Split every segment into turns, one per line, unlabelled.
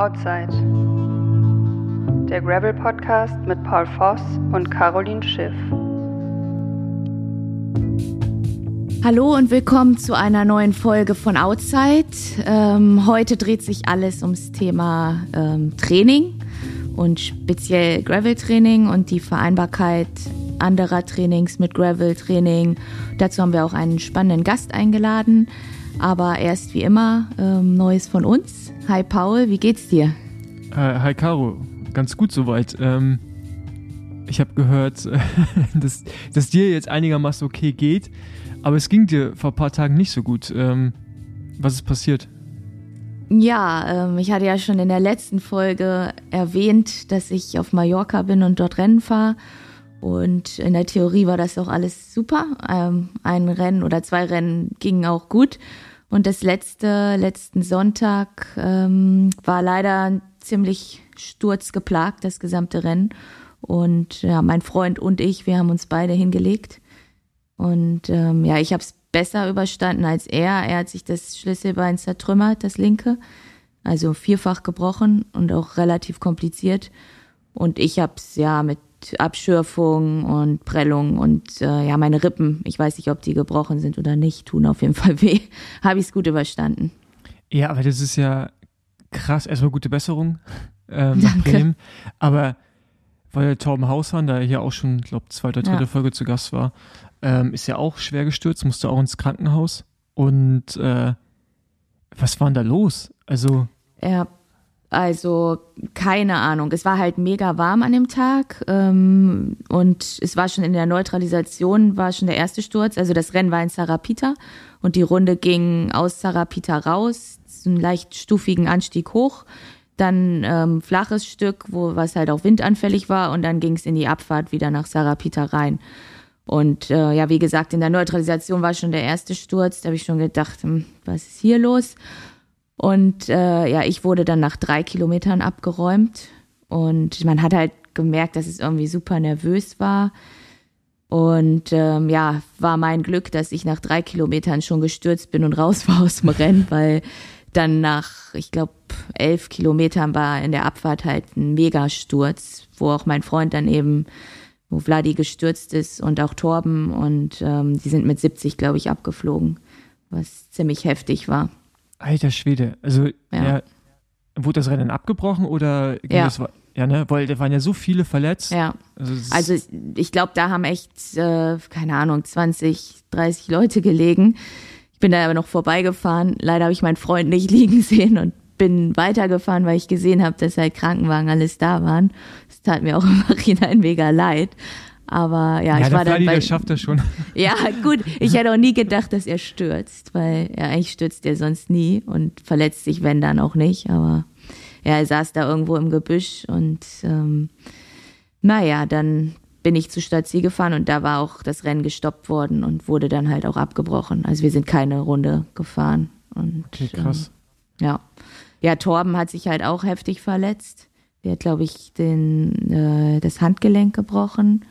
Outside. Der Gravel Podcast mit Paul Voss und Caroline Schiff.
Hallo und willkommen zu einer neuen Folge von Outside. Ähm, heute dreht sich alles ums Thema ähm, Training und speziell Gravel-Training und die Vereinbarkeit anderer Trainings mit Gravel-Training. Dazu haben wir auch einen spannenden Gast eingeladen. Aber erst wie immer ähm, Neues von uns. Hi Paul, wie geht's dir?
Hi, hi Caro, ganz gut soweit. Ähm, ich habe gehört, dass, dass dir jetzt einigermaßen okay geht, aber es ging dir vor ein paar Tagen nicht so gut. Ähm, was ist passiert?
Ja, ähm, ich hatte ja schon in der letzten Folge erwähnt, dass ich auf Mallorca bin und dort Rennen fahre. Und in der Theorie war das auch alles super. Ähm, ein Rennen oder zwei Rennen gingen auch gut. Und das letzte, letzten Sonntag ähm, war leider ziemlich sturzgeplagt, das gesamte Rennen. Und ja, mein Freund und ich, wir haben uns beide hingelegt. Und ähm, ja, ich habe es besser überstanden als er. Er hat sich das Schlüsselbein zertrümmert, das linke. Also vierfach gebrochen und auch relativ kompliziert. Und ich habe es ja mit Abschürfung und Prellung und äh, ja, meine Rippen, ich weiß nicht, ob die gebrochen sind oder nicht, tun auf jeden Fall weh. Habe ich es gut überstanden.
Ja, aber das ist ja krass. Erstmal gute Besserung. Ähm,
Danke.
Bremen. Aber weil der Torben Haushahn, der hier auch schon, glaube zweite, dritte
Ja.
Folge zu Gast war, ähm, ist ja auch schwer gestürzt, musste auch ins Krankenhaus. Und äh, was war denn da los? Also,
Ja, also keine Ahnung. Es war halt mega warm an dem Tag ähm, und es war schon in der Neutralisation, war schon der erste Sturz. Also das Rennen war in Sarapita und die Runde ging aus Sarapita raus, so einen leicht stufigen Anstieg hoch, dann ähm, flaches Stück, wo was halt auch windanfällig war und dann ging es in die Abfahrt wieder nach Sarapita rein. Und äh, ja, wie gesagt, in der Neutralisation war schon der erste Sturz. Da habe ich schon gedacht, hm, was ist hier los? Und äh, ja, ich wurde dann nach drei Kilometern abgeräumt. Und man hat halt gemerkt, dass es irgendwie super nervös war. Und ähm, ja, war mein Glück, dass ich nach drei Kilometern schon gestürzt bin und raus war aus dem Rennen, weil dann nach, ich glaube, elf Kilometern war in der Abfahrt halt ein Megasturz, wo auch mein Freund dann eben, wo Vladi gestürzt ist und auch Torben und ähm, die sind mit 70, glaube ich, abgeflogen, was ziemlich heftig war.
Alter Schwede. Also,
Ja.
ja. wurde das Rennen abgebrochen oder ging
Ja.
das, ja, ne? Weil da waren ja so viele verletzt.
Ja.
Also,
Also ich glaube, da haben echt, äh, keine Ahnung, 20, 30 Leute gelegen. Ich bin da aber noch vorbeigefahren. Leider habe ich meinen Freund nicht liegen sehen und bin weitergefahren, weil ich gesehen habe, dass halt Krankenwagen alles da waren. Es tat mir auch im Nachhinein mega leid. Aber ja,
ja,
ich war dann bei,
der schafft das schon.
ja, gut. Ich hätte auch nie gedacht, dass er stürzt, weil ja, eigentlich stürzt er sonst nie und verletzt sich, wenn dann auch nicht. Aber ja, er saß da irgendwo im Gebüsch und ähm, naja, dann bin ich zu Stadt Ziel gefahren und da war auch das Rennen gestoppt worden und wurde dann halt auch abgebrochen. Also wir sind keine Runde gefahren. Und,
Okay, krass.
Ähm, ja. Ja, Torben hat sich halt auch heftig verletzt. Der hat, glaube ich, den, äh, das Handgelenk gebrochen.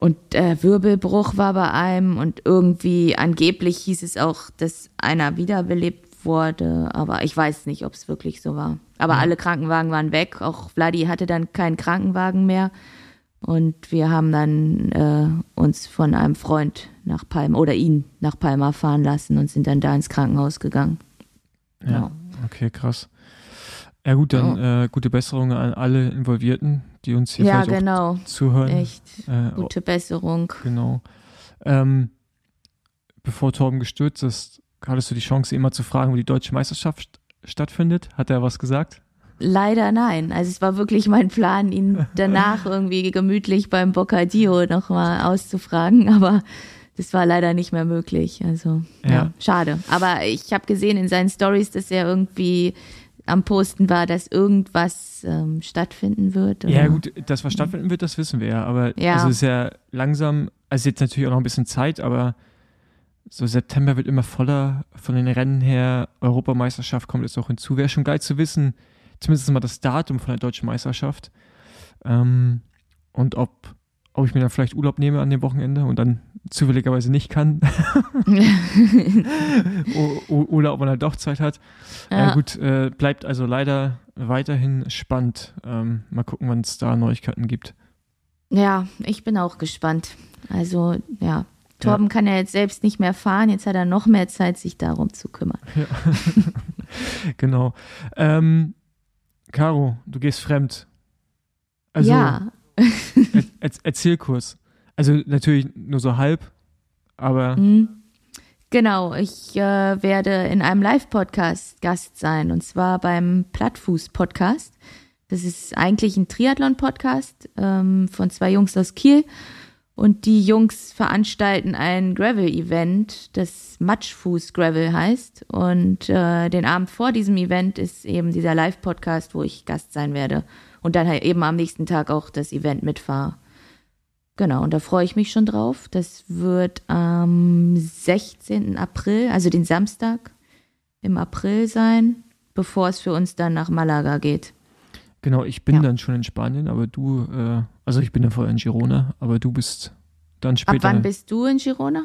Und äh, Wirbelbruch war bei einem und irgendwie angeblich hieß es auch, dass einer wiederbelebt wurde, aber ich weiß nicht, ob es wirklich so war. Aber alle Krankenwagen waren weg, auch Vladi hatte dann keinen Krankenwagen mehr und wir haben dann äh, uns von einem Freund nach Palma oder ihn nach Palma fahren lassen und sind dann da ins Krankenhaus gegangen.
Ja,
Ja.
okay, krass. Ja gut, dann äh, gute Besserung an alle Involvierten, die uns hier
Ja, genau.
zuhören.
Echt
Äh,
gute Besserung.
Genau. Ähm, bevor Torben gestürzt ist, hattest du die Chance, ihn mal zu fragen, wo die deutsche Meisterschaft st- stattfindet? Hat er was gesagt?
Leider nein. Also es war wirklich mein Plan, ihn danach irgendwie gemütlich beim Bocadillo nochmal auszufragen, aber das war leider nicht mehr möglich. Also ja,
Ja.
schade. Aber ich habe gesehen in seinen Stories, dass er irgendwie am Posten war, dass irgendwas ähm, stattfinden wird.
Ja,
oder?
gut, dass was stattfinden wird, das wissen wir ja. Aber
Ja.
also es ist ja langsam, also jetzt natürlich auch noch ein bisschen Zeit, aber so September wird immer voller von den Rennen her. Europameisterschaft kommt jetzt auch hinzu. Wäre schon geil zu wissen, zumindest mal das Datum von der deutschen Meisterschaft. Ähm, und ob, ob ich mir dann vielleicht Urlaub nehme an dem Wochenende und dann zufälligerweise nicht kann. oder ob man halt doch Zeit hat. Ja. Äh, gut, äh, bleibt also leider weiterhin spannend. Ähm, mal gucken, wann es da Neuigkeiten gibt.
Ja, ich bin auch gespannt. Also, ja. Torben ja. kann ja jetzt selbst nicht mehr fahren, jetzt hat er noch mehr Zeit, sich darum zu kümmern. Ja.
genau. Ähm, Caro, du gehst fremd. Also,
ja.
Er, er, erzähl kurz. Also natürlich nur so halb, aber.
Mhm. Genau, ich äh, werde in einem Live-Podcast Gast sein und zwar beim Plattfuß-Podcast. Das ist eigentlich ein Triathlon-Podcast ähm, von zwei Jungs aus Kiel. Und die Jungs veranstalten ein Gravel-Event, das Matschfuß Gravel heißt. Und äh, den Abend vor diesem Event ist eben dieser Live-Podcast, wo ich Gast sein werde. Und dann halt eben am nächsten Tag auch das Event mitfahre. Genau, und da freue ich mich schon drauf. Das wird am 16. April, also den Samstag im April sein, bevor es für uns dann nach Malaga geht.
Genau, ich bin ja. dann schon in Spanien, aber du, äh, also ich bin ja vorher in Girona, aber du bist dann später.
Ab wann bist du in Girona?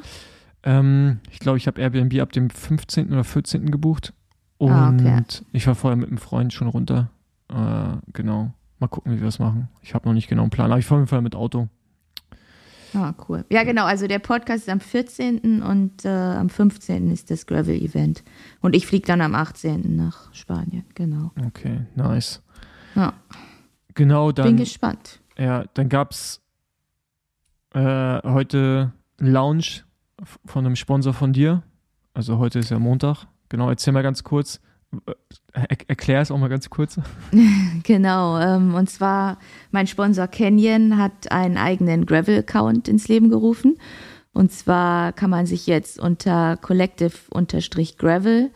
Ähm, ich glaube, ich habe Airbnb ab dem 15. oder 14. gebucht. Und ah, okay. ich war vorher mit einem Freund schon runter. Äh, genau. Mal gucken, wie wir das machen. Ich habe noch nicht genau einen Plan, aber ich fahre auf jeden Fall mit Auto.
Ah, cool. Ja, genau. Also der Podcast ist am 14. und äh, am 15. ist das Gravel-Event. Und ich fliege dann am 18. nach Spanien. Genau.
Okay, nice.
Ja.
Genau, dann.
Bin gespannt.
Ja, dann gab es äh, heute Lounge von einem Sponsor von dir. Also heute ist ja Montag. Genau, erzähl mal ganz kurz. Äh, er erklär es auch mal ganz kurz.
genau, ähm, und zwar mein Sponsor Canyon hat einen eigenen Gravel-Account ins Leben gerufen. Und zwar kann man sich jetzt unter Collective-Gravel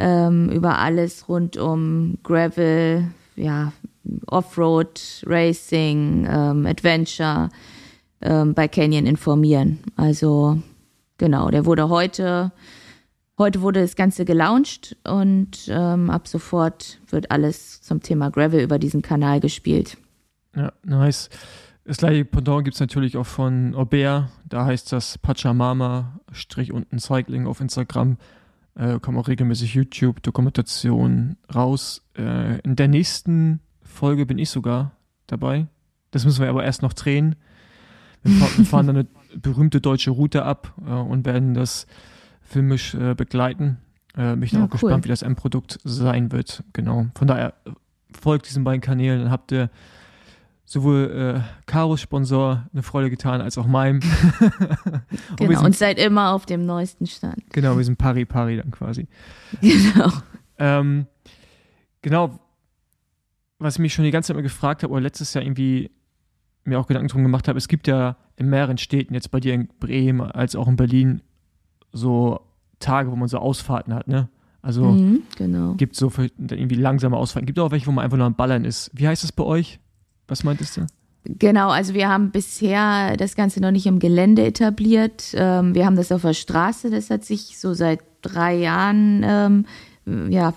ähm, über alles rund um Gravel, ja, Offroad, Racing, ähm, Adventure ähm, bei Canyon informieren. Also genau, der wurde heute, heute wurde das Ganze gelauncht und ähm, ab sofort wird alles zum Thema Gravel über diesen Kanal gespielt.
Ja, nice. Das gleiche Pendant gibt es natürlich auch von Aubert. Da heißt das Pachamama-unten Cycling auf Instagram. Äh, kommen auch regelmäßig YouTube-Dokumentationen raus. Äh, in der nächsten Folge bin ich sogar dabei. Das müssen wir aber erst noch drehen. Wir, fahren, wir fahren dann eine berühmte deutsche Route ab äh, und werden das filmisch äh, begleiten. Äh, bin ich ja, auch cool. gespannt, wie das Endprodukt sein wird. Genau. Von daher äh, folgt diesen beiden Kanälen, dann habt ihr sowohl äh, Karos Sponsor eine Freude getan, als auch meinem.
und genau, sind, und seid immer auf dem neuesten Stand.
Genau, wir sind pari-pari dann quasi.
Genau.
Ähm, genau, was ich mich schon die ganze Zeit mal gefragt habe, oder letztes Jahr irgendwie mir auch Gedanken drum gemacht habe, es gibt ja in mehreren Städten, jetzt bei dir in Bremen als auch in Berlin, so Tage, wo man so Ausfahrten hat, ne? Also
mhm, genau.
gibt so irgendwie langsame Ausfahrten. Gibt auch welche, wo man einfach nur am Ballern ist. Wie heißt das bei euch? Was meintest du?
Genau, also wir haben bisher das Ganze noch nicht im Gelände etabliert. Ähm, wir haben das auf der Straße, das hat sich so seit drei Jahren ähm, ja,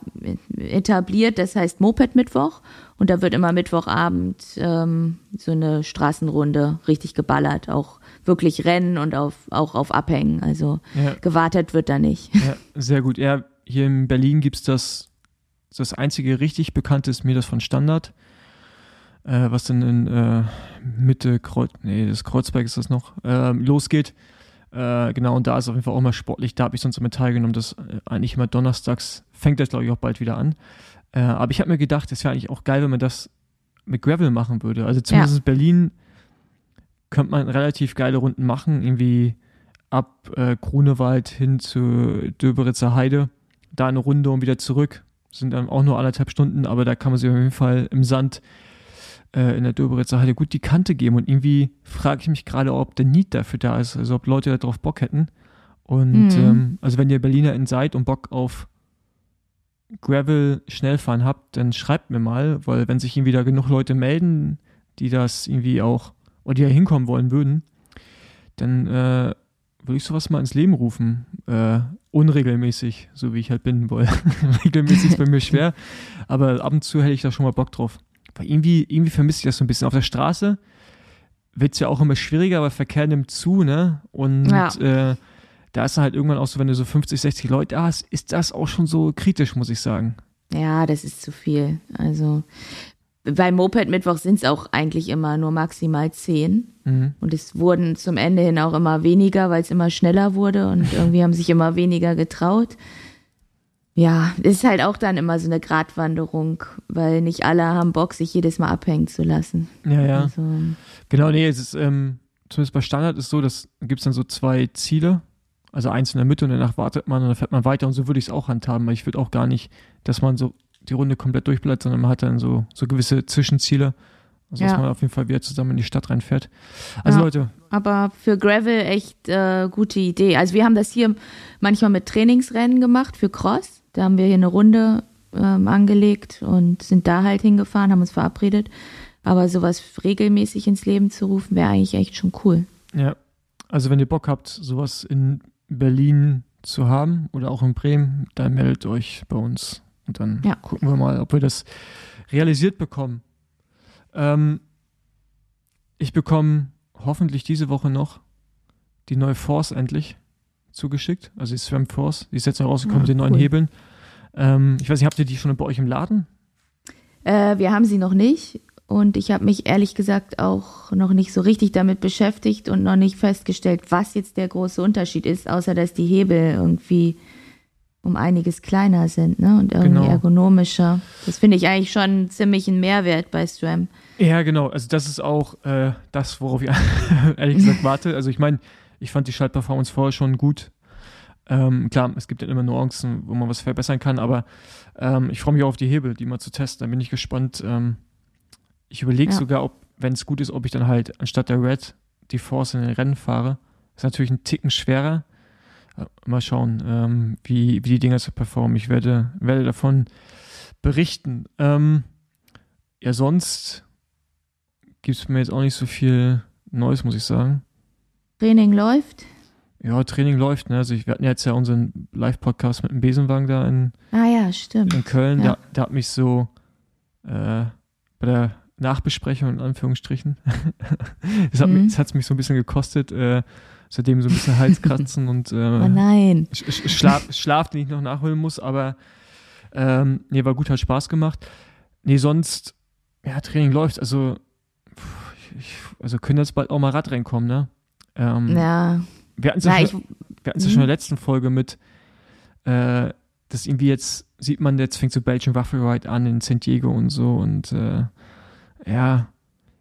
etabliert. Das heißt Moped-Mittwoch. Und da wird immer Mittwochabend ähm, so eine Straßenrunde richtig geballert. Auch wirklich Rennen und auf, auch auf Abhängen. Also ja. gewartet wird da nicht.
Ja, sehr gut. Ja, hier in Berlin gibt es das, das einzige richtig bekannte ist mir das von Standard. Äh, was dann in äh, Mitte, Kreuz, nee, das Kreuzberg ist das noch, äh, losgeht. Genau, und da ist auf jeden Fall auch mal sportlich. Da habe ich sonst immer teilgenommen. Das äh, eigentlich immer donnerstags fängt das, glaube ich, auch bald wieder an. Äh, aber ich habe mir gedacht, es wäre eigentlich auch geil, wenn man das mit Gravel machen würde. Also zumindest ja. in Berlin könnte man relativ geile Runden machen, irgendwie ab äh, Grunewald hin zu Döberitzer Heide, da eine Runde und wieder zurück. Sind dann auch nur anderthalb Stunden, aber da kann man sich auf jeden Fall im Sand äh, in der Döberitzer Heide gut die Kante geben. Und irgendwie frage ich mich gerade, ob der Need dafür da ist, also ob Leute darauf Bock hätten. Und mhm. ähm, also wenn ihr BerlinerInnen seid und Bock auf Gravel Schnellfahren habt, dann schreibt mir mal, weil wenn sich irgendwie da genug Leute melden, die das irgendwie auch, oder die da hinkommen wollen würden, dann äh, würde ich sowas mal ins Leben rufen. Äh, unregelmäßig, so wie ich halt bin, weil regelmäßig ist bei mir schwer, aber ab und zu hätte ich da schon mal Bock drauf. Weil irgendwie, irgendwie vermisse ich das so ein bisschen. Auf der Straße wird es ja auch immer schwieriger, weil Verkehr nimmt zu, ne? Und
Ja.
äh, da ist halt irgendwann auch so, wenn du so 50, 60 Leute hast, ist das auch schon so kritisch, muss ich sagen.
Ja, das ist zu viel. Also beim Moped-Mittwoch sind es auch eigentlich immer nur maximal zehn.
Mhm.
Und es wurden zum Ende hin auch immer weniger, weil es immer schneller wurde und irgendwie haben sich immer weniger getraut. Ja, ist halt auch dann immer so eine Gratwanderung, weil nicht alle haben Bock, sich jedes Mal abhängen zu lassen.
Ja, ja.
Also,
Genau, nee, es ist, ähm, zumindest bei Standard ist so, dass gibt es dann so zwei Ziele. Also eins in der Mitte und danach wartet man und dann fährt man weiter und so würde ich es auch handhaben, weil ich würde auch gar nicht, dass man so die Runde komplett durchblättert, sondern man hat dann so, so gewisse Zwischenziele. Also dass
Ja.
man auf jeden Fall wieder zusammen in die Stadt reinfährt. Also
Ja.
Leute,
aber für Gravel echt äh, gute Idee. Also wir haben das hier manchmal mit Trainingsrennen gemacht für Cross. Da haben wir hier eine Runde ähm, angelegt und sind da halt hingefahren, haben uns verabredet. Aber sowas regelmäßig ins Leben zu rufen, wäre eigentlich echt schon cool.
ja, also wenn ihr Bock habt, sowas in Berlin zu haben oder auch in Bremen, dann meldet euch bei uns und dann
Ja.
gucken wir mal, ob wir das realisiert bekommen. Ähm, ich bekomme hoffentlich diese Woche noch die neue Force endlich zugeschickt, also die Swam Force, die ist jetzt noch rausgekommen
Ah,
mit den neuen
cool.
Hebeln. Ähm, ich weiß nicht, habt ihr die schon bei euch im Laden?
Äh, wir haben sie noch nicht und ich habe mich ehrlich gesagt auch noch nicht so richtig damit beschäftigt und noch nicht festgestellt, was jetzt der große Unterschied ist, außer dass die Hebel irgendwie um einiges kleiner sind ne? und irgendwie
Genau.
ergonomischer. Das finde ich eigentlich schon ziemlich ein Mehrwert bei SRAM.
Ja, genau. Also das ist auch äh, das, worauf ich ehrlich gesagt warte. Also ich meine, ich fand die Schaltperformance vorher schon gut. Ähm, klar, es gibt ja immer Nuancen, wo man was verbessern kann, aber ähm, ich freue mich auch auf die Hebel, die mal zu testen. Da bin ich gespannt. Ähm, ich überlege
Ja.
sogar, ob, wenn es gut ist, ob ich dann halt anstatt der Red die Force in den Rennen fahre. Ist natürlich ein Ticken schwerer. Mal schauen, ähm, wie, wie die Dinger so performen. Ich werde, werde davon berichten. Ähm, ja, sonst gibt es mir jetzt auch nicht so viel Neues, muss ich sagen.
Training läuft.
Ja, Training läuft. Ne? Also ich, wir hatten ja jetzt ja unseren Live-Podcast mit dem Besenwagen da in,
Ah ja, stimmt.
in Köln.
Ja.
Der, der hat mich so äh, bei der Nachbesprechung in Anführungsstrichen, das hat
Mhm.
mich, mich so ein bisschen gekostet, äh, seitdem so ein bisschen Halskratzen und
Oh
äh,
nein.
Sch- Sch- Schlaf, Schlaf, den ich noch nachholen muss, aber ähm, nee, war gut, hat Spaß gemacht. Nee, sonst, ja, Training läuft, also, ich, also können jetzt bald auch mal Radrennen kommen, ne? Ähm,
Ja,
Wir hatten es ja,
ich,
schon- wir ja schon in der letzten Folge mit, äh, dass irgendwie jetzt, sieht man, jetzt fängt so Belgian Waffle Ride an in San Diego und so und äh, ja,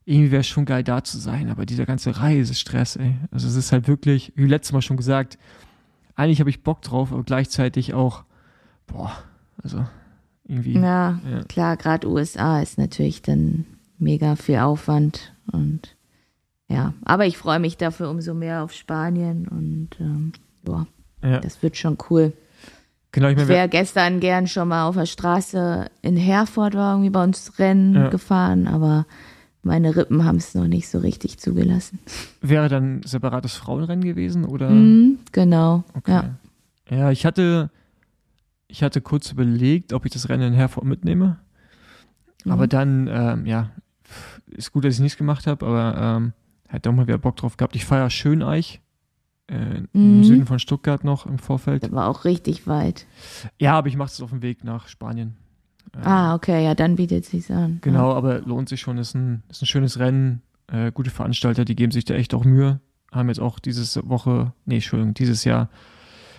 irgendwie wäre es schon geil da zu sein, aber dieser ganze Reisestress, ey. Also es ist halt wirklich, wie letztes Mal schon gesagt, eigentlich habe ich Bock drauf, aber gleichzeitig auch, boah, also irgendwie.
ja,
Ja.
klar, gerade USA ist natürlich dann mega viel Aufwand und ja, aber ich freue mich dafür umso mehr auf Spanien und ähm, ja,
Ja,
das wird schon cool.
genau, ich wir-
wäre gestern gern schon mal auf der Straße in Herford war irgendwie bei uns Rennen
Ja.
gefahren, aber meine Rippen haben es noch nicht so richtig zugelassen.
wäre dann separates Frauenrennen gewesen oder?
Mhm, genau,
Okay.
ja.
Ja, ich hatte, ich hatte kurz überlegt, ob ich das Rennen in Herford mitnehme. Aber
Mhm.
dann, ähm, ja, ist gut, dass ich nichts gemacht habe, aber ähm, hätte auch mal wieder Bock drauf gehabt. Ich feiere Schöneich äh, im
Mhm.
Süden von Stuttgart noch im Vorfeld.
Das war auch richtig weit.
Ja, aber ich mache es auf dem Weg nach Spanien.
Ah, okay, ja, dann bietet es sich an.
Genau, aber lohnt sich schon. Ist ein, ist ein schönes Rennen. Äh, gute Veranstalter, die geben sich da echt auch Mühe. Haben jetzt auch diese Woche, nee, Entschuldigung, dieses Jahr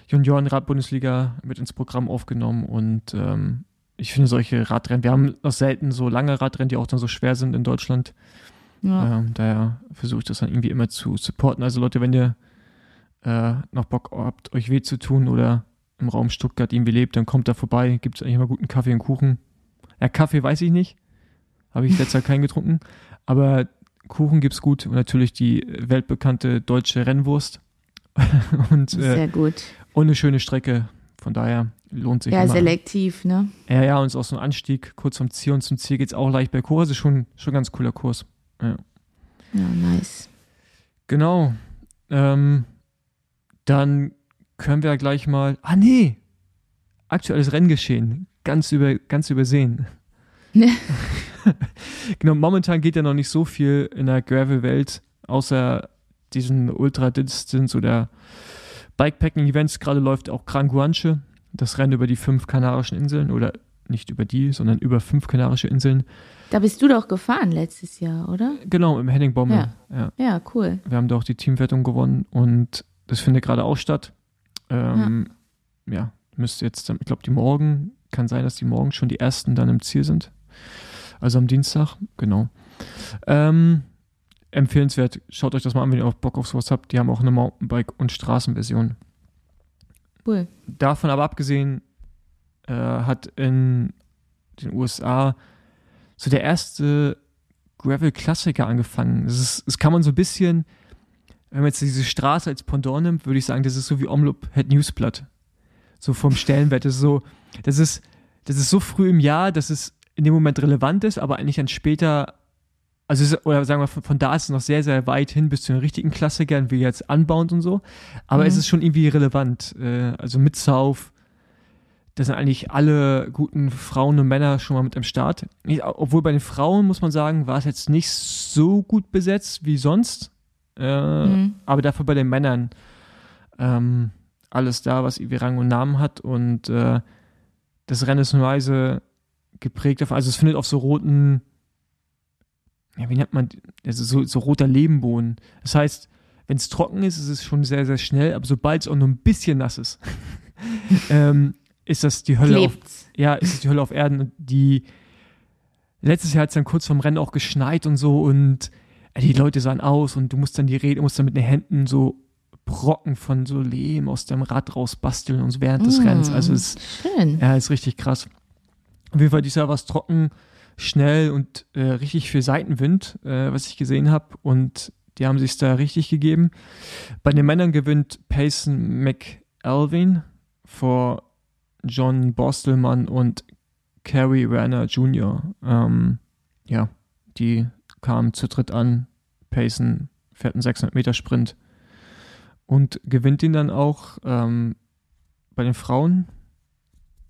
Junioren-Rad-Bundesliga mit ins Programm aufgenommen und ähm, ich finde solche Radrennen, wir haben noch selten so lange Radrennen, die auch dann so schwer sind in Deutschland.
Ja.
Ähm, daher versuche ich das dann irgendwie immer zu supporten. Also Leute, wenn ihr äh, noch Bock habt, euch weh zu tun oder im Raum Stuttgart irgendwie lebt, dann kommt da vorbei. Gibt es eigentlich immer guten Kaffee und Kuchen. Ja, Kaffee weiß ich nicht. Habe ich letztes Jahr keinen getrunken. Aber Kuchen gibt's gut und natürlich die weltbekannte deutsche Rennwurst. und, äh,
Sehr gut.
und eine schöne Strecke. Von daher lohnt sich
Ja,
immer.
selektiv, ne?
Ja, ja, und es ist auch so ein Anstieg kurz vom Ziel und zum Ziel geht's auch leicht berghoch. Also schon, schon ein ganz cooler Kurs.
Ja, nice.
Genau. Ähm, dann können wir ja gleich mal. Ah, nee! Aktuelles Renngeschehen. Ganz, über, ganz übersehen.
Ja.
genau, momentan geht ja noch nicht so viel in der Gravel-Welt. außer diesen Ultra-Distance oder Bikepacking-Events. Gerade läuft auch Gran Guanche, das Rennen über die fünf Kanarischen Inseln oder nicht über die, sondern über fünf Kanarische Inseln.
Da bist du doch gefahren letztes Jahr, oder?
Genau, im Henning Bommel.
Ja.
Ja.
Ja, cool.
Wir haben da auch die Teamwertung gewonnen und das findet gerade auch statt. Ähm, ja. müsste jetzt, ich glaube, die morgen, kann sein, dass die morgen schon die ersten dann im Ziel sind. Also am Dienstag, genau. Ähm, empfehlenswert, schaut euch das mal an, wenn ihr auch Bock auf sowas habt. Die haben auch eine Mountainbike- und Straßenversion.
Cool.
Davon aber abgesehen, äh, hat in den USA so der erste Gravel-Klassiker angefangen. Das, ist, das kann man so ein bisschen, wenn man jetzt diese Straße als Pendant nimmt, würde ich sagen, das ist so wie Omloop Head Newsblatt. So vom Stellenwert. Das ist so, das ist, das ist so früh im Jahr, dass es in dem Moment relevant ist, aber eigentlich dann später, also ist, oder sagen wir, von, von da ist es noch sehr, sehr weit hin bis zu den richtigen Klassikern, wie jetzt Unbound und so. Aber
Mhm.
es ist schon irgendwie relevant. Äh, also mit South, da sind eigentlich alle guten Frauen und Männer schon mal mit am Start. Ich, obwohl bei den Frauen, muss man sagen, war es jetzt nicht so gut besetzt wie sonst. Äh,
Mhm.
aber dafür bei den Männern ähm, alles da, was irgendwie Rang und Namen hat. Und äh, das Rennen ist nur Weise geprägt auf, also es findet auf so roten, ja, wie nennt man, also so, so roter Lebenboden. Das heißt, wenn es trocken ist, ist es schon sehr, sehr schnell, aber sobald es auch nur ein bisschen nass ist, ähm, ist das die Hölle auf,
Klebt's.
ja, ist es die Hölle auf Erden. Und die letztes Jahr hat es dann kurz vorm Rennen auch geschneit und so und äh, die Leute sahen aus und du musst dann die Rede, musst dann mit den Händen so Brocken von so Lehm aus deinem Rad rausbasteln und während des
Mm.
Rennens. Also es
Schön.
ja, ist richtig krass. Auf jeden Fall war es trocken, schnell und äh, richtig viel Seitenwind, äh, was ich gesehen habe. Und die haben sich da richtig gegeben. Bei den Männern gewinnt Payson McElvin vor John Bostelmann und Kerry Werner Jr. Ähm, ja, die kamen zu dritt an. Payson fährt einen 600 Meter Sprint und gewinnt ihn dann auch ähm, bei den Frauen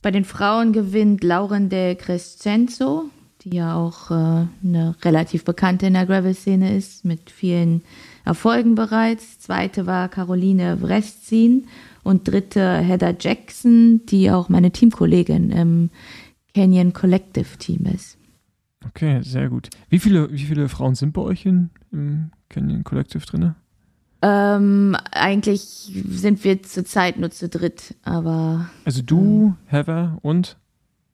Bei den Frauen gewinnt Lauren de Crescenzo, die ja auch äh, eine relativ bekannte in der Gravel-Szene ist, mit vielen Erfolgen bereits. Zweite war Caroline Wrestzin und dritte Heather Jackson, die auch meine Teamkollegin im Canyon Collective Team ist.
Okay, sehr gut. Wie viele, wie viele Frauen sind bei euch in, im Canyon Collective drin?
Ähm, eigentlich sind wir zurzeit nur zu dritt, aber
Also du, Heather und,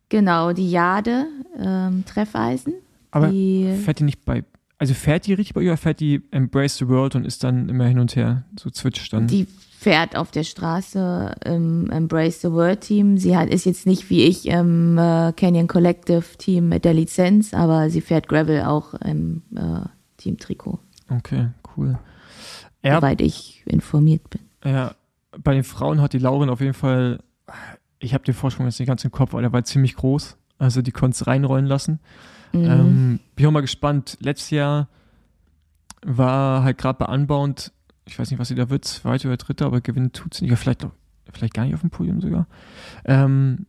genau, die Jade, ähm, Treffeisen.
aber
die,
fährt die nicht bei, also fährt die richtig bei euch oder fährt die Embrace the World und ist dann immer hin und her, so zwitscht dann?
Die fährt auf der Straße im Embrace the World Team. Sie hat, ist jetzt nicht wie ich im äh, Canyon Collective Team mit der Lizenz, aber sie fährt Gravel auch im äh, Team Trikot,
Okay, cool. Ja,
soweit ich informiert bin.
ja, bei den Frauen hat die Lauren auf jeden Fall, ich habe den Vorsprung jetzt nicht ganz im Kopf, aber der war ziemlich groß. Also die konnte es reinrollen lassen.
Mhm.
Ähm, bin auch mal gespannt. Letztes Jahr war halt gerade bei Unbound, ich weiß nicht, was sie da wird, zweite oder dritte, aber gewinnen tut sie nicht. Vielleicht, vielleicht gar nicht auf dem Podium sogar. Ähm,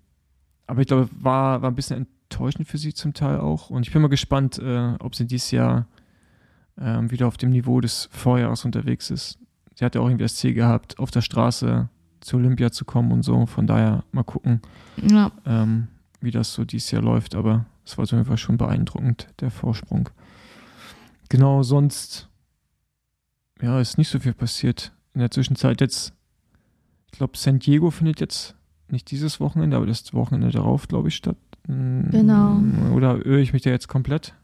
aber ich glaube, war, war ein bisschen enttäuschend für sie zum Teil auch. Und ich bin mal gespannt, äh, ob sie dieses Jahr ähm, wieder auf dem Niveau des Vorjahres unterwegs ist. Sie hat ja auch irgendwie das Ziel gehabt, auf der Straße zu Olympia zu kommen und so. Von daher mal gucken
ja.
ähm, wie das so dieses Jahr läuft, aber es war auf jeden Fall schon beeindruckend, der Vorsprung. Genau, sonst ja, ist nicht so viel passiert. In der Zwischenzeit jetzt, ich glaube, San Diego findet jetzt nicht dieses Wochenende, aber das Wochenende darauf, glaube ich, statt. Mm,
Genau.
Oder irre ich mich da jetzt komplett?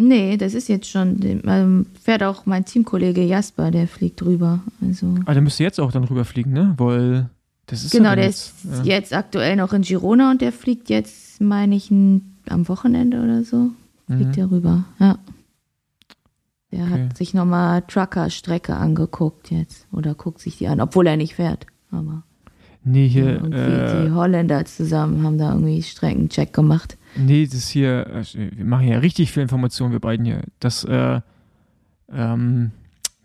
Nee, das ist jetzt schon, ähm, fährt auch mein Teamkollege Jasper, der fliegt drüber. Also.
Ah, der müsste jetzt auch dann rüberfliegen, ne? Weil das ist ja
Genau,
dann
der
jetzt,
ist
ja.
jetzt aktuell noch in Girona und der fliegt jetzt, meine ich, n- am Wochenende oder so. Fliegt
Mhm.
der rüber, ja. Der
Okay.
hat sich nochmal Trucker-Strecke angeguckt jetzt. Oder guckt sich die an, obwohl er nicht fährt. Aber
Nee, hier,
irgendwie
äh,
die Holländer zusammen haben da irgendwie Streckencheck gemacht.
Nee, das hier, also wir machen ja richtig viel Information, wir beiden hier. Das, äh, ähm,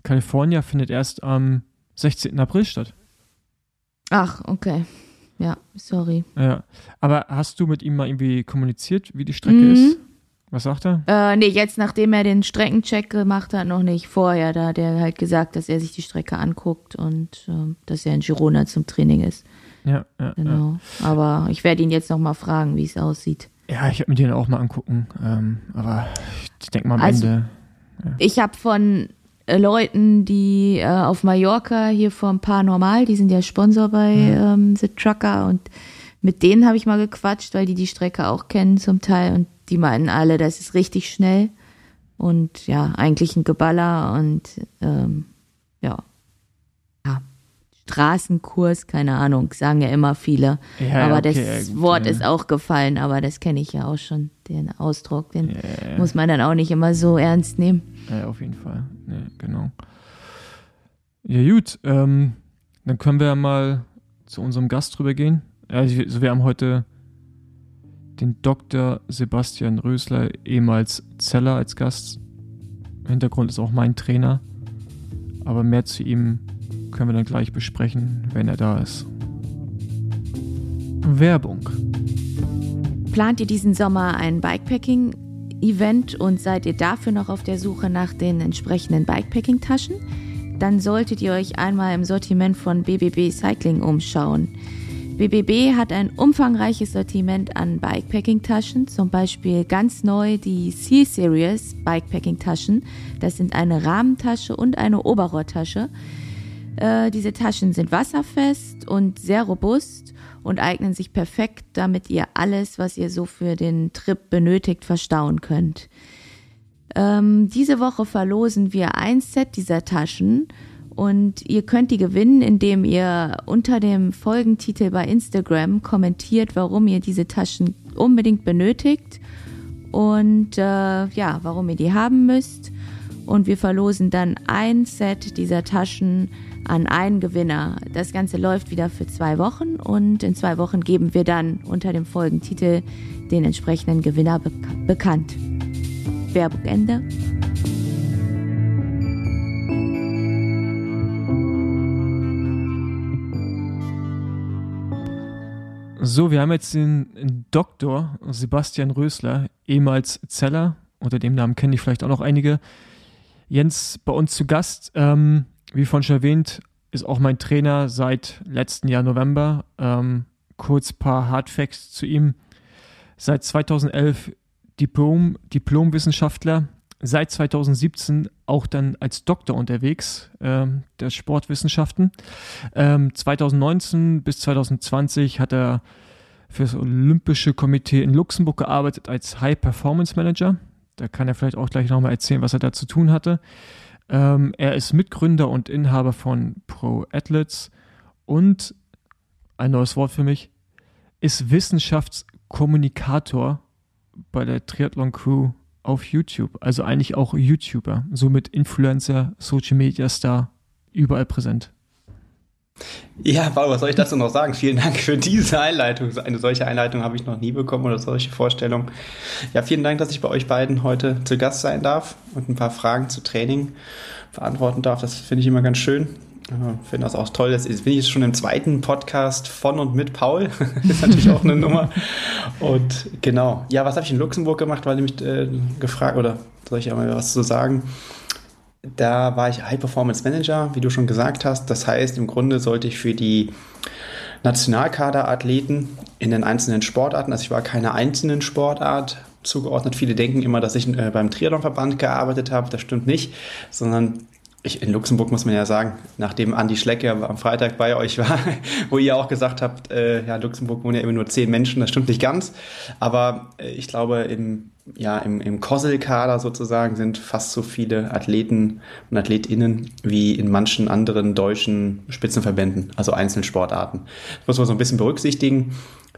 California findet erst am 16. April statt.
Ach, okay. Ja, sorry.
Ja. Aber hast du mit ihm mal irgendwie kommuniziert, wie die Strecke
Mhm.
ist? Was sagt er?
Äh, nee, jetzt nachdem er den Streckencheck gemacht hat, noch nicht. Vorher, da hat er halt gesagt, dass er sich die Strecke anguckt und äh, dass er in Girona zum Training ist.
Ja, ja.
Genau. Ja. Aber ich werde ihn jetzt noch mal fragen, wie es aussieht.
Ja, ich werde mir den auch mal angucken. Ähm, aber ich denke mal am also, Ende.
Ja. Ich habe von äh, Leuten, die äh, auf Mallorca hier vom Paranormal, die sind ja Sponsor bei mhm. ähm, The Trucker und mit denen habe ich mal gequatscht, weil die die Strecke auch kennen zum Teil und die meinen alle, das ist richtig schnell und ja, eigentlich ein Geballer und ähm, ja, ja, Straßenkurs, keine Ahnung, sagen ja immer viele. Ja, aber okay, das ja, Wort ist auch gefallen, aber das kenne ich ja auch schon, den Ausdruck, den ja, muss man dann auch nicht immer so ernst nehmen.
Ja, auf jeden Fall, ja, genau. Ja gut, ähm, dann können wir ja mal zu unserem Gast drüber gehen. Also wir haben heute den Dr. Sebastian Rösler, ehemals Zeller, als Gast. Hintergrund ist auch mein Trainer. Aber mehr zu ihm können wir dann gleich besprechen, wenn er da ist. Werbung.
Plant ihr diesen Sommer ein Bikepacking-Event und seid ihr dafür noch auf der Suche nach den entsprechenden Bikepacking-Taschen? Dann solltet ihr euch einmal im Sortiment von BBB Cycling umschauen. BBB hat ein umfangreiches Sortiment an Bikepacking-Taschen, zum Beispiel ganz neu die C-Series Bikepacking-Taschen. Das sind eine Rahmentasche und eine Oberrohrtasche. Äh, diese Taschen sind wasserfest und sehr robust und eignen sich perfekt, damit ihr alles, was ihr so für den Trip benötigt, verstauen könnt. Ähm, diese Woche verlosen wir ein Set dieser Taschen und ihr könnt die gewinnen, indem ihr unter dem Folgentitel bei Instagram kommentiert, warum ihr diese Taschen unbedingt benötigt und äh, ja, warum ihr die haben müsst. Und wir verlosen dann ein Set dieser Taschen an einen Gewinner. Das Ganze läuft wieder für zwei Wochen und in zwei Wochen geben wir dann unter dem Folgentitel den entsprechenden Gewinner be bekannt. Werbung Ende.
So, wir haben jetzt den Doktor Sebastian Rösler, ehemals Zeller, unter dem Namen kennen die vielleicht auch noch einige. Jens bei uns zu Gast. Ähm, wie vorhin schon erwähnt, ist auch mein Trainer seit letzten Jahr November. Ähm, kurz paar Hardfacts zu ihm. Seit 2011 Diplom, Diplomwissenschaftler, seit 2017 auch dann als Doktor unterwegs ähm, der Sportwissenschaften. Ähm, 2019 bis 2020 hat er für das Olympische Komitee in Luxemburg gearbeitet als High Performance Manager. Da kann er vielleicht auch gleich nochmal erzählen, was er da zu tun hatte. Ähm, er ist Mitgründer und Inhaber von Pro Athletes. Und ein neues Wort für mich, ist Wissenschaftskommunikator bei der Triathlon Crew auf YouTube, also eigentlich auch YouTuber, somit Influencer, Social Media Star, überall präsent.
Ja, Paul, was soll ich dazu noch sagen? Vielen Dank für diese Einleitung. Eine solche Einleitung habe ich noch nie bekommen oder solche Vorstellungen. Ja, vielen Dank, dass ich bei euch beiden heute zu Gast sein darf und ein paar Fragen zu Training beantworten darf. Das finde ich immer ganz schön. Ich finde das auch toll. Das bin ich jetzt schon im zweiten Podcast von und mit Paul. das ist natürlich auch eine Nummer. Und genau. Ja, was habe ich in Luxemburg gemacht, weil mich äh, gefragt, oder soll ich ja mal was zu sagen? Da war ich High Performance Manager, wie du schon gesagt hast. Das heißt, im Grunde sollte ich für die Nationalkaderathleten in den einzelnen Sportarten, also ich war keine einzelnen Sportart zugeordnet. Viele denken immer, dass ich äh, beim Triathlonverband gearbeitet habe. Das stimmt nicht, sondern ich, in Luxemburg muss man ja sagen, nachdem Andi Schlecke am Freitag bei euch war, wo ihr auch gesagt habt, äh, ja, Luxemburg wohnen ja immer nur zehn Menschen, das stimmt nicht ganz. Aber äh, ich glaube, im, ja, im, im Kossel-Kader sozusagen sind fast so viele Athleten und AthletInnen wie in manchen anderen deutschen Spitzenverbänden, also Einzelsportarten. Das muss man so ein bisschen berücksichtigen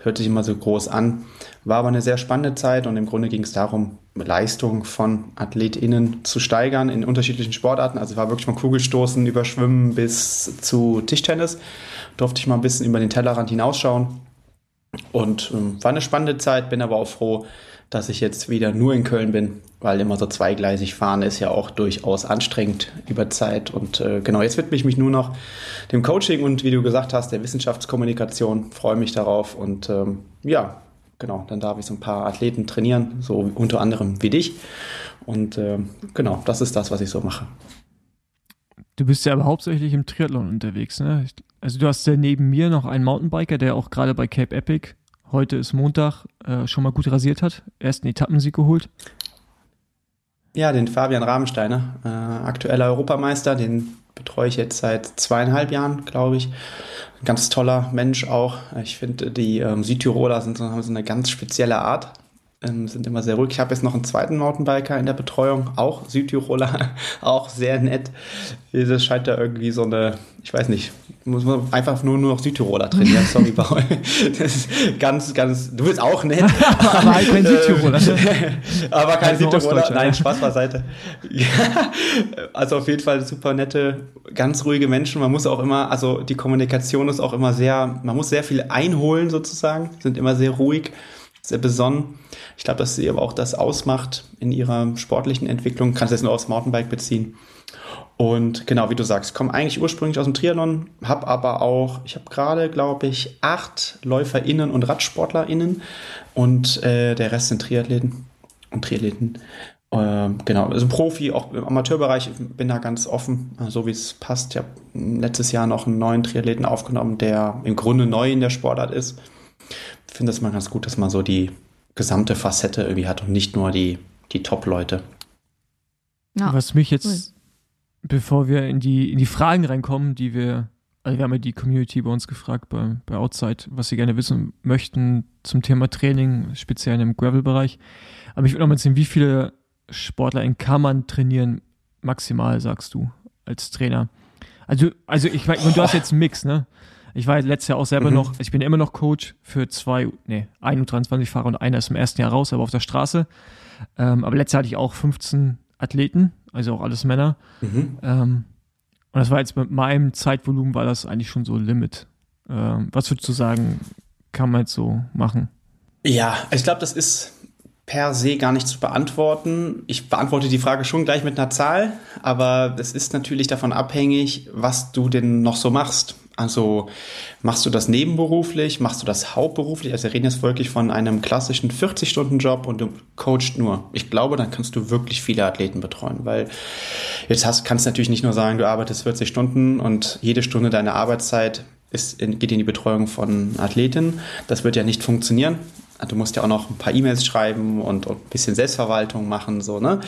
hört sich immer so groß an. War aber eine sehr spannende Zeit und im Grunde ging es darum, Leistung von AthletInnen zu steigern in unterschiedlichen Sportarten. Also war wirklich von Kugelstoßen über Schwimmen bis zu Tischtennis. Durfte ich mal ein bisschen über den Tellerrand hinausschauen. Und ähm, war eine spannende Zeit, bin aber auch froh, dass ich jetzt wieder nur in Köln bin, weil immer so zweigleisig fahren ist ja auch durchaus anstrengend über Zeit. Und äh, genau, jetzt widme ich mich nur noch dem Coaching und wie du gesagt hast, der Wissenschaftskommunikation. Freue mich darauf und ähm, ja, genau, dann darf ich so ein paar Athleten trainieren, so unter anderem wie dich. Und äh, genau, das ist das, was ich so mache.
Du bist ja aber hauptsächlich im Triathlon unterwegs, ne? Also du hast ja neben mir noch einen Mountainbiker, der auch gerade bei Cape Epic, heute ist Montag, äh, schon mal gut rasiert hat, ersten Etappensieg geholt.
Ja, den Fabian Rahmensteiner, äh, aktueller Europameister, den betreue ich jetzt seit zweieinhalb Jahren, glaube ich. Ein ganz toller Mensch auch. Ich finde, die ähm, Südtiroler sind, haben so eine ganz spezielle Art ähm, sind immer sehr ruhig. Ich habe jetzt noch einen zweiten Mountainbiker in der Betreuung, auch Südtiroler, auch sehr nett. Das scheint da irgendwie so eine, ich weiß nicht, muss man einfach nur, nur noch Südtiroler trainieren. Sorry, Paul. Das ist ganz, ganz, du bist auch nett.
aber kein Südtiroler.
aber kein also Südtiroler. Nein, Spaß beiseite. Also auf jeden Fall super nette, ganz ruhige Menschen. Man muss auch immer, also die Kommunikation ist auch immer sehr, man muss sehr viel einholen sozusagen, sind immer sehr ruhig sehr besonnen. Ich glaube, dass sie aber auch das ausmacht in ihrer sportlichen Entwicklung. Kannst jetzt nur aufs Mountainbike beziehen. Und genau, wie du sagst, komme eigentlich ursprünglich aus dem Triathlon, habe aber auch, ich habe gerade, glaube ich, acht LäuferInnen und RadsportlerInnen und äh, der Rest sind Triathleten und Triathleten. Äh, genau, also Profi, auch im Amateurbereich, bin da ganz offen, so wie es passt. Ich habe letztes Jahr noch einen neuen Triathleten aufgenommen, der im Grunde neu in der Sportart ist finde es mal ganz gut, dass man so die gesamte Facette irgendwie hat und nicht nur die, die Top-Leute.
Ja. Was mich jetzt, cool. bevor wir in die, in die Fragen reinkommen, die wir, also wir haben ja die Community bei uns gefragt bei, bei Outside, was sie gerne wissen möchten zum Thema Training, speziell im Gravel-Bereich. Aber ich würde noch mal sehen, wie viele Sportler in kann man trainieren, maximal, sagst du, als Trainer? Also, also ich meine, du hast jetzt einen Mix, ne? Ich war letztes Jahr auch selber mhm. noch, ich bin immer noch Coach für zwei, nee, ein U23-Fahrer und einer ist im ersten Jahr raus, aber auf der Straße. Ähm, aber letztes Jahr hatte ich auch 15 Athleten, also auch alles Männer. Mhm. Ähm, und das war jetzt mit meinem Zeitvolumen war das eigentlich schon so Limit. Ähm, was würdest du sagen, kann man jetzt so machen?
Ja, ich glaube, das ist per se gar nicht zu beantworten. Ich beantworte die Frage schon gleich mit einer Zahl, aber es ist natürlich davon abhängig, was du denn noch so machst. Also machst du das nebenberuflich, machst du das hauptberuflich? Also wir reden jetzt wirklich von einem klassischen 40-Stunden-Job und du coachst nur. Ich glaube, dann kannst du wirklich viele Athleten betreuen, weil jetzt hast, kannst du natürlich nicht nur sagen, du arbeitest 40 Stunden und jede Stunde deiner Arbeitszeit ist geht in die Betreuung von Athleten. Das wird ja nicht funktionieren. Du musst ja auch noch ein paar E-Mails schreiben und, und ein bisschen Selbstverwaltung machen, so, ne?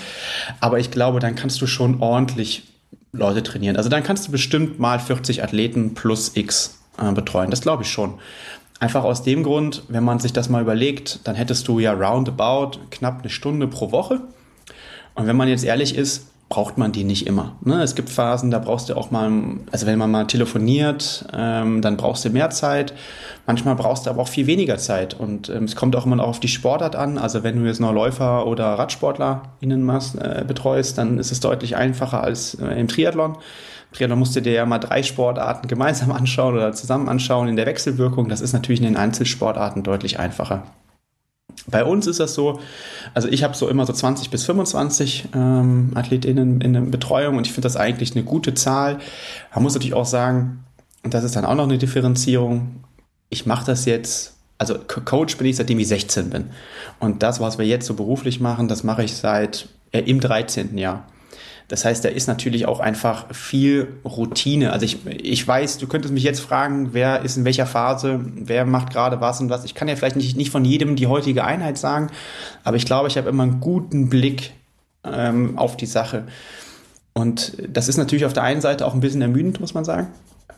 Aber ich glaube, dann kannst du schon ordentlich Leute trainieren. Also dann kannst du bestimmt mal 40 Athleten plus X äh, betreuen. Das glaube ich schon. Einfach aus dem Grund, wenn man sich das mal überlegt, dann hättest du ja roundabout knapp eine Stunde pro Woche. Und wenn man jetzt ehrlich ist, braucht man die nicht immer. Ne? Es gibt Phasen, da brauchst du auch mal, also wenn man mal telefoniert, ähm, dann brauchst du mehr Zeit. Manchmal brauchst du aber auch viel weniger Zeit. Und ähm, es kommt auch immer auf die Sportart an. Also wenn du jetzt noch Läufer oder RadsportlerInnen machst, äh, betreust, dann ist es deutlich einfacher als äh, im Triathlon. Im Triathlon musst du dir ja mal drei Sportarten gemeinsam anschauen oder zusammen anschauen in der Wechselwirkung. Das ist natürlich in den Einzelsportarten deutlich einfacher. Bei uns ist das so, also ich habe so immer so 20 bis 25 ähm, AthletInnen in der Betreuung und ich finde das eigentlich eine gute Zahl. Man muss natürlich auch sagen, und das ist dann auch noch eine Differenzierung, ich mache das jetzt, also Coach bin ich seitdem ich 16 bin. Und das, was wir jetzt so beruflich machen, das mache ich seit äh, im 13. Jahr. Das heißt, da ist natürlich auch einfach viel Routine. Also ich, ich weiß, du könntest mich jetzt fragen, wer ist in welcher Phase, wer macht gerade was und was. Ich kann ja vielleicht nicht, nicht von jedem die heutige Einheit sagen, aber ich glaube, ich habe immer einen guten Blick ähm, auf die Sache. Und das ist natürlich auf der einen Seite auch ein bisschen ermüdend, muss man sagen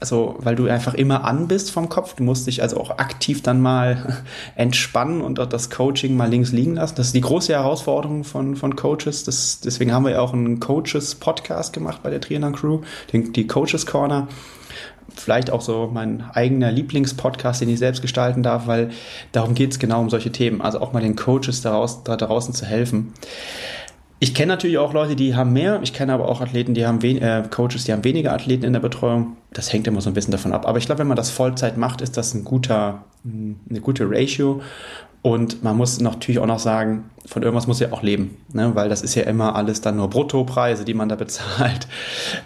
also weil du einfach immer an bist vom Kopf. Du musst dich also auch aktiv dann mal entspannen und das Coaching mal links liegen lassen. Das ist die große Herausforderung von, von Coaches. Das, deswegen haben wir ja auch einen Coaches-Podcast gemacht bei der Trainer Crew, den, die Coaches Corner. Vielleicht auch so mein eigener Lieblingspodcast, den ich selbst gestalten darf, weil darum geht es genau um solche Themen. Also auch mal den Coaches daraus, da draußen zu helfen. Ich kenne natürlich auch Leute, die haben mehr. Ich kenne aber auch Athleten, die haben äh, Coaches, die haben weniger Athleten in der Betreuung. Das hängt immer so ein bisschen davon ab. Aber ich glaube, wenn man das Vollzeit macht, ist das ein guter, eine gute Ratio. Und man muss natürlich auch noch sagen, von irgendwas muss ja auch leben, ne? weil das ist ja immer alles dann nur Bruttopreise, die man da bezahlt.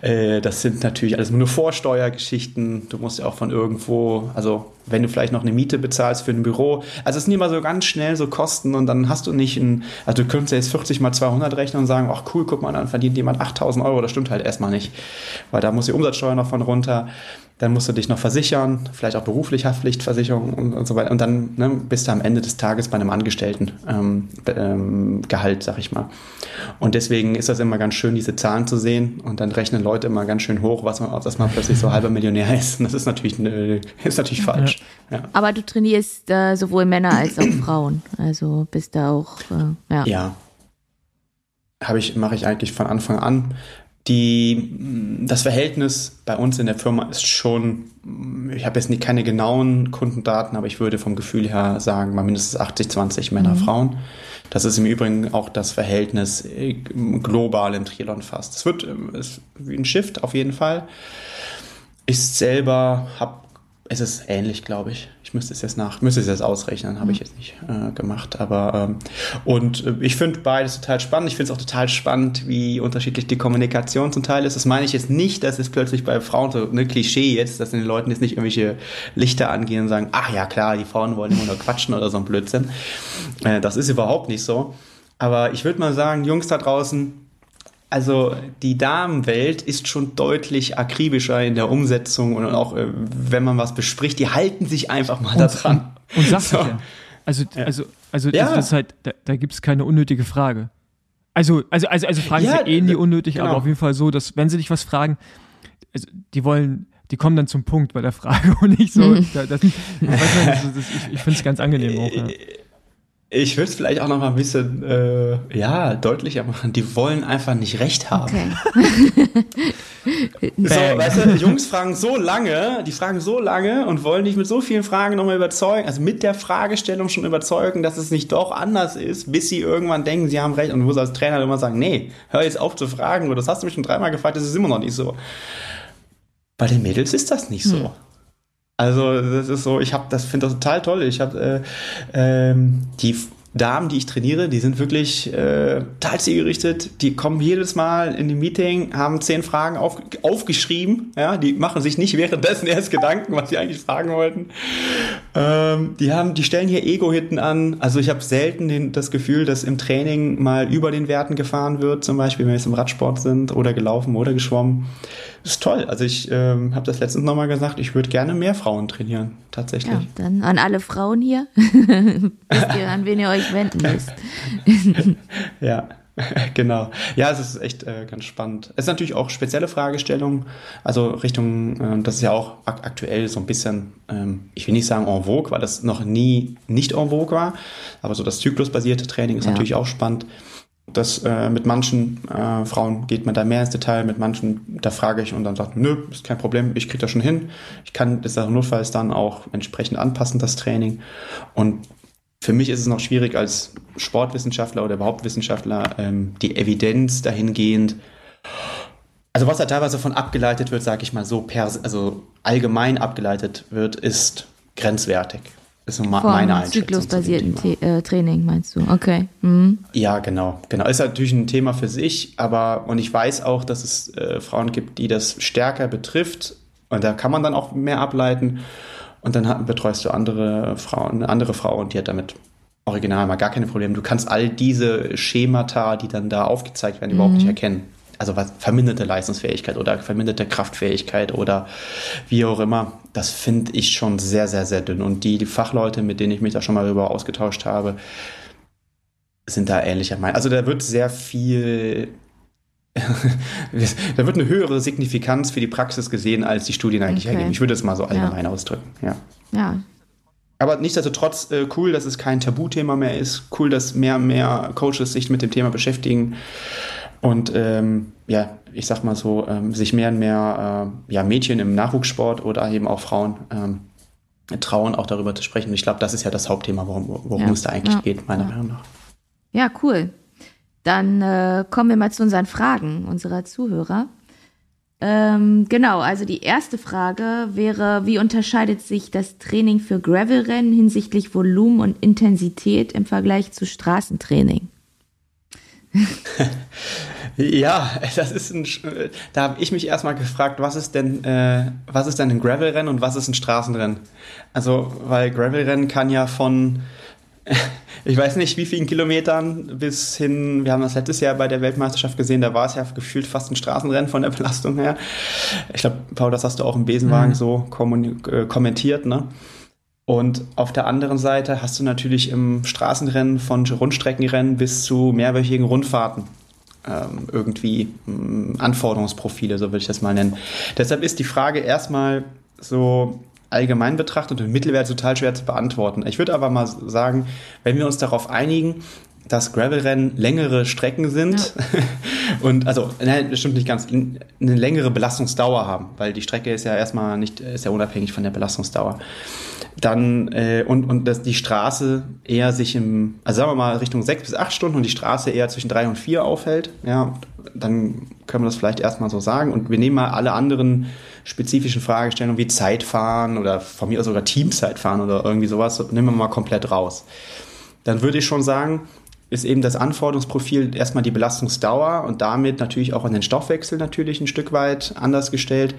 Äh, das sind natürlich alles nur Vorsteuergeschichten. Du musst ja auch von irgendwo, also wenn du vielleicht noch eine Miete bezahlst für ein Büro, also es sind immer so ganz schnell so Kosten und dann hast du nicht ein, also du könntest jetzt 40 mal 200 rechnen und sagen, ach cool, guck mal, dann verdient jemand 8000 Euro, das stimmt halt erstmal nicht, weil da muss die Umsatzsteuer noch von runter dann musst du dich noch versichern, vielleicht auch beruflich Haftpflichtversicherung und, und so weiter. Und dann ne, bist du am Ende des Tages bei einem Angestellten ähm, ähm, Gehalt, sag ich mal. Und deswegen ist das immer ganz schön, diese Zahlen zu sehen. Und dann rechnen Leute immer ganz schön hoch, was man, dass man plötzlich so halber Millionär ist. Und das ist natürlich, äh, ist natürlich falsch.
Ja. Aber du trainierst äh, sowohl Männer als auch Frauen. Also bist da auch, äh, ja.
Ja. Habe ich, mache ich eigentlich von Anfang an. Die, das Verhältnis bei uns in der Firma ist schon, ich habe jetzt nicht keine genauen Kundendaten, aber ich würde vom Gefühl her sagen, mal mindestens 80, 20 Männer, mhm. Frauen. Das ist im Übrigen auch das Verhältnis äh, global im Triathlon fast. Es wird äh, ist wie ein Shift auf jeden Fall. Ich selber habe es ist ähnlich, glaube ich. Müsste es jetzt nach, müsste es jetzt ausrechnen, habe ich jetzt nicht äh, gemacht. Aber ähm, und äh, ich finde beides total spannend. Ich finde es auch total spannend, wie unterschiedlich die Kommunikation zum Teil ist. Das meine ich jetzt nicht, dass es plötzlich bei Frauen so eine Klischee jetzt, dass den Leuten jetzt nicht irgendwelche Lichter angehen und sagen, ach ja klar, die Frauen wollen immer nur quatschen oder so ein Blödsinn. Äh, das ist überhaupt nicht so. Aber ich würde mal sagen, Jungs da draußen, also die Damenwelt ist schon deutlich akribischer in der Umsetzung und auch äh, wenn man was bespricht, die halten sich einfach mal da dran.
Und sag so. ja. Also, also, also ja. das ist halt, da, da gibt es keine unnötige Frage. Also, also, also, also Fragen ja, sind eh nie unnötig, genau. aber auf jeden Fall so, dass wenn sie dich was fragen, also die wollen, die kommen dann zum Punkt bei der Frage und nicht so. Mhm. das, das, ich, ich finde es ganz angenehm auch. Ja.
Ich würde es vielleicht auch noch mal ein bisschen äh, ja, deutlicher machen. Die wollen einfach nicht recht haben. Okay. so, weißt du, Jungs fragen so lange, die fragen so lange und wollen dich mit so vielen Fragen nochmal überzeugen, also mit der Fragestellung schon überzeugen, dass es nicht doch anders ist, bis sie irgendwann denken, sie haben recht. Und du musst als Trainer immer sagen, nee, hör jetzt auf zu fragen, oder das hast du mich schon dreimal gefragt, das ist immer noch nicht so. Bei den Mädels ist das nicht so. Hm. Also das ist so, ich habe das finde das total toll. Ich habe äh, ähm, die Damen, die ich trainiere, die sind wirklich äh, total zielgerichtet. Die kommen jedes Mal in die Meeting, haben zehn Fragen auf, aufgeschrieben. Ja, die machen sich nicht währenddessen erst Gedanken, was sie eigentlich fragen wollten. Ähm, die haben, die stellen hier Ego-Hitten an. Also ich habe selten den, das Gefühl, dass im Training mal über den Werten gefahren wird, zum Beispiel, wenn wir jetzt im Radsport sind oder gelaufen oder geschwommen ist toll. Also ich ähm, habe das letztens nochmal gesagt, ich würde gerne mehr Frauen trainieren, tatsächlich. Ja,
dann an alle Frauen hier, wisst ihr, an wen ihr euch wenden müsst.
ja. genau. Ja, es ist echt äh, ganz spannend. Es ist natürlich auch spezielle Fragestellungen, also Richtung, äh, das ist ja auch ak aktuell so ein bisschen, ähm, ich will nicht sagen en vogue, weil das noch nie nicht en vogue war, aber so das zyklusbasierte Training ist ja. natürlich auch spannend. Das äh, mit manchen äh, Frauen geht man da mehr ins Detail, mit manchen, da frage ich und dann sagt, nö, ist kein Problem, ich kriege das schon hin. Ich kann das notfalls dann auch entsprechend anpassen, das Training. Und für mich ist es noch schwierig als Sportwissenschaftler oder überhaupt Wissenschaftler, ähm, die Evidenz dahingehend, also was da teilweise von abgeleitet wird, sage ich mal so, per, also allgemein abgeleitet wird, ist grenzwertig. Ist so Vom meine Einschätzung.
Zyklusbasierten äh, Training meinst du? Okay. Mhm.
Ja, genau, genau. Ist natürlich ein Thema für sich, aber und ich weiß auch, dass es äh, Frauen gibt, die das stärker betrifft und da kann man dann auch mehr ableiten und dann betreust du andere Frauen, eine andere Frau und die hat damit original mal gar keine Probleme. Du kannst all diese Schemata, die dann da aufgezeigt werden, mhm. überhaupt nicht mhm. erkennen also was verminderte Leistungsfähigkeit oder verminderte Kraftfähigkeit oder wie auch immer, das finde ich schon sehr, sehr, sehr dünn. Und die, die Fachleute, mit denen ich mich da schon mal darüber ausgetauscht habe, sind da ähnlicher Meinung. Also da wird sehr viel, da wird eine höhere Signifikanz für die Praxis gesehen, als die Studien eigentlich okay. ergeben. Ich würde es mal so allgemein ja. ausdrücken. Ja.
ja.
Aber nichtsdestotrotz äh, cool, dass es kein Tabuthema mehr ist. Cool, dass mehr und mehr Coaches sich mit dem Thema beschäftigen. Und ähm, ja, ich sag mal so, ähm, sich mehr und mehr äh, ja, Mädchen im Nachwuchssport oder eben auch Frauen ähm, trauen, auch darüber zu sprechen. Ich glaube, das ist ja das Hauptthema, worum, worum ja. es da eigentlich geht, meiner. Meinung nach.
Ja, cool. Dann äh, kommen wir mal zu unseren Fragen unserer Zuhörer. Ähm, genau, also die erste Frage wäre, wie unterscheidet sich das Training für Gravelrennen hinsichtlich Volumen und Intensität im Vergleich zu Straßentraining?
ja, das ist ein, da habe ich mich erstmal gefragt, was ist denn, äh, was ist denn ein Gravelrennen und was ist ein Straßenrennen? Also, weil Gravelrennen kann ja von ich weiß nicht, wie vielen Kilometern bis hin, wir haben das letztes Jahr bei der Weltmeisterschaft gesehen, da war es ja gefühlt fast ein Straßenrennen von der Belastung her. Ich glaube, Paul, das hast du auch im Besenwagen mhm. so äh, kommentiert, ne? Und auf der anderen Seite hast du natürlich im Straßenrennen von Rundstreckenrennen bis zu mehrwöchigen Rundfahrten ähm, irgendwie ähm, Anforderungsprofile, so würde ich das mal nennen. Deshalb ist die Frage erstmal so, allgemein betrachtet und Mittelwert total schwer zu beantworten. Ich würde aber mal sagen, wenn wir uns darauf einigen, dass Gravelrennen längere Strecken sind ja. und also nein, das stimmt nicht ganz, eine längere Belastungsdauer haben, weil die Strecke ist ja erstmal nicht, ist ja unabhängig von der Belastungsdauer. Dann äh, und, und dass die Straße eher sich im, also sagen wir mal Richtung sechs bis acht Stunden und die Straße eher zwischen drei und vier aufhält, ja, dann können wir das vielleicht erstmal so sagen. Und wir nehmen mal alle anderen spezifischen Fragestellungen wie Zeitfahren oder von mir aus sogar Teamzeitfahren oder irgendwie sowas, nehmen wir mal komplett raus. Dann würde ich schon sagen, ist eben das Anforderungsprofil erstmal die Belastungsdauer und damit natürlich auch an den Stoffwechsel natürlich ein Stück weit anders gestellt,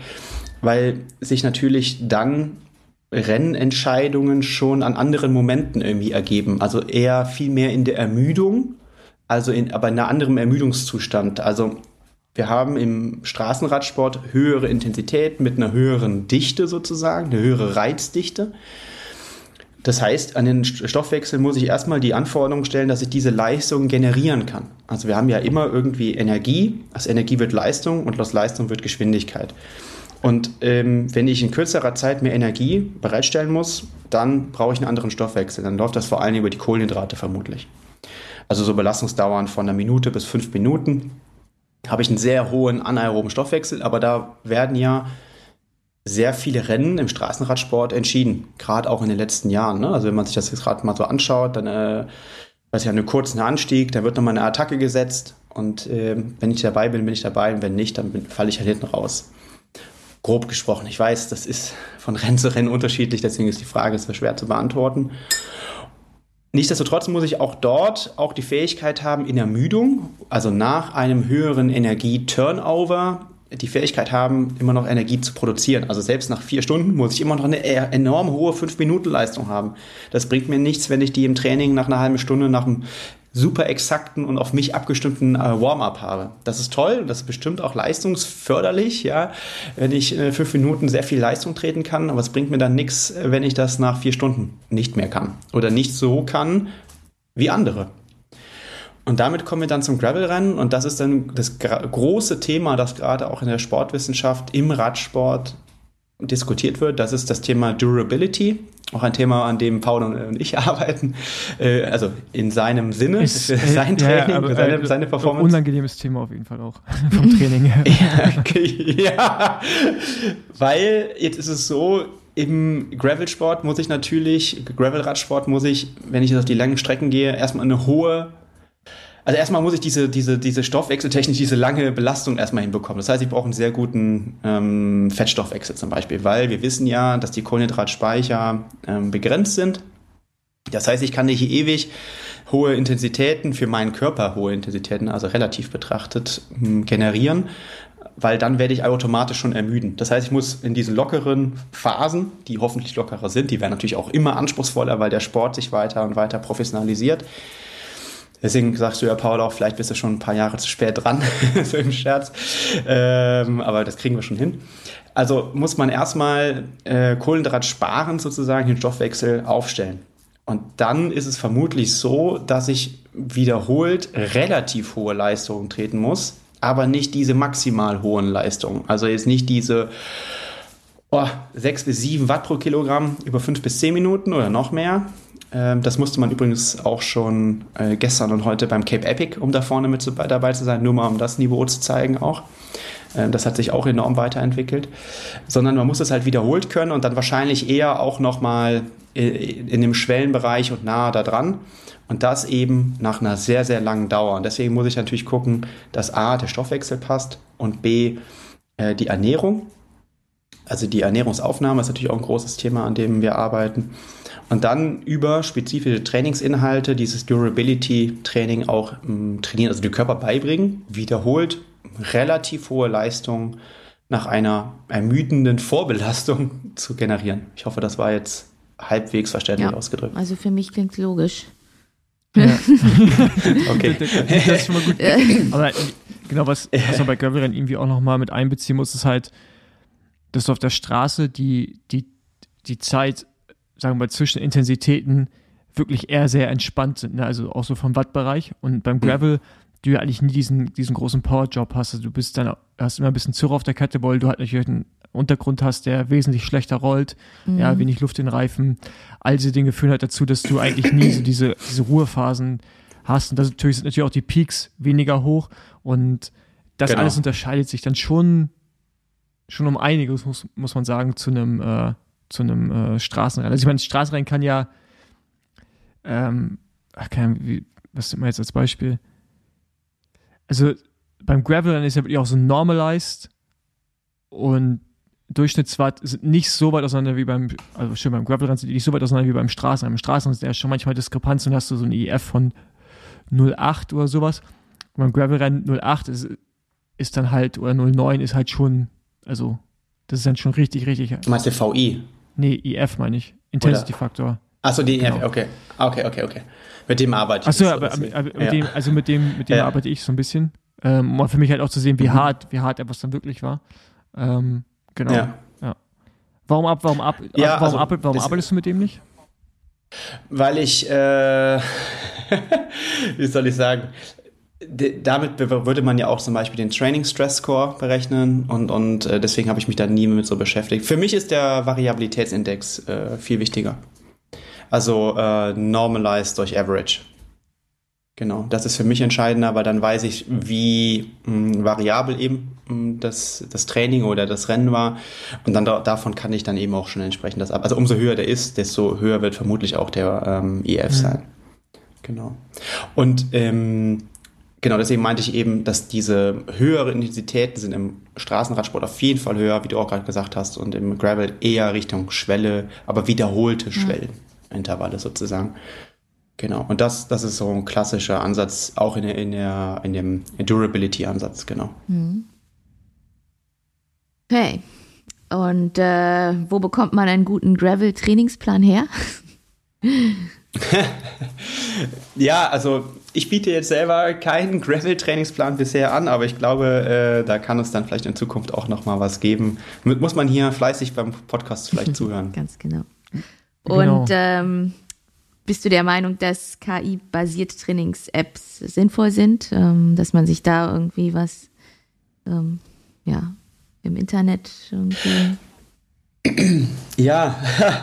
weil sich natürlich dann Rennentscheidungen schon an anderen Momenten irgendwie ergeben. Also eher viel mehr in der Ermüdung, also in, aber in einem anderen Ermüdungszustand. Also wir haben im Straßenradsport höhere Intensität mit einer höheren Dichte sozusagen, eine höhere Reizdichte. Das heißt, an den Stoffwechsel muss ich erstmal die Anforderung stellen, dass ich diese Leistung generieren kann. Also wir haben ja immer irgendwie Energie, aus Energie wird Leistung und aus Leistung wird Geschwindigkeit. Und ähm, wenn ich in kürzerer Zeit mehr Energie bereitstellen muss, dann brauche ich einen anderen Stoffwechsel. Dann läuft das vor allem über die Kohlenhydrate vermutlich. Also so Belastungsdauern von einer Minute bis fünf Minuten habe ich einen sehr hohen anaeroben Stoffwechsel, aber da werden ja sehr viele Rennen im Straßenradsport entschieden, gerade auch in den letzten Jahren. Ne? Also wenn man sich das jetzt gerade mal so anschaut, dann äh, weiß ja einen kurzen Anstieg, da wird nochmal eine Attacke gesetzt und äh, wenn ich dabei bin, bin ich dabei und wenn nicht, dann falle ich halt hinten raus. Grob gesprochen. Ich weiß, das ist von Rennen zu Rennen unterschiedlich, deswegen ist die Frage so schwer zu beantworten. Nichtsdestotrotz muss ich auch dort auch die Fähigkeit haben, in Ermüdung, also nach einem höheren Energie-Turnover, die Fähigkeit haben, immer noch Energie zu produzieren. Also selbst nach vier Stunden muss ich immer noch eine e-, enorm hohe 5-Minuten-Leistung haben. Das bringt mir nichts, wenn ich die im Training nach einer halben Stunde nach einem super exakten und auf mich abgestimmten äh, Warm-up habe. Das ist toll das ist bestimmt auch leistungsförderlich, ja, wenn ich äh, fünf Minuten sehr viel Leistung treten kann, aber es bringt mir dann nichts, wenn ich das nach vier Stunden nicht mehr kann oder nicht so kann wie andere. Und damit kommen wir dann zum Gravelrennen und das ist dann das große Thema, das gerade auch in der Sportwissenschaft im Radsport diskutiert wird. Das ist das Thema Durability auch ein Thema, an dem Paul und ich arbeiten. Äh, also in seinem Sinne,
ist, sein Training, ja, aber, seine, äh, seine Performance. Unangenehmes Thema auf jeden Fall auch vom Training her.
ja, ja, weil jetzt ist es so, im Gravelsport muss ich natürlich, Gravelradsport muss ich, wenn ich jetzt auf die langen Strecken gehe, erstmal eine hohe also erstmal muss ich diese, diese, diese Stoffwechseltechnik, diese lange Belastung erstmal hinbekommen. Das heißt, ich brauche einen sehr guten ähm, Fettstoffwechsel zum Beispiel, weil wir wissen ja, dass die Kohlenhydratspeicher ähm, begrenzt sind. Das heißt, ich kann nicht ewig hohe Intensitäten für meinen Körper, hohe Intensitäten, also relativ betrachtet, ähm, generieren, weil dann werde ich automatisch schon ermüden. Das heißt, ich muss in diesen lockeren Phasen, die hoffentlich lockerer sind, die werden natürlich auch immer anspruchsvoller, weil der Sport sich weiter und weiter professionalisiert, Deswegen sagst du ja, Paul, auch vielleicht bist du schon ein paar Jahre zu spät dran, so im Scherz. Ähm, aber das kriegen wir schon hin. Also muss man erstmal äh, Kohlenhydrat sparen, sozusagen den Stoffwechsel aufstellen. Und dann ist es vermutlich so, dass ich wiederholt relativ hohe Leistungen treten muss, aber nicht diese maximal hohen Leistungen. Also jetzt nicht diese oh, 6 bis 7 Watt pro Kilogramm über 5 bis 10 Minuten oder noch mehr, das musste man übrigens auch schon äh, gestern und heute beim Cape Epic, um da vorne mit dabei zu sein, nur mal um das Niveau zu zeigen auch. Ähm, das hat sich auch enorm weiterentwickelt. Sondern man muss es halt wiederholt können und dann wahrscheinlich eher auch nochmal äh, in dem Schwellenbereich und nahe da dran. Und das eben nach einer sehr, sehr langen Dauer. Und deswegen muss ich natürlich gucken, dass A, der Stoffwechsel passt und B, äh, die Ernährung. Also die Ernährungsaufnahme ist natürlich auch ein großes Thema, an dem wir arbeiten. Und dann über spezifische Trainingsinhalte dieses Durability-Training auch ähm, trainieren, also den Körper beibringen, wiederholt relativ hohe Leistung nach einer ermüdenden Vorbelastung zu generieren. Ich hoffe, das war jetzt halbwegs verständlich ja, ausgedrückt.
Also für mich klingt logisch.
Ja. okay. Das ist schon mal gut. Aber genau, was, was man bei Gravelrennen irgendwie auch nochmal mit einbeziehen muss, ist halt, dass du auf der Straße die, die, die Zeit sagen wir mal, zwischen Intensitäten wirklich eher sehr entspannt sind, ne? also auch so vom Wattbereich. Und beim Gravel, du ja eigentlich nie diesen, diesen großen Powerjob hast. Also du bist dann, hast immer ein bisschen Zurre auf der Kette, weil du halt natürlich einen Untergrund hast, der wesentlich schlechter rollt, mhm. ja, wenig Luft in den Reifen. All diese Dinge führen halt dazu, dass du eigentlich nie so diese, diese Ruhephasen hast. Und das natürlich sind natürlich auch die Peaks weniger hoch. Und das genau. alles unterscheidet sich dann schon, schon um einiges, muss, muss man sagen, zu einem, äh, zu einem äh, Straßenrennen. Also ich meine, Straßenrennen kann ja, ähm, ach, keine, wie, was nimmt man jetzt als Beispiel? Also beim Gravelrennen ist ja wirklich auch so normalized und Durchschnittswatt sind nicht so weit auseinander wie beim, also schön beim Gravelrennen sind die nicht so weit auseinander wie beim Straßenrennen. Beim Straßenrennen ist ja schon manchmal Diskrepanz und hast du so ein IF von 0,8 oder sowas. Und beim Gravelrennen 0,8 ist, ist dann halt, oder 0,9 ist halt schon, also das ist dann schon richtig, richtig.
Du meinst der VI?
Nee, IF meine ich. Intensity Faktor.
Achso, die IF, genau. okay. Okay, okay, okay. Mit dem arbeite ich.
Achso, aber, aber, aber mit dem, also mit dem, mit dem ja. arbeite ich so ein bisschen. Ähm, um für mich halt auch zu sehen, wie mhm. hart, wie hart etwas dann wirklich war. Ähm, genau. Ja. ja. Warum ab, warum ab, ja, warum, also, ab, warum arbeitest du mit dem nicht?
Weil ich, äh, wie soll ich sagen, damit würde man ja auch zum Beispiel den Training Stress Score berechnen und, und äh, deswegen habe ich mich da nie mit so beschäftigt. Für mich ist der Variabilitätsindex äh, viel wichtiger. Also äh, normalized durch Average. Genau, das ist für mich entscheidender, weil dann weiß ich, wie mh, variabel eben mh, das, das Training oder das Rennen war. Und dann da, davon kann ich dann eben auch schon entsprechend das ab. Also umso höher der ist, desto höher wird vermutlich auch der ähm, EF mhm. sein. Genau. Und ähm, Genau, deswegen meinte ich eben, dass diese höhere Intensitäten sind im Straßenradsport auf jeden Fall höher, wie du auch gerade gesagt hast, und im Gravel eher Richtung Schwelle, aber wiederholte Schwellenintervalle sozusagen. Genau, und das, das ist so ein klassischer Ansatz, auch in, der, in, der, in dem Durability-Ansatz, genau. Mhm.
Okay. Und äh, wo bekommt man einen guten Gravel-Trainingsplan her?
ja, also ich biete jetzt selber keinen Gravel-Trainingsplan bisher an, aber ich glaube, äh, da kann es dann vielleicht in Zukunft auch noch mal was geben. Muss man hier fleißig beim Podcast vielleicht zuhören.
Ganz genau. genau. Und ähm, bist du der Meinung, dass KI-basierte Trainings-Apps sinnvoll sind, ähm, dass man sich da irgendwie was ähm, ja, im Internet irgendwie
ja,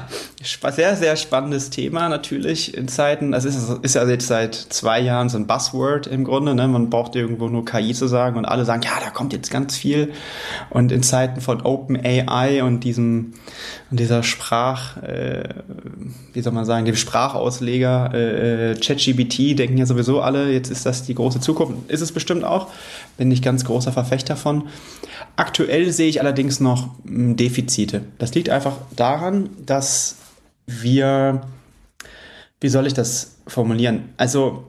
sehr, sehr spannendes Thema natürlich in Zeiten. Es ist, ist ja jetzt seit zwei Jahren so ein Buzzword im Grunde. Ne? Man braucht irgendwo nur KI zu sagen und alle sagen, ja, da kommt jetzt ganz viel. Und in Zeiten von Open AI und diesem dieser Sprach, äh, wie soll man sagen, dem Sprachausleger äh, ChatGBT denken ja sowieso alle, jetzt ist das die große Zukunft. Ist es bestimmt auch. Bin ich ganz großer Verfechter von. Aktuell sehe ich allerdings noch hm, Defizite. Das liegt einfach daran, dass wir, wie soll ich das formulieren? Also,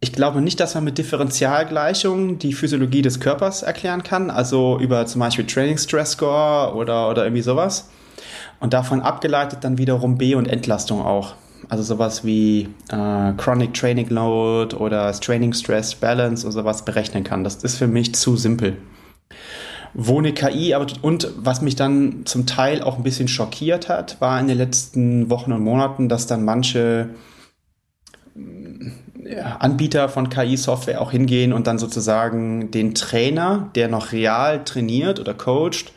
ich glaube nicht, dass man mit Differentialgleichungen die Physiologie des Körpers erklären kann, also über zum Beispiel Training Stress Score oder, oder irgendwie sowas. Und davon abgeleitet dann wiederum B- und Entlastung auch. Also sowas wie äh, Chronic Training Load oder Training Stress Balance oder sowas berechnen kann. Das ist für mich zu simpel wo eine KI aber und was mich dann zum Teil auch ein bisschen schockiert hat, war in den letzten Wochen und Monaten, dass dann manche ja, Anbieter von KI-Software auch hingehen und dann sozusagen den Trainer, der noch real trainiert oder coacht,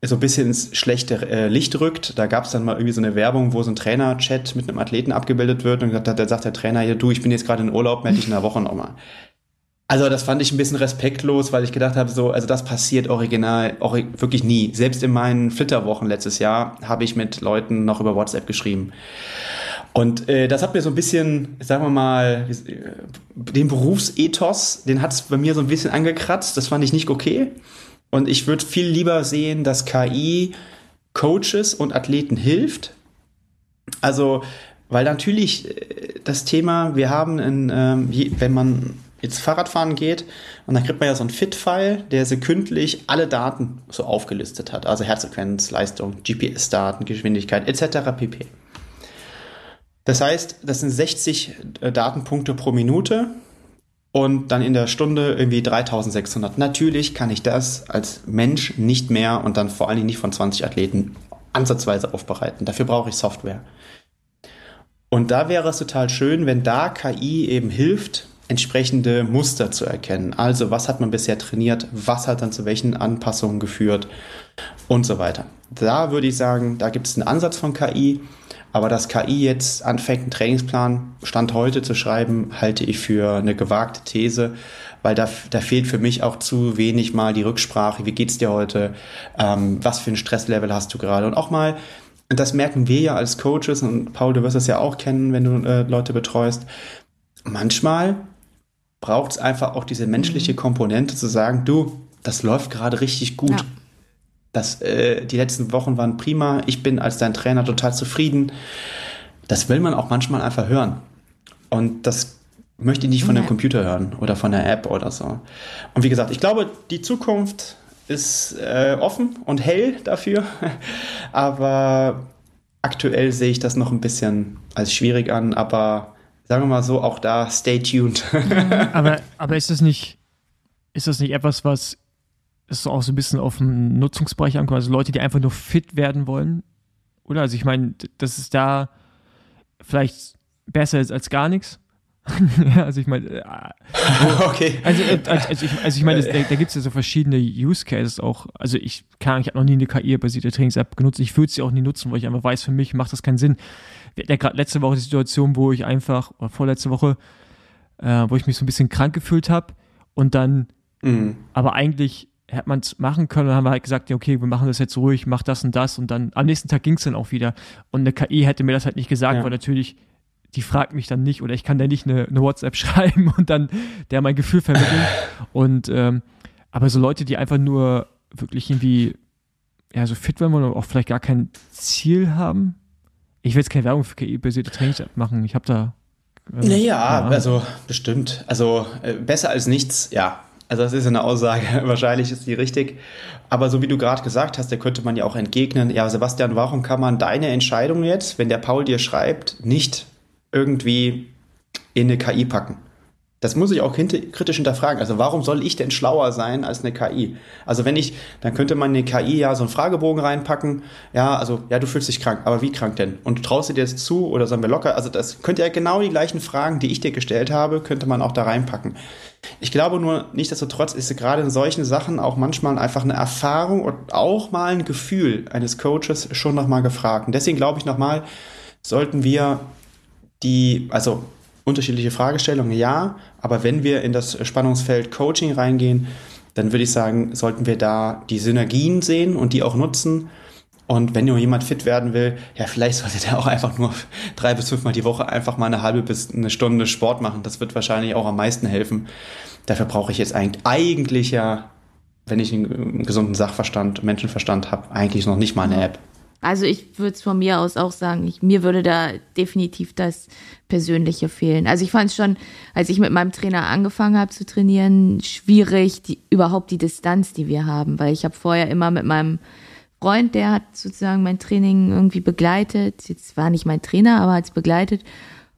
so ein bisschen ins schlechte äh, Licht rückt. Da gab es dann mal irgendwie so eine Werbung, wo so ein Trainer-Chat mit einem Athleten abgebildet wird und da sagt der Trainer, ja du, ich bin jetzt gerade in Urlaub, melde dich in einer Woche nochmal. Also das fand ich ein bisschen respektlos, weil ich gedacht habe, so, also das passiert original ori wirklich nie. Selbst in meinen Flitterwochen letztes Jahr habe ich mit Leuten noch über WhatsApp geschrieben. Und äh, das hat mir so ein bisschen, sagen wir mal, den Berufsethos, den hat es bei mir so ein bisschen angekratzt. Das fand ich nicht okay. Und ich würde viel lieber sehen, dass KI Coaches und Athleten hilft. Also, weil natürlich äh, das Thema, wir haben, in, ähm, wenn man jetzt Fahrradfahren geht und dann kriegt man ja so einen Fit-File, der sekündlich alle Daten so aufgelistet hat. Also Herzfrequenz, Leistung, GPS-Daten, Geschwindigkeit etc. pp. Das heißt, das sind 60 äh, Datenpunkte pro Minute und dann in der Stunde irgendwie 3600. Natürlich kann ich das als Mensch nicht mehr und dann vor allen Dingen nicht von 20 Athleten ansatzweise aufbereiten. Dafür brauche ich Software. Und da wäre es total schön, wenn da KI eben hilft, entsprechende Muster zu erkennen. Also was hat man bisher trainiert, was hat dann zu welchen Anpassungen geführt? Und so weiter. Da würde ich sagen, da gibt es einen Ansatz von KI, aber dass KI jetzt anfängt, einen Trainingsplan Stand heute zu schreiben, halte ich für eine gewagte These, weil da, da fehlt für mich auch zu wenig mal die Rücksprache, wie geht's dir heute, ähm, was für ein Stresslevel hast du gerade? Und auch mal das merken wir ja als Coaches und Paul, du wirst das ja auch kennen, wenn du äh, Leute betreust. Manchmal braucht es einfach auch diese menschliche mhm. Komponente zu sagen, du, das läuft gerade richtig gut. Ja. Das, äh, die letzten Wochen waren prima. Ich bin als dein Trainer total zufrieden. Das will man auch manchmal einfach hören. Und das möchte ich nicht von ja. dem Computer hören oder von der App oder so. Und wie gesagt, ich glaube, die Zukunft ist äh, offen und hell dafür. Aber aktuell sehe ich das noch ein bisschen als schwierig an. Aber sagen wir mal so, auch da stay tuned.
aber, aber ist das nicht, ist das nicht etwas, was ist auch so ein bisschen auf den Nutzungsbereich ankommt? Also Leute, die einfach nur fit werden wollen? Oder? Also ich meine, das ist da vielleicht besser ist als gar nichts. ja, also ich meine, äh, okay. Also, also, ich, also ich meine, da, da gibt es ja so verschiedene Use Cases auch. Also ich kann, ich habe noch nie eine KI-basierte Trainings-App genutzt. Ich würde sie auch nie nutzen, weil ich einfach weiß, für mich macht das keinen Sinn wir hatten ja gerade letzte Woche die Situation, wo ich einfach, oder vorletzte Woche, äh, wo ich mich so ein bisschen krank gefühlt habe und dann, mhm. aber eigentlich hätte man es machen können und dann haben wir halt gesagt, ja, okay, wir machen das jetzt ruhig, mach das und das und dann am nächsten Tag ging es dann auch wieder. Und eine KI hätte mir das halt nicht gesagt, ja. weil natürlich, die fragt mich dann nicht oder ich kann da nicht eine, eine WhatsApp schreiben und dann der mein Gefühl vermitteln. und ähm, aber so Leute, die einfach nur wirklich irgendwie ja, so fit werden wollen oder auch vielleicht gar kein Ziel haben, ich will jetzt keine Werbung für KI-basierte Trainings machen. Ich habe da.
Äh, naja, also bestimmt. Also äh, besser als nichts, ja. Also das ist eine Aussage, wahrscheinlich ist die richtig. Aber so wie du gerade gesagt hast, da könnte man ja auch entgegnen, ja Sebastian, warum kann man deine Entscheidung jetzt, wenn der Paul dir schreibt, nicht irgendwie in eine KI packen? Das muss ich auch kritisch hinterfragen. Also warum soll ich denn schlauer sein als eine KI? Also wenn ich, dann könnte man eine KI ja so einen Fragebogen reinpacken. Ja, also ja, du fühlst dich krank, aber wie krank denn? Und traust du dir jetzt zu oder sollen wir locker? Also das könnte ja genau die gleichen Fragen, die ich dir gestellt habe, könnte man auch da reinpacken. Ich glaube nur, nichtsdestotrotz ist gerade in solchen Sachen auch manchmal einfach eine Erfahrung und auch mal ein Gefühl eines Coaches schon nochmal gefragt. Und deswegen glaube ich nochmal, sollten wir die, also unterschiedliche Fragestellungen, ja, aber wenn wir in das Spannungsfeld Coaching reingehen, dann würde ich sagen, sollten wir da die Synergien sehen und die auch nutzen. Und wenn nur jemand fit werden will, ja, vielleicht sollte der auch einfach nur drei bis fünfmal die Woche einfach mal eine halbe bis eine Stunde Sport machen. Das wird wahrscheinlich auch am meisten helfen. Dafür brauche ich jetzt eigentlich, ja, wenn ich einen gesunden Sachverstand, Menschenverstand habe, eigentlich noch nicht mal eine App.
Also ich würde es von mir aus auch sagen, ich, mir würde da definitiv das Persönliche fehlen. Also ich fand es schon, als ich mit meinem Trainer angefangen habe zu trainieren, schwierig, die, überhaupt die Distanz, die wir haben, weil ich habe vorher immer mit meinem Freund, der hat sozusagen mein Training irgendwie begleitet. Jetzt war nicht mein Trainer, aber hat es begleitet.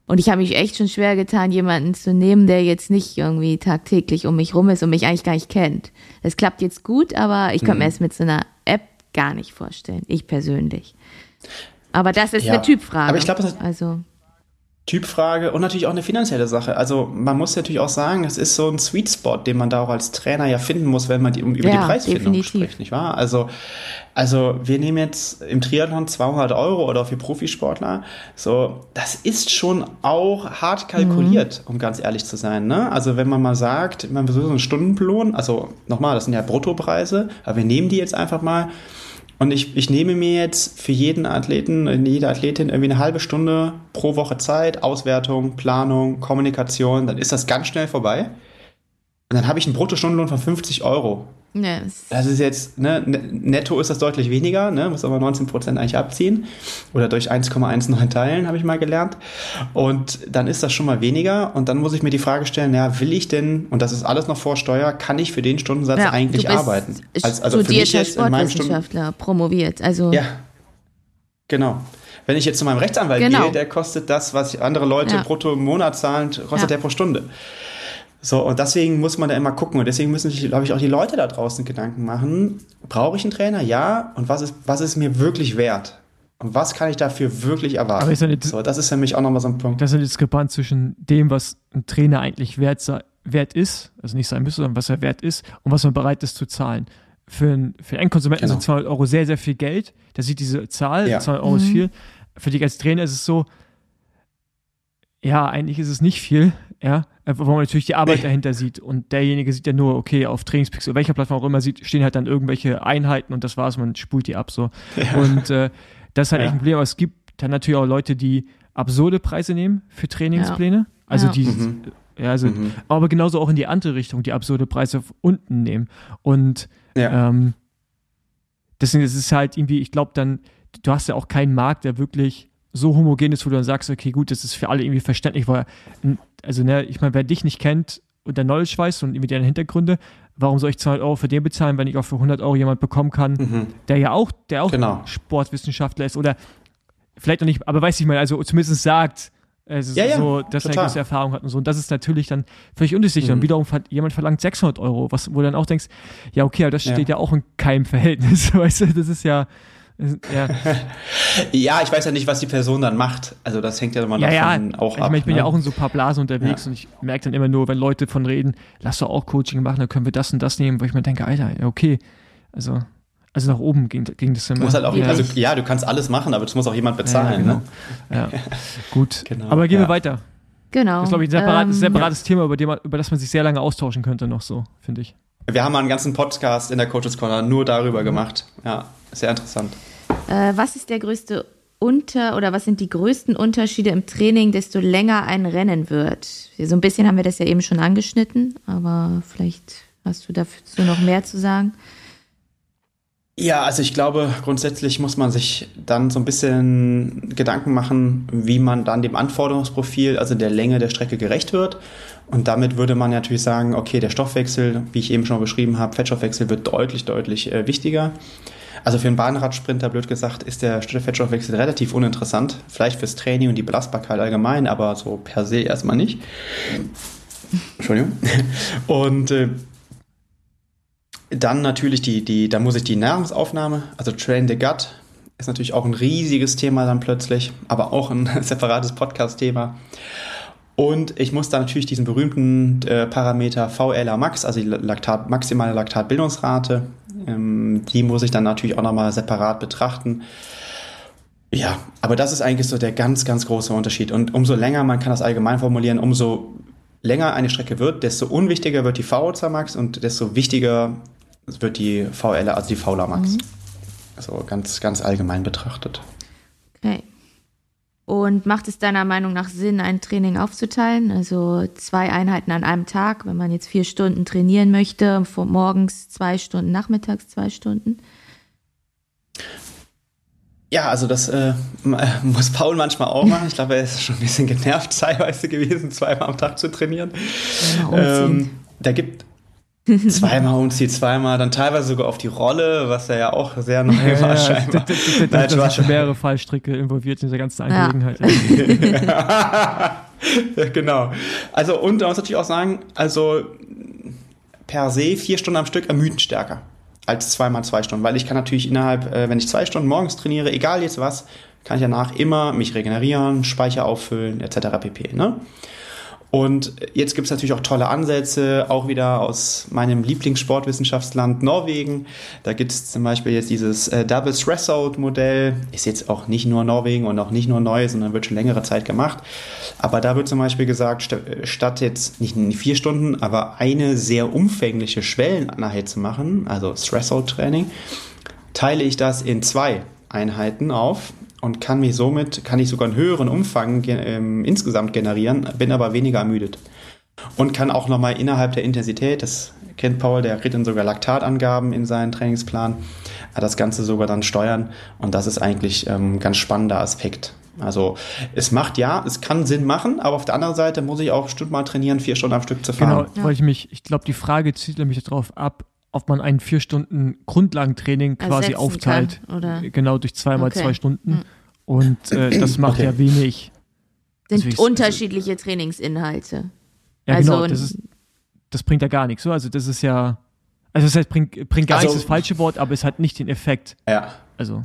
Und ich habe mich echt schon schwer getan, jemanden zu nehmen, der jetzt nicht irgendwie tagtäglich um mich rum ist und mich eigentlich gar nicht kennt. Das klappt jetzt gut, aber ich könnte mhm. mir es mit so einer App gar nicht vorstellen. Ich persönlich. Aber das ist ja, eine Typfrage.
Aber ich glaube, also Typfrage und natürlich auch eine finanzielle Sache. Also man muss natürlich auch sagen, es ist so ein Sweet Spot, den man da auch als Trainer ja finden muss, wenn man die, um, über ja, die Preisfindung definitiv. spricht, nicht wahr? Also, also wir nehmen jetzt im Triathlon 200 Euro oder für Profisportler. So, das ist schon auch hart kalkuliert, mhm. um ganz ehrlich zu sein. Ne? Also wenn man mal sagt, man versucht so einen Stundenlohn, also nochmal, das sind ja Bruttopreise, aber wir nehmen die jetzt einfach mal und ich, ich nehme mir jetzt für jeden Athleten, jede Athletin irgendwie eine halbe Stunde pro Woche Zeit, Auswertung, Planung, Kommunikation, dann ist das ganz schnell vorbei. Und dann habe ich einen Bruttostundenlohn von 50 Euro.
Ja,
Das ist jetzt, ne, netto ist das deutlich weniger, ne, muss aber 19 Prozent eigentlich abziehen. Oder durch 1,19 teilen, habe ich mal gelernt. Und dann ist das schon mal weniger. Und dann muss ich mir die Frage stellen, ja, will ich denn, und das ist alles noch vor Steuer, kann ich für den Stundensatz
ja,
eigentlich
du bist
arbeiten?
Als, also studierter Sportwissenschaftler, promoviert. Also
ja, genau. Wenn ich jetzt zu meinem Rechtsanwalt genau. gehe, der kostet das, was andere Leute ja. brutto im Monat zahlen, kostet ja. der pro Stunde. So, und deswegen muss man da immer gucken. Und deswegen müssen sich, glaube ich, auch die Leute da draußen Gedanken machen. Brauche ich einen Trainer? Ja. Und was ist, was ist mir wirklich wert? Und was kann ich dafür wirklich erwarten? Aber ist
eine, so, das ist für mich auch nochmal so ein Punkt. Das ist eine Diskrepanz zwischen dem, was ein Trainer eigentlich wert, wert ist, also nicht sein müsste, sondern was er wert ist und was man bereit ist zu zahlen. Für einen, für einen Endkonsumenten genau. sind 200 Euro sehr, sehr viel Geld. Der sieht diese Zahl, ja. 200 Euro mhm. ist viel. Für dich als Trainer ist es so, ja, eigentlich ist es nicht viel, ja, wo man natürlich die Arbeit dahinter sieht und derjenige sieht ja nur, okay, auf Trainingspix oder welcher Plattform auch immer sieht, stehen halt dann irgendwelche Einheiten und das war's, man spult die ab so. Ja. Und äh, das ist halt ja. echt ein Problem, aber es gibt dann natürlich auch Leute, die absurde Preise nehmen für Trainingspläne, ja. also die mhm. ja, also, mhm. aber genauso auch in die andere Richtung, die absurde Preise unten nehmen und ähm, deswegen ist es halt irgendwie, ich glaube dann, du hast ja auch keinen Markt, der wirklich so homogen ist, wo du dann sagst, okay, gut, das ist für alle irgendwie verständlich, weil, also, ne, ich meine, wer dich nicht kennt und der Knowledge weiß und irgendwie deine Hintergründe, warum soll ich 200 Euro für den bezahlen, wenn ich auch für 100 Euro jemand bekommen kann, mhm. der ja auch, der auch genau. Sportwissenschaftler ist oder vielleicht noch nicht, aber weiß ich mal, also zumindest sagt, also ja, so, dass total. er eine gewisse Erfahrung hat und so. Und das ist natürlich dann völlig undurchsichtig. Mhm. Und wiederum hat jemand verlangt 600 Euro, was, wo du dann auch denkst, ja, okay, aber das steht ja, ja auch in keinem Verhältnis. Weißt du, das ist ja,
ja. ja, ich weiß ja nicht, was die Person dann macht. Also das hängt ja immer ja, davon
ja.
auch
ich ab. Ich bin ne? ja auch in so ein paar Blasen unterwegs ja. und ich merke dann immer nur, wenn Leute von reden, lass doch auch Coaching machen, dann können wir das und das nehmen, wo ich mir denke, Alter, okay. Also, also nach oben ging, ging das immer.
Du halt auch, ja. Also, ja, du kannst alles machen, aber das muss auch jemand bezahlen.
Genau. Ne? Gut. Genau. Aber gehen wir weiter.
Genau.
Das ist, glaube ich, ein separates, ähm, separates Thema, über, dem, über das man sich sehr lange austauschen könnte, noch so, finde ich.
Wir haben mal einen ganzen Podcast in der Coaches Corner nur darüber mhm. gemacht. Ja, sehr interessant.
Äh, was ist der größte Unter- oder was sind die größten Unterschiede im Training, desto länger ein Rennen wird? So ein bisschen haben wir das ja eben schon angeschnitten, aber vielleicht hast du dazu noch mehr zu sagen.
Ja, also ich glaube, grundsätzlich muss man sich dann so ein bisschen Gedanken machen, wie man dann dem Anforderungsprofil, also der Länge der Strecke gerecht wird. Und damit würde man natürlich sagen, okay, der Stoffwechsel, wie ich eben schon beschrieben habe, Fettstoffwechsel wird deutlich, deutlich äh, wichtiger. Also für einen Bahnradsprinter, blöd gesagt, ist der Fettstoffwechsel relativ uninteressant. Vielleicht fürs Training und die Belastbarkeit allgemein, aber so per se erstmal nicht. Entschuldigung. Und äh, dann natürlich die, die, da muss ich die Nahrungsaufnahme, also Train the Gut, ist natürlich auch ein riesiges Thema dann plötzlich, aber auch ein separates Podcast-Thema. Und ich muss da natürlich diesen berühmten äh, Parameter VLA Max, also die Laktat, maximale Laktatbildungsrate, ähm, die muss ich dann natürlich auch nochmal separat betrachten. Ja, aber das ist eigentlich so der ganz, ganz große Unterschied. Und umso länger, man kann das allgemein formulieren, umso länger eine Strecke wird, desto unwichtiger wird die VOC Max und desto wichtiger wird die VL, also die VLA Max. Mhm. Also ganz, ganz allgemein betrachtet.
Okay. Und macht es deiner Meinung nach Sinn, ein Training aufzuteilen? Also zwei Einheiten an einem Tag, wenn man jetzt vier Stunden trainieren möchte, morgens zwei Stunden, nachmittags zwei Stunden?
Ja, also das äh, muss Paul manchmal auch machen. Ich glaube, er ist schon ein bisschen genervt teilweise gewesen, zweimal am Tag zu trainieren. Ähm, da gibt zweimal umziehen, zweimal, dann teilweise sogar auf die Rolle, was ja auch sehr neu ja, war ja, scheinbar.
Da, da, da, da sind mehrere Fallstricke involviert in dieser ganzen Angelegenheit.
Ja. ja, genau. Also und man muss natürlich auch sagen, also per se vier Stunden am Stück ermüden stärker als zweimal zwei Stunden, weil ich kann natürlich innerhalb, äh, wenn ich zwei Stunden morgens trainiere, egal jetzt was, kann ich danach immer mich regenerieren, Speicher auffüllen etc. pp. Ne? Und jetzt gibt es natürlich auch tolle Ansätze, auch wieder aus meinem Lieblingssportwissenschaftsland Norwegen. Da gibt es zum Beispiel jetzt dieses äh, Double Threshold Modell. Ist jetzt auch nicht nur Norwegen und auch nicht nur neu, sondern wird schon längere Zeit gemacht. Aber da wird zum Beispiel gesagt, st statt jetzt nicht in vier Stunden, aber eine sehr umfängliche Schwelleneinheit zu machen, also Threshold Training, teile ich das in zwei Einheiten auf und kann mich somit, kann ich sogar einen höheren Umfang ge ähm, insgesamt generieren, bin aber weniger ermüdet. Und kann auch nochmal innerhalb der Intensität, das kennt Paul, der kriegt dann sogar Laktatangaben in seinen Trainingsplan, das Ganze sogar dann steuern. Und das ist eigentlich ein ähm, ganz spannender Aspekt. Also es macht ja, es kann Sinn machen, aber auf der anderen Seite muss ich auch mal trainieren, vier Stunden am Stück zu fahren.
Genau, ja. weil ich mich, ich glaube, die Frage zielt nämlich darauf ab, ob man ein vier Stunden Grundlagentraining quasi aufteilt. Kann, oder? Genau, durch zweimal okay. zwei Stunden. Hm. Und äh, das macht okay. ja wenig.
Sind also unterschiedliche Trainingsinhalte.
Ja, also genau, das, ist, das bringt ja gar nichts. So. Also das ist ja, also das heißt, bringt, bringt gar also, nichts das falsche Wort, aber es hat nicht den Effekt.
Ja.
Also.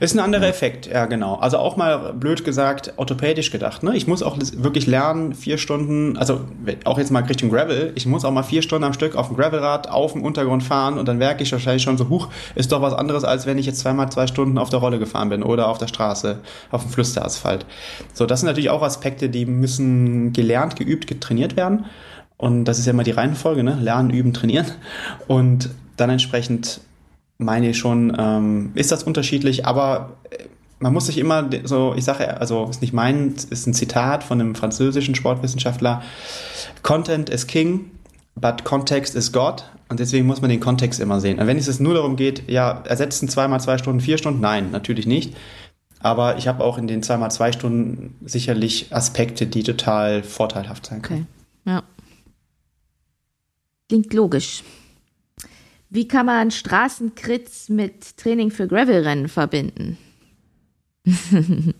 Ist ein anderer Effekt, ja genau. Also auch mal blöd gesagt, orthopädisch gedacht. Ne? Ich muss auch wirklich lernen, vier Stunden, also auch jetzt mal Richtung Gravel, ich muss auch mal vier Stunden am Stück auf dem Gravelrad auf dem Untergrund fahren und dann merke ich wahrscheinlich schon so, huch, ist doch was anderes, als wenn ich jetzt zweimal zwei Stunden auf der Rolle gefahren bin oder auf der Straße, auf dem Flüsterasphalt. So, das sind natürlich auch Aspekte, die müssen gelernt, geübt, getrainiert werden. Und das ist ja immer die Reihenfolge, ne? Lernen, üben, trainieren. Und dann entsprechend meine ich schon, ähm, ist das unterschiedlich, aber äh, man muss sich immer so, ich sage, also ist nicht mein, ist ein Zitat von einem französischen Sportwissenschaftler. Content is king, but context is God. Und deswegen muss man den Kontext immer sehen. Und wenn es nur darum geht, ja, ersetzen zweimal zwei Stunden, vier Stunden, nein, natürlich nicht. Aber ich habe auch in den zweimal zwei Stunden sicherlich Aspekte, die total vorteilhaft sein können.
Okay. Ja. Klingt logisch. Wie kann man Straßenkrits mit Training für Gravelrennen verbinden?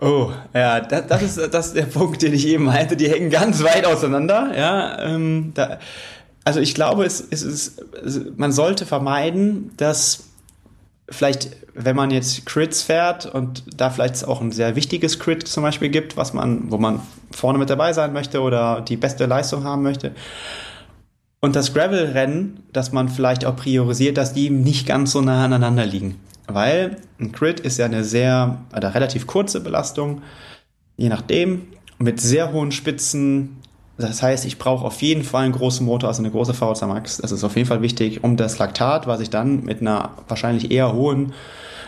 oh, ja, das, das, ist, das ist der Punkt, den ich eben meinte. Die hängen ganz weit auseinander. Ja, ähm, da, also ich glaube, es, es ist, man sollte vermeiden, dass vielleicht, wenn man jetzt Crits fährt und da vielleicht auch ein sehr wichtiges Crit zum Beispiel gibt, was man, wo man vorne mit dabei sein möchte oder die beste Leistung haben möchte, und das Gravel-Rennen, dass man vielleicht auch priorisiert, dass die nicht ganz so nah aneinander liegen. Weil ein Crit ist ja eine sehr, oder relativ kurze Belastung, je nachdem, mit sehr hohen Spitzen. Das heißt, ich brauche auf jeden Fall einen großen Motor, also eine große VHC Max. Das ist auf jeden Fall wichtig, um das Laktat, was ich dann mit einer wahrscheinlich eher hohen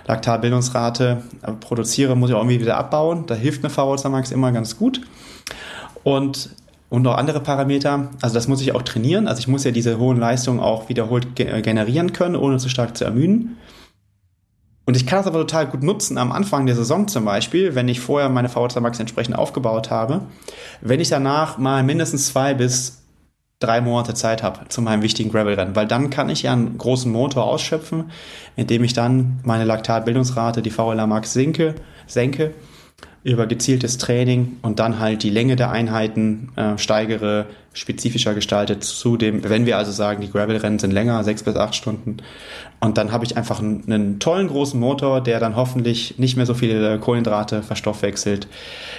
Laktatbildungsrate produziere, muss ich auch irgendwie wieder abbauen. Da hilft eine VHC Max immer ganz gut. Und und noch andere Parameter. Also das muss ich auch trainieren. Also ich muss ja diese hohen Leistungen auch wiederholt ge generieren können, ohne zu stark zu ermüden. Und ich kann das aber total gut nutzen am Anfang der Saison zum Beispiel, wenn ich vorher meine VO2 Max entsprechend aufgebaut habe, wenn ich danach mal mindestens zwei bis drei Monate Zeit habe zu meinem wichtigen Gravel-Rennen, weil dann kann ich ja einen großen Motor ausschöpfen, indem ich dann meine Laktatbildungsrate, die VLA Max senke, senke über gezieltes Training und dann halt die Länge der Einheiten äh, steigere, spezifischer gestaltet zu dem, wenn wir also sagen, die Gravel-Rennen sind länger, sechs bis acht Stunden. Und dann habe ich einfach einen, einen, tollen großen Motor, der dann hoffentlich nicht mehr so viele Kohlenhydrate verstoffwechselt,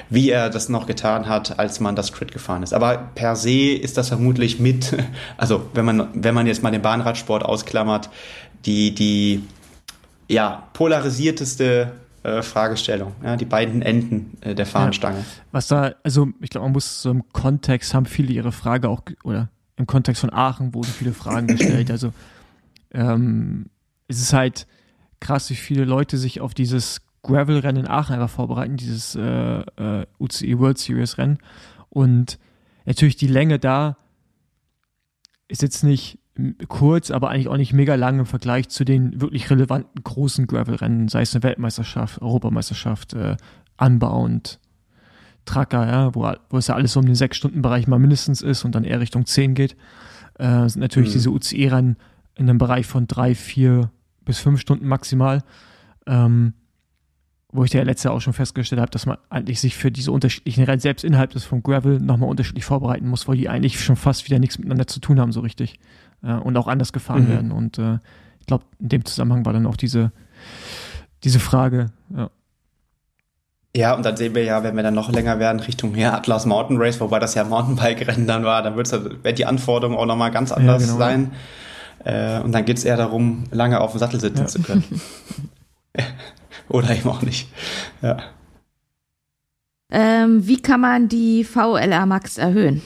wie er das noch getan hat, als man das Crit gefahren ist. Aber per se ist das vermutlich mit, also wenn man, wenn man jetzt mal den Bahnradsport ausklammert, die, die ja, polarisierteste äh, Fragestellung, ja, die beiden Enden äh, der Fahnenstange. Ja,
was da, also ich glaube, man muss so im Kontext haben viele ihre Frage auch, oder im Kontext von Aachen wurden viele Fragen gestellt. Also ähm, es ist halt krass, wie viele Leute sich auf dieses Gravel-Rennen in Aachen einfach vorbereiten, dieses äh, äh, UCI World Series Rennen. Und natürlich die Länge da ist jetzt nicht kurz, aber eigentlich auch nicht mega lang im Vergleich zu den wirklich relevanten großen Gravel-Rennen, sei es eine Weltmeisterschaft, Europameisterschaft, äh, Unbound, Tracker, ja, wo, wo es ja alles so um den sechs Stunden Bereich mal mindestens ist und dann eher Richtung zehn geht, äh, sind natürlich mhm. diese UCI-Rennen in einem Bereich von drei, vier bis fünf Stunden maximal. Ähm, wo ich ja letzte auch schon festgestellt habe, dass man eigentlich sich für diese unterschiedlichen Rennen selbst innerhalb des von Gravel nochmal unterschiedlich vorbereiten muss, weil die eigentlich schon fast wieder nichts miteinander zu tun haben, so richtig. Äh, und auch anders gefahren mhm. werden. Und äh, ich glaube, in dem Zusammenhang war dann auch diese, diese Frage, ja.
Ja, und dann sehen wir ja, wenn wir dann noch länger werden, Richtung ja, Atlas Mountain Race, wobei das ja Mountainbike-Rennen dann war, dann wird die Anforderung auch nochmal ganz anders ja, genau. sein. Äh, und dann geht es eher darum, lange auf dem Sattel sitzen ja. zu können. Oder eben auch nicht. Ja.
Ähm, wie kann man die VLR Max erhöhen?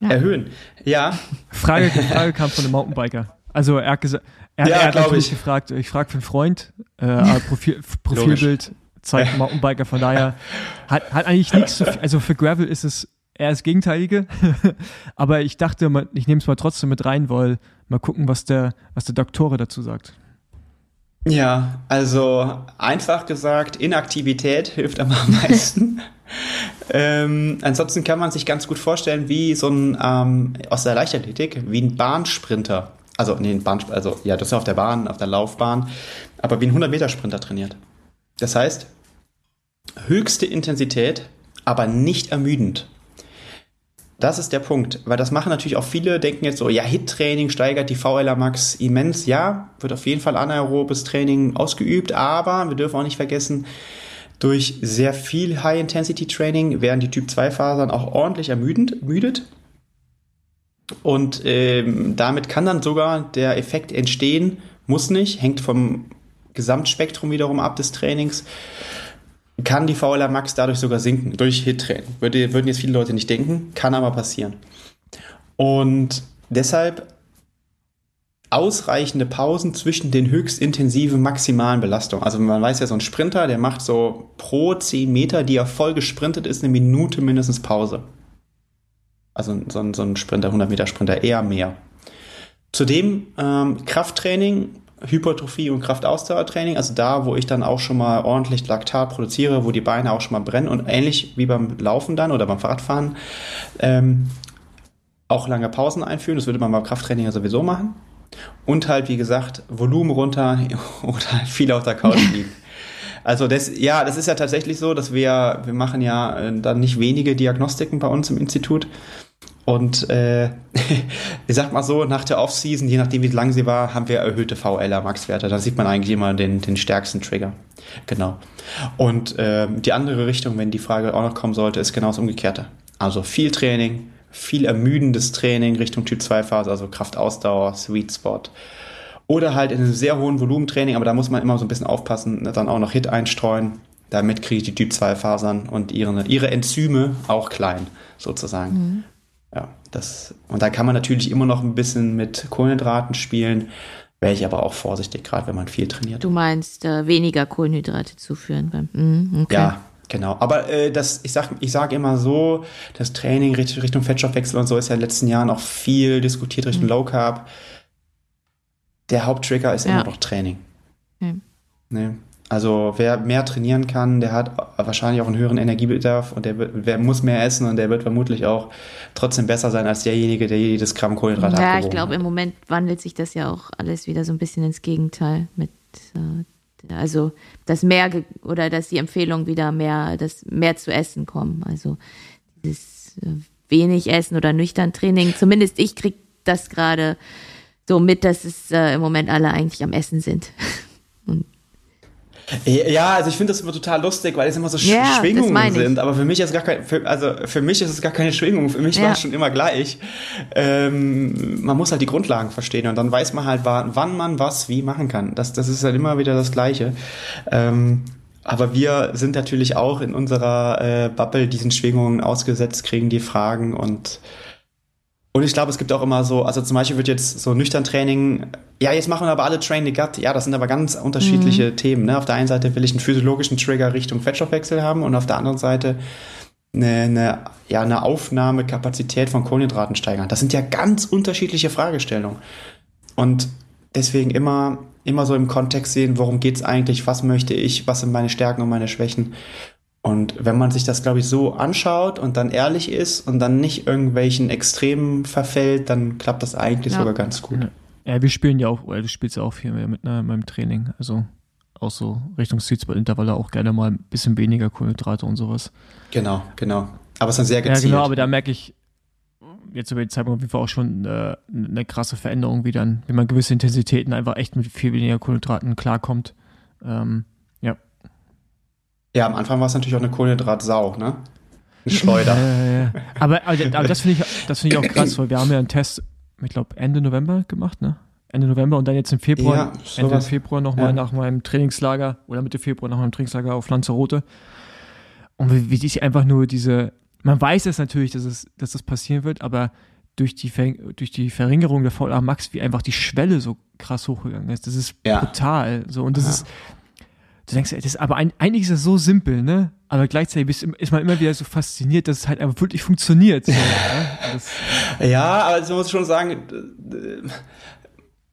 Ja. Erhöhen, ja.
Frage, die Frage kam von einem Mountainbiker. Also er hat gesagt, er, ja, er hat natürlich ich. gefragt, ich frage für einen Freund, äh, Profil, Profilbild zeigt Mountainbiker, von daher hat, hat eigentlich nichts zu viel, also für Gravel ist es eher das Gegenteilige. Aber ich dachte, ich nehme es mal trotzdem mit rein, weil mal gucken, was der, was der Doktore dazu sagt.
Ja, also einfach gesagt, Inaktivität hilft am meisten. Ähm, ansonsten kann man sich ganz gut vorstellen, wie so ein ähm, aus der Leichtathletik, wie ein Bahnsprinter. Also, nee, ein Bahn, also ja, das ist auf der Bahn, auf der Laufbahn, aber wie ein 100-Meter-Sprinter trainiert. Das heißt, höchste Intensität, aber nicht ermüdend. Das ist der Punkt, weil das machen natürlich auch viele, denken jetzt so, ja, HIT-Training steigert die VLA Max immens. Ja, wird auf jeden Fall anaerobes Training ausgeübt, aber wir dürfen auch nicht vergessen, durch sehr viel High-Intensity-Training werden die Typ-2-Fasern auch ordentlich ermüdend, ermüdet. Und ähm, damit kann dann sogar der Effekt entstehen, muss nicht, hängt vom Gesamtspektrum wiederum ab des Trainings kann die VLA Max dadurch sogar sinken, durch Hit-Training. Würde, würden jetzt viele Leute nicht denken, kann aber passieren. Und deshalb ausreichende Pausen zwischen den höchst intensiven maximalen Belastungen. Also man weiß ja, so ein Sprinter, der macht so pro 10 Meter, die er voll gesprintet ist, eine Minute mindestens Pause. Also so ein, so ein Sprinter, 100 Meter Sprinter, eher mehr. Zudem ähm, Krafttraining Hypertrophie und Kraftausdauertraining, also da, wo ich dann auch schon mal ordentlich Laktat produziere, wo die Beine auch schon mal brennen und ähnlich wie beim Laufen dann oder beim Fahrradfahren ähm, auch lange Pausen einführen. Das würde man beim Krafttraining ja sowieso machen. Und halt, wie gesagt, Volumen runter oder viel auf der Couch liegen. Also das, ja, das ist ja tatsächlich so, dass wir, wir machen ja äh, dann nicht wenige Diagnostiken bei uns im Institut. Und äh, ich sag mal so, nach der Offseason, je nachdem wie lang sie war, haben wir erhöhte VLR-Max-Werte. Da sieht man eigentlich immer den, den stärksten Trigger. Genau. Und äh, die andere Richtung, wenn die Frage auch noch kommen sollte, ist genau das Umgekehrte. Also viel Training, viel ermüdendes Training Richtung Typ 2 Phase, also Kraftausdauer, Sweet Spot. Oder halt in einem sehr hohen Volumentraining, aber da muss man immer so ein bisschen aufpassen, dann auch noch Hit einstreuen. Damit kriege ich die Typ 2 Fasern und ihre, ihre Enzyme auch klein, sozusagen. Mhm. Ja, das, und da kann man natürlich immer noch ein bisschen mit Kohlenhydraten spielen, wäre ich aber auch vorsichtig, gerade wenn man viel trainiert.
Du meinst, äh, weniger Kohlenhydrate zuführen beim, mm,
okay. Ja, genau. Aber äh, das, ich sage ich sag immer so, das Training Richtung Fettstoffwechsel und so ist ja in den letzten Jahren auch viel diskutiert Richtung mhm. Low Carb. Der Haupttrigger ist ja. immer noch Training. Mhm. Ne? Also wer mehr trainieren kann, der hat wahrscheinlich auch einen höheren Energiebedarf und der wird, wer muss mehr essen und der wird vermutlich auch trotzdem besser sein als derjenige, der jedes Gramm Kohlenhydrat hat.
Ja, ich glaube, im Moment wandelt sich das ja auch alles wieder so ein bisschen ins Gegenteil mit äh, also dass mehr oder dass die Empfehlung wieder mehr, dass mehr zu essen kommen. Also dieses äh, wenig Essen oder nüchtern Training. Zumindest ich krieg das gerade so mit, dass es äh, im Moment alle eigentlich am Essen sind.
Ja, also ich finde das immer total lustig, weil es immer so ja, Schwingungen sind. Aber für mich ist gar kein, für, also für mich ist es gar keine Schwingung. Für mich ja. war es schon immer gleich. Ähm, man muss halt die Grundlagen verstehen und dann weiß man halt, wann man was wie machen kann. Das, das ist halt immer wieder das Gleiche. Ähm, aber wir sind natürlich auch in unserer äh, Bubble diesen Schwingungen ausgesetzt, kriegen die Fragen und und ich glaube, es gibt auch immer so, also zum Beispiel wird jetzt so nüchtern Training, ja, jetzt machen wir aber alle Train the Gut. Ja, das sind aber ganz unterschiedliche mhm. Themen. Ne? Auf der einen Seite will ich einen physiologischen Trigger Richtung Fettstoffwechsel haben und auf der anderen Seite eine, eine, ja, eine Aufnahmekapazität von Kohlenhydraten steigern. Das sind ja ganz unterschiedliche Fragestellungen. Und deswegen immer, immer so im Kontext sehen, worum geht's eigentlich, was möchte ich, was sind meine Stärken und meine Schwächen. Und wenn man sich das, glaube ich, so anschaut und dann ehrlich ist und dann nicht irgendwelchen Extremen verfällt, dann klappt das eigentlich ja. sogar ganz gut.
Ja, wir spielen ja auch, oder du spielst ja auch viel mehr mit einer, meinem Training. Also auch so Richtung Sweetspot-Intervalle auch gerne mal ein bisschen weniger Kohlenhydrate und sowas.
Genau, genau. Aber es ist dann sehr gezielt.
Ja, genau, aber da merke ich jetzt über die Zeit auf jeden Fall auch schon äh, eine krasse Veränderung, wie dann, wie man gewisse Intensitäten einfach echt mit viel weniger Kohlenhydraten klarkommt. Ähm,
ja, am Anfang war es natürlich auch eine Kohlenhydratsau, ne? Eine Schleuder.
Äh, aber, aber, aber, das finde ich, das ich auch krass, weil wir haben ja einen Test, ich glaube, Ende November gemacht, ne? Ende November und dann jetzt im Februar, ja, Ende Februar nochmal ja. nach meinem Trainingslager oder Mitte Februar nach meinem Trainingslager auf Lanzarote. Und wie, wie ich einfach nur diese, man weiß es natürlich, dass es, dass das passieren wird, aber durch die, durch die Verringerung der VLA Max, wie einfach die Schwelle so krass hochgegangen ist. Das ist ja. brutal. So, und das ist, du denkst, das ist aber ein, eigentlich ist das so simpel, ne? Aber gleichzeitig bist, ist man immer wieder so fasziniert, dass es halt einfach wirklich funktioniert. So, ne?
das, ja, aber ich muss schon sagen,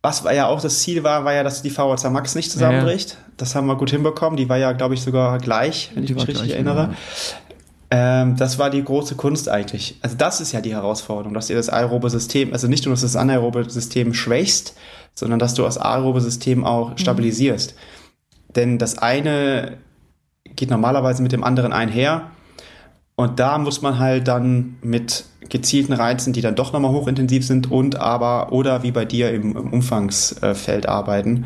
was war ja auch das Ziel war, war ja, dass die VHC Max nicht zusammenbricht. Ja. Das haben wir gut hinbekommen. Die war ja, glaube ich, sogar gleich, wenn die ich mich richtig erinnere. Ähm, das war die große Kunst eigentlich. Also das ist ja die Herausforderung, dass ihr das aerobe System, also nicht nur, dass du das anaerobe System schwächst, sondern dass du das aerobe System auch mhm. Denn das eine geht normalerweise mit dem anderen einher. Und da muss man halt dann mit gezielten Reizen, die dann doch nochmal hochintensiv sind und aber oder wie bei dir im, im Umfangsfeld arbeiten.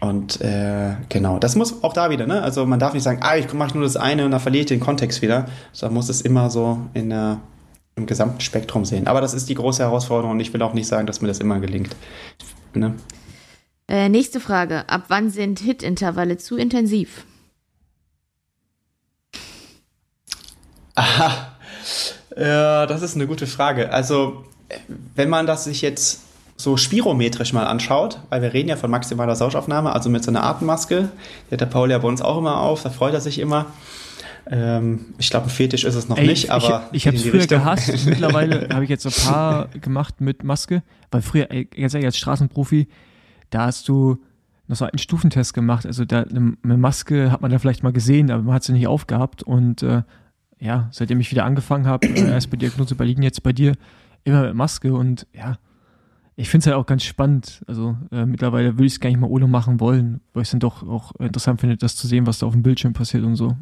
Und äh, genau, das muss auch da wieder, ne? Also man darf nicht sagen, ah, ich mache nur das eine und dann verliere ich den Kontext wieder. Sondern muss es immer so in der, im gesamten Spektrum sehen. Aber das ist die große Herausforderung und ich will auch nicht sagen, dass mir das immer gelingt. Ne?
Äh, nächste Frage. Ab wann sind Hit-Intervalle zu intensiv?
Aha. Ja, das ist eine gute Frage. Also, wenn man das sich jetzt so spirometrisch mal anschaut, weil wir reden ja von maximaler Sauerstoffaufnahme, also mit so einer Atemmaske, die hat der Paul ja bei uns auch immer auf, da freut er sich immer. Ähm, ich glaube, ein Fetisch ist es noch Ey, nicht, aber.
Ich, ich habe es früher Richtung. gehasst. Mittlerweile habe ich jetzt ein paar gemacht mit Maske, weil früher, ey, ganz ehrlich, als Straßenprofi, da hast du noch so einen Stufentest gemacht. Also da, eine Maske hat man da vielleicht mal gesehen, aber man hat sie nicht aufgehabt. Und äh, ja, seitdem ich wieder angefangen habe, äh, erst bei Diagnose Berlin, jetzt bei dir, immer mit Maske und ja, ich finde es halt auch ganz spannend. Also äh, mittlerweile würde ich es gar nicht mal ohne machen wollen, weil ich es dann doch auch interessant finde, das zu sehen, was da auf dem Bildschirm passiert und so.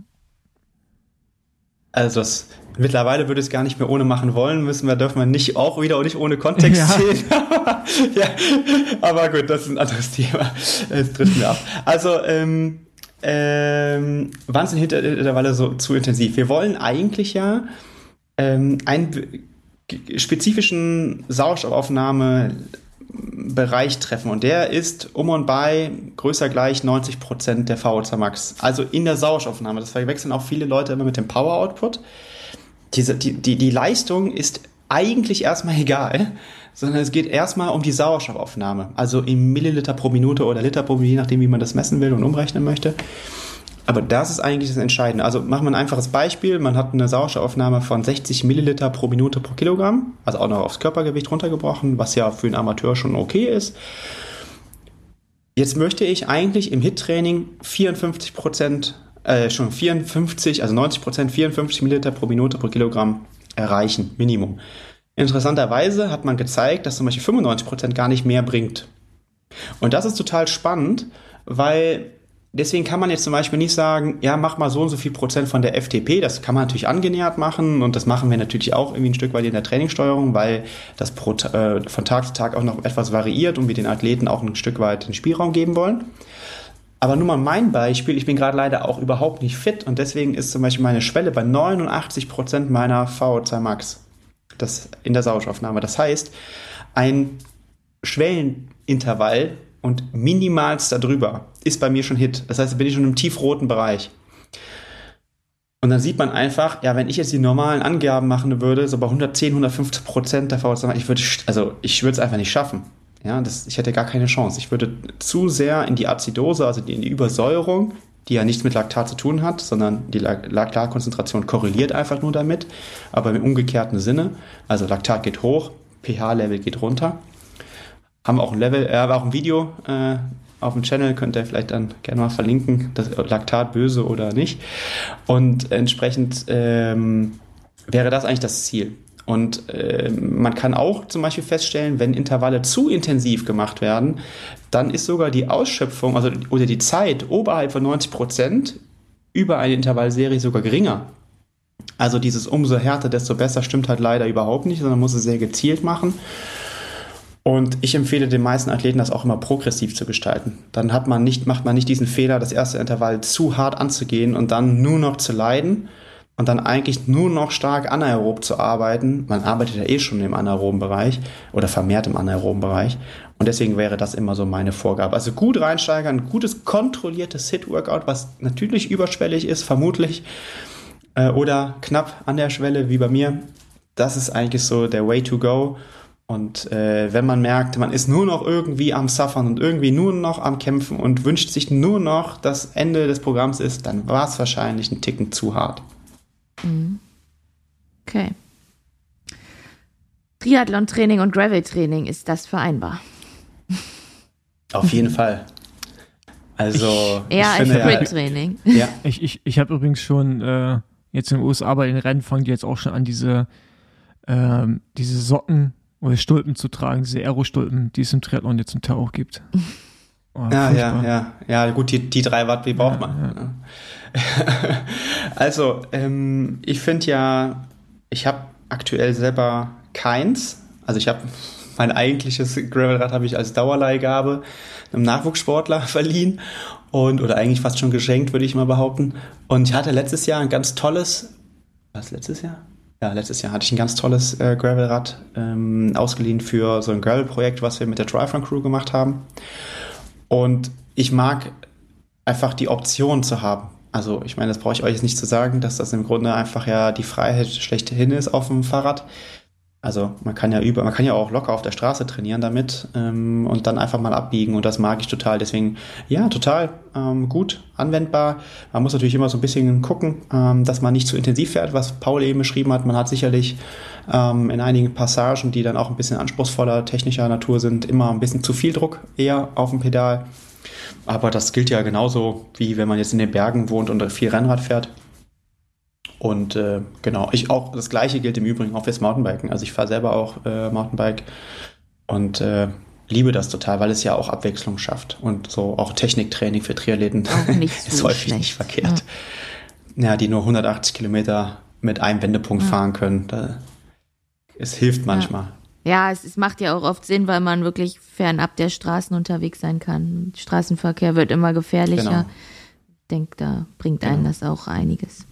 Also das, mittlerweile würde ich es gar nicht mehr ohne machen wollen, müssen wir, dürfen wir nicht auch wieder und nicht ohne Kontext ja. sehen. ja, aber gut, das ist ein anderes Thema. Es trifft mir ab. Also, ähm, ähm, wann sind Intervalle so zu intensiv? Wir wollen eigentlich ja ähm, einen spezifischen Sauerstoffaufnahmebereich treffen und der ist um und bei größer gleich 90 Prozent der VO2 Max. Also in der Sauerstoffaufnahme. Das verwechseln auch viele Leute immer mit dem Power Output. Diese, die, die, die Leistung ist eigentlich erstmal egal, sondern es geht erstmal um die Sauerstoffaufnahme. Also im Milliliter pro Minute oder Liter pro Minute, je nachdem, wie man das messen will und umrechnen möchte. Aber das ist eigentlich das Entscheidende. Also machen wir ein einfaches Beispiel. Man hat eine Sauerstoffaufnahme von 60 Milliliter pro Minute pro Kilogramm, also auch noch aufs Körpergewicht runtergebrochen, was ja für einen Amateur schon okay ist. Jetzt möchte ich eigentlich im HIT-Training 54 Prozent, äh, schon 54, also 90 Prozent, 54 Milliliter pro Minute pro Kilogramm erreichen, Minimum. Interessanterweise hat man gezeigt, dass zum Beispiel 95 Prozent gar nicht mehr bringt. Und das ist total spannend, weil deswegen kann man jetzt zum Beispiel nicht sagen, ja, mach mal so und so viel Prozent von der FTP. Das kann man natürlich angenähert machen und das machen wir natürlich auch irgendwie ein Stück weit in der Trainingssteuerung, weil das pro, äh, von Tag zu Tag auch noch etwas variiert und wir den Athleten auch ein Stück weit den Spielraum geben wollen. Aber nur mal mein Beispiel, ich bin gerade leider auch überhaupt nicht fit und deswegen ist zum Beispiel meine Schwelle bei 89 Prozent meiner VO2 Max das in der Sauerstoffaufnahme. Das heißt, ein Schwellenintervall und minimalst darüber ist bei mir schon Hit. Das heißt, da bin ich schon im tiefroten Bereich. Und dann sieht man einfach, ja, wenn ich jetzt die normalen Angaben machen würde, so bei 110, 150 Prozent der VO2, ich würde, also ich würde es einfach nicht schaffen. Ja, das, ich hätte gar keine Chance. Ich würde zu sehr in die Azidose, also in die Übersäuerung, die ja nichts mit Laktat zu tun hat, sondern die Laktatkonzentration korreliert einfach nur damit, aber im umgekehrten Sinne. Also Laktat geht hoch, pH-Level geht runter haben auch ein Level, äh, auch ein Video äh, auf dem Channel, könnt ihr vielleicht dann gerne mal verlinken, das Laktat böse oder nicht. Und entsprechend ähm, wäre das eigentlich das Ziel. Und äh, man kann auch zum Beispiel feststellen, wenn Intervalle zu intensiv gemacht werden, dann ist sogar die Ausschöpfung also, oder die Zeit oberhalb von 90 Prozent über eine Intervallserie sogar geringer. Also dieses umso härter, desto besser stimmt halt leider überhaupt nicht, sondern muss es sehr gezielt machen. Und ich empfehle den meisten Athleten, das auch immer progressiv zu gestalten. Dann hat man nicht, macht man nicht diesen Fehler, das erste Intervall zu hart anzugehen und dann nur noch zu leiden und dann eigentlich nur noch stark anaerob zu arbeiten. Man arbeitet ja eh schon im anaeroben Bereich oder vermehrt im anaeroben Bereich. Und deswegen wäre das immer so meine Vorgabe. Also gut reinsteigern, gutes kontrolliertes Hit-Workout, was natürlich überschwellig ist, vermutlich, äh, oder knapp an der Schwelle, wie bei mir. Das ist eigentlich so der Way to go. Und äh, wenn man merkt, man ist nur noch irgendwie am Suffern und irgendwie nur noch am Kämpfen und wünscht sich nur noch, dass Ende des Programms ist, dann war es wahrscheinlich ein Ticken zu hart.
Mhm. Okay. Triathlon-Training und Gravel-Training, ist das vereinbar?
Auf jeden Fall. Also,
Eher als
ja,
Sprint-Training.
ja,
Ich, ich, ich habe übrigens schon äh, jetzt in den USA bei den Rennen fangen die jetzt auch schon an, diese, ähm, diese Socken oder Stulpen zu tragen, diese Aero-Stulpen, die es im Triathlon jetzt zum Teil auch gibt. Oh,
Ja, ja, ja, ja, gut, die, die drei Watt, wie braucht
Ja,
man? ne? also, ähm, ich finde ja, ich habe aktuell selber keins. Also ich habe mein eigentliches Gravelrad habe ich als Dauerleihgabe einem Nachwuchssportler verliehen und oder eigentlich fast schon geschenkt, würde ich mal behaupten. Und ich hatte letztes Jahr ein ganz tolles, was letztes Jahr? Ja, letztes Jahr hatte ich ein ganz tolles äh, Gravelrad ähm, ausgeliehen für so ein Gravel-Projekt, was wir mit der Triathlon Crew gemacht haben. Und ich mag einfach die Option zu haben. Also ich meine, das brauche ich euch jetzt nicht zu sagen, dass das im Grunde einfach ja die Freiheit schlechthin ist auf dem Fahrrad. Also man kann ja über, man kann ja auch locker auf der Straße trainieren damit ähm, und dann einfach mal abbiegen und das mag ich total. Deswegen ja, total ähm, gut anwendbar. Man muss natürlich immer so ein bisschen gucken, ähm, dass man nicht zu intensiv fährt, was Paul eben beschrieben hat. Man hat sicherlich ähm, in einigen Passagen, die dann auch ein bisschen anspruchsvoller technischer Natur sind, immer ein bisschen zu viel Druck eher auf dem Pedal. Aber das gilt ja genauso, wie wenn man jetzt in den Bergen wohnt und viel Rennrad fährt. Und äh, genau, ich auch, das gleiche gilt im Übrigen auch fürs Mountainbiken. Also ich fahre selber auch äh, Mountainbike und äh, liebe das total, weil es ja auch Abwechslung schafft. Und so auch Techniktraining für Triathleten
nicht
ist
so
häufig
schlecht.
nicht verkehrt. Ja. die nur 180 Kilometer mit einem Wendepunkt fahren können. Da, es hilft manchmal.
Ja, es, es macht ja auch oft Sinn, weil man wirklich fernab der Straßen unterwegs sein kann. Straßenverkehr wird immer gefährlicher.
Genau.
Ich denke, da bringt einen
Genau.
das auch einiges.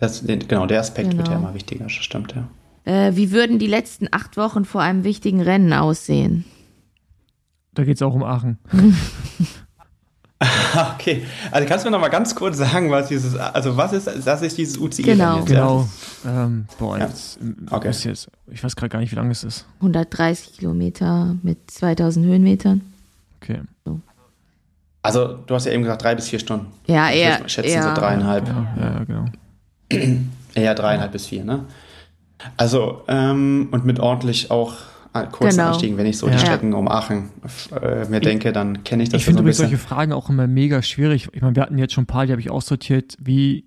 Ja, das, genau, der Aspekt wird ja
Genau.
immer wichtiger, das stimmt, ja.
Äh, wie würden die letzten acht Wochen vor einem wichtigen Rennen aussehen?
Da geht es auch um Aachen.
Okay, also kannst du mir noch mal ganz kurz sagen, was dieses, also was ist, das ist dieses UCI
Genau.
jetzt, ja?
Genau. Ähm, boah,
Ja.
jetzt, ähm,
Okay.
jetzt, ich weiß gerade gar nicht, wie lang es ist.
130 Kilometer mit 2000 Höhenmetern.
Okay.
Also du hast ja eben gesagt drei bis vier Stunden.
Ja,
Ich
eher,
schätzen
eher
so dreieinhalb.
Ja, ja, ja, genau.
Eher dreieinhalb bis vier, ne? Also, ähm, und mit ordentlich auch kurzen
Genau.
Anstiegen, wenn ich so
Ja.
die Strecken um Aachen äh, mir denke, dann kenne ich das
Ich finde
so
solche Fragen auch immer mega schwierig. Ich meine, wir hatten jetzt schon ein paar, die habe ich aussortiert, wie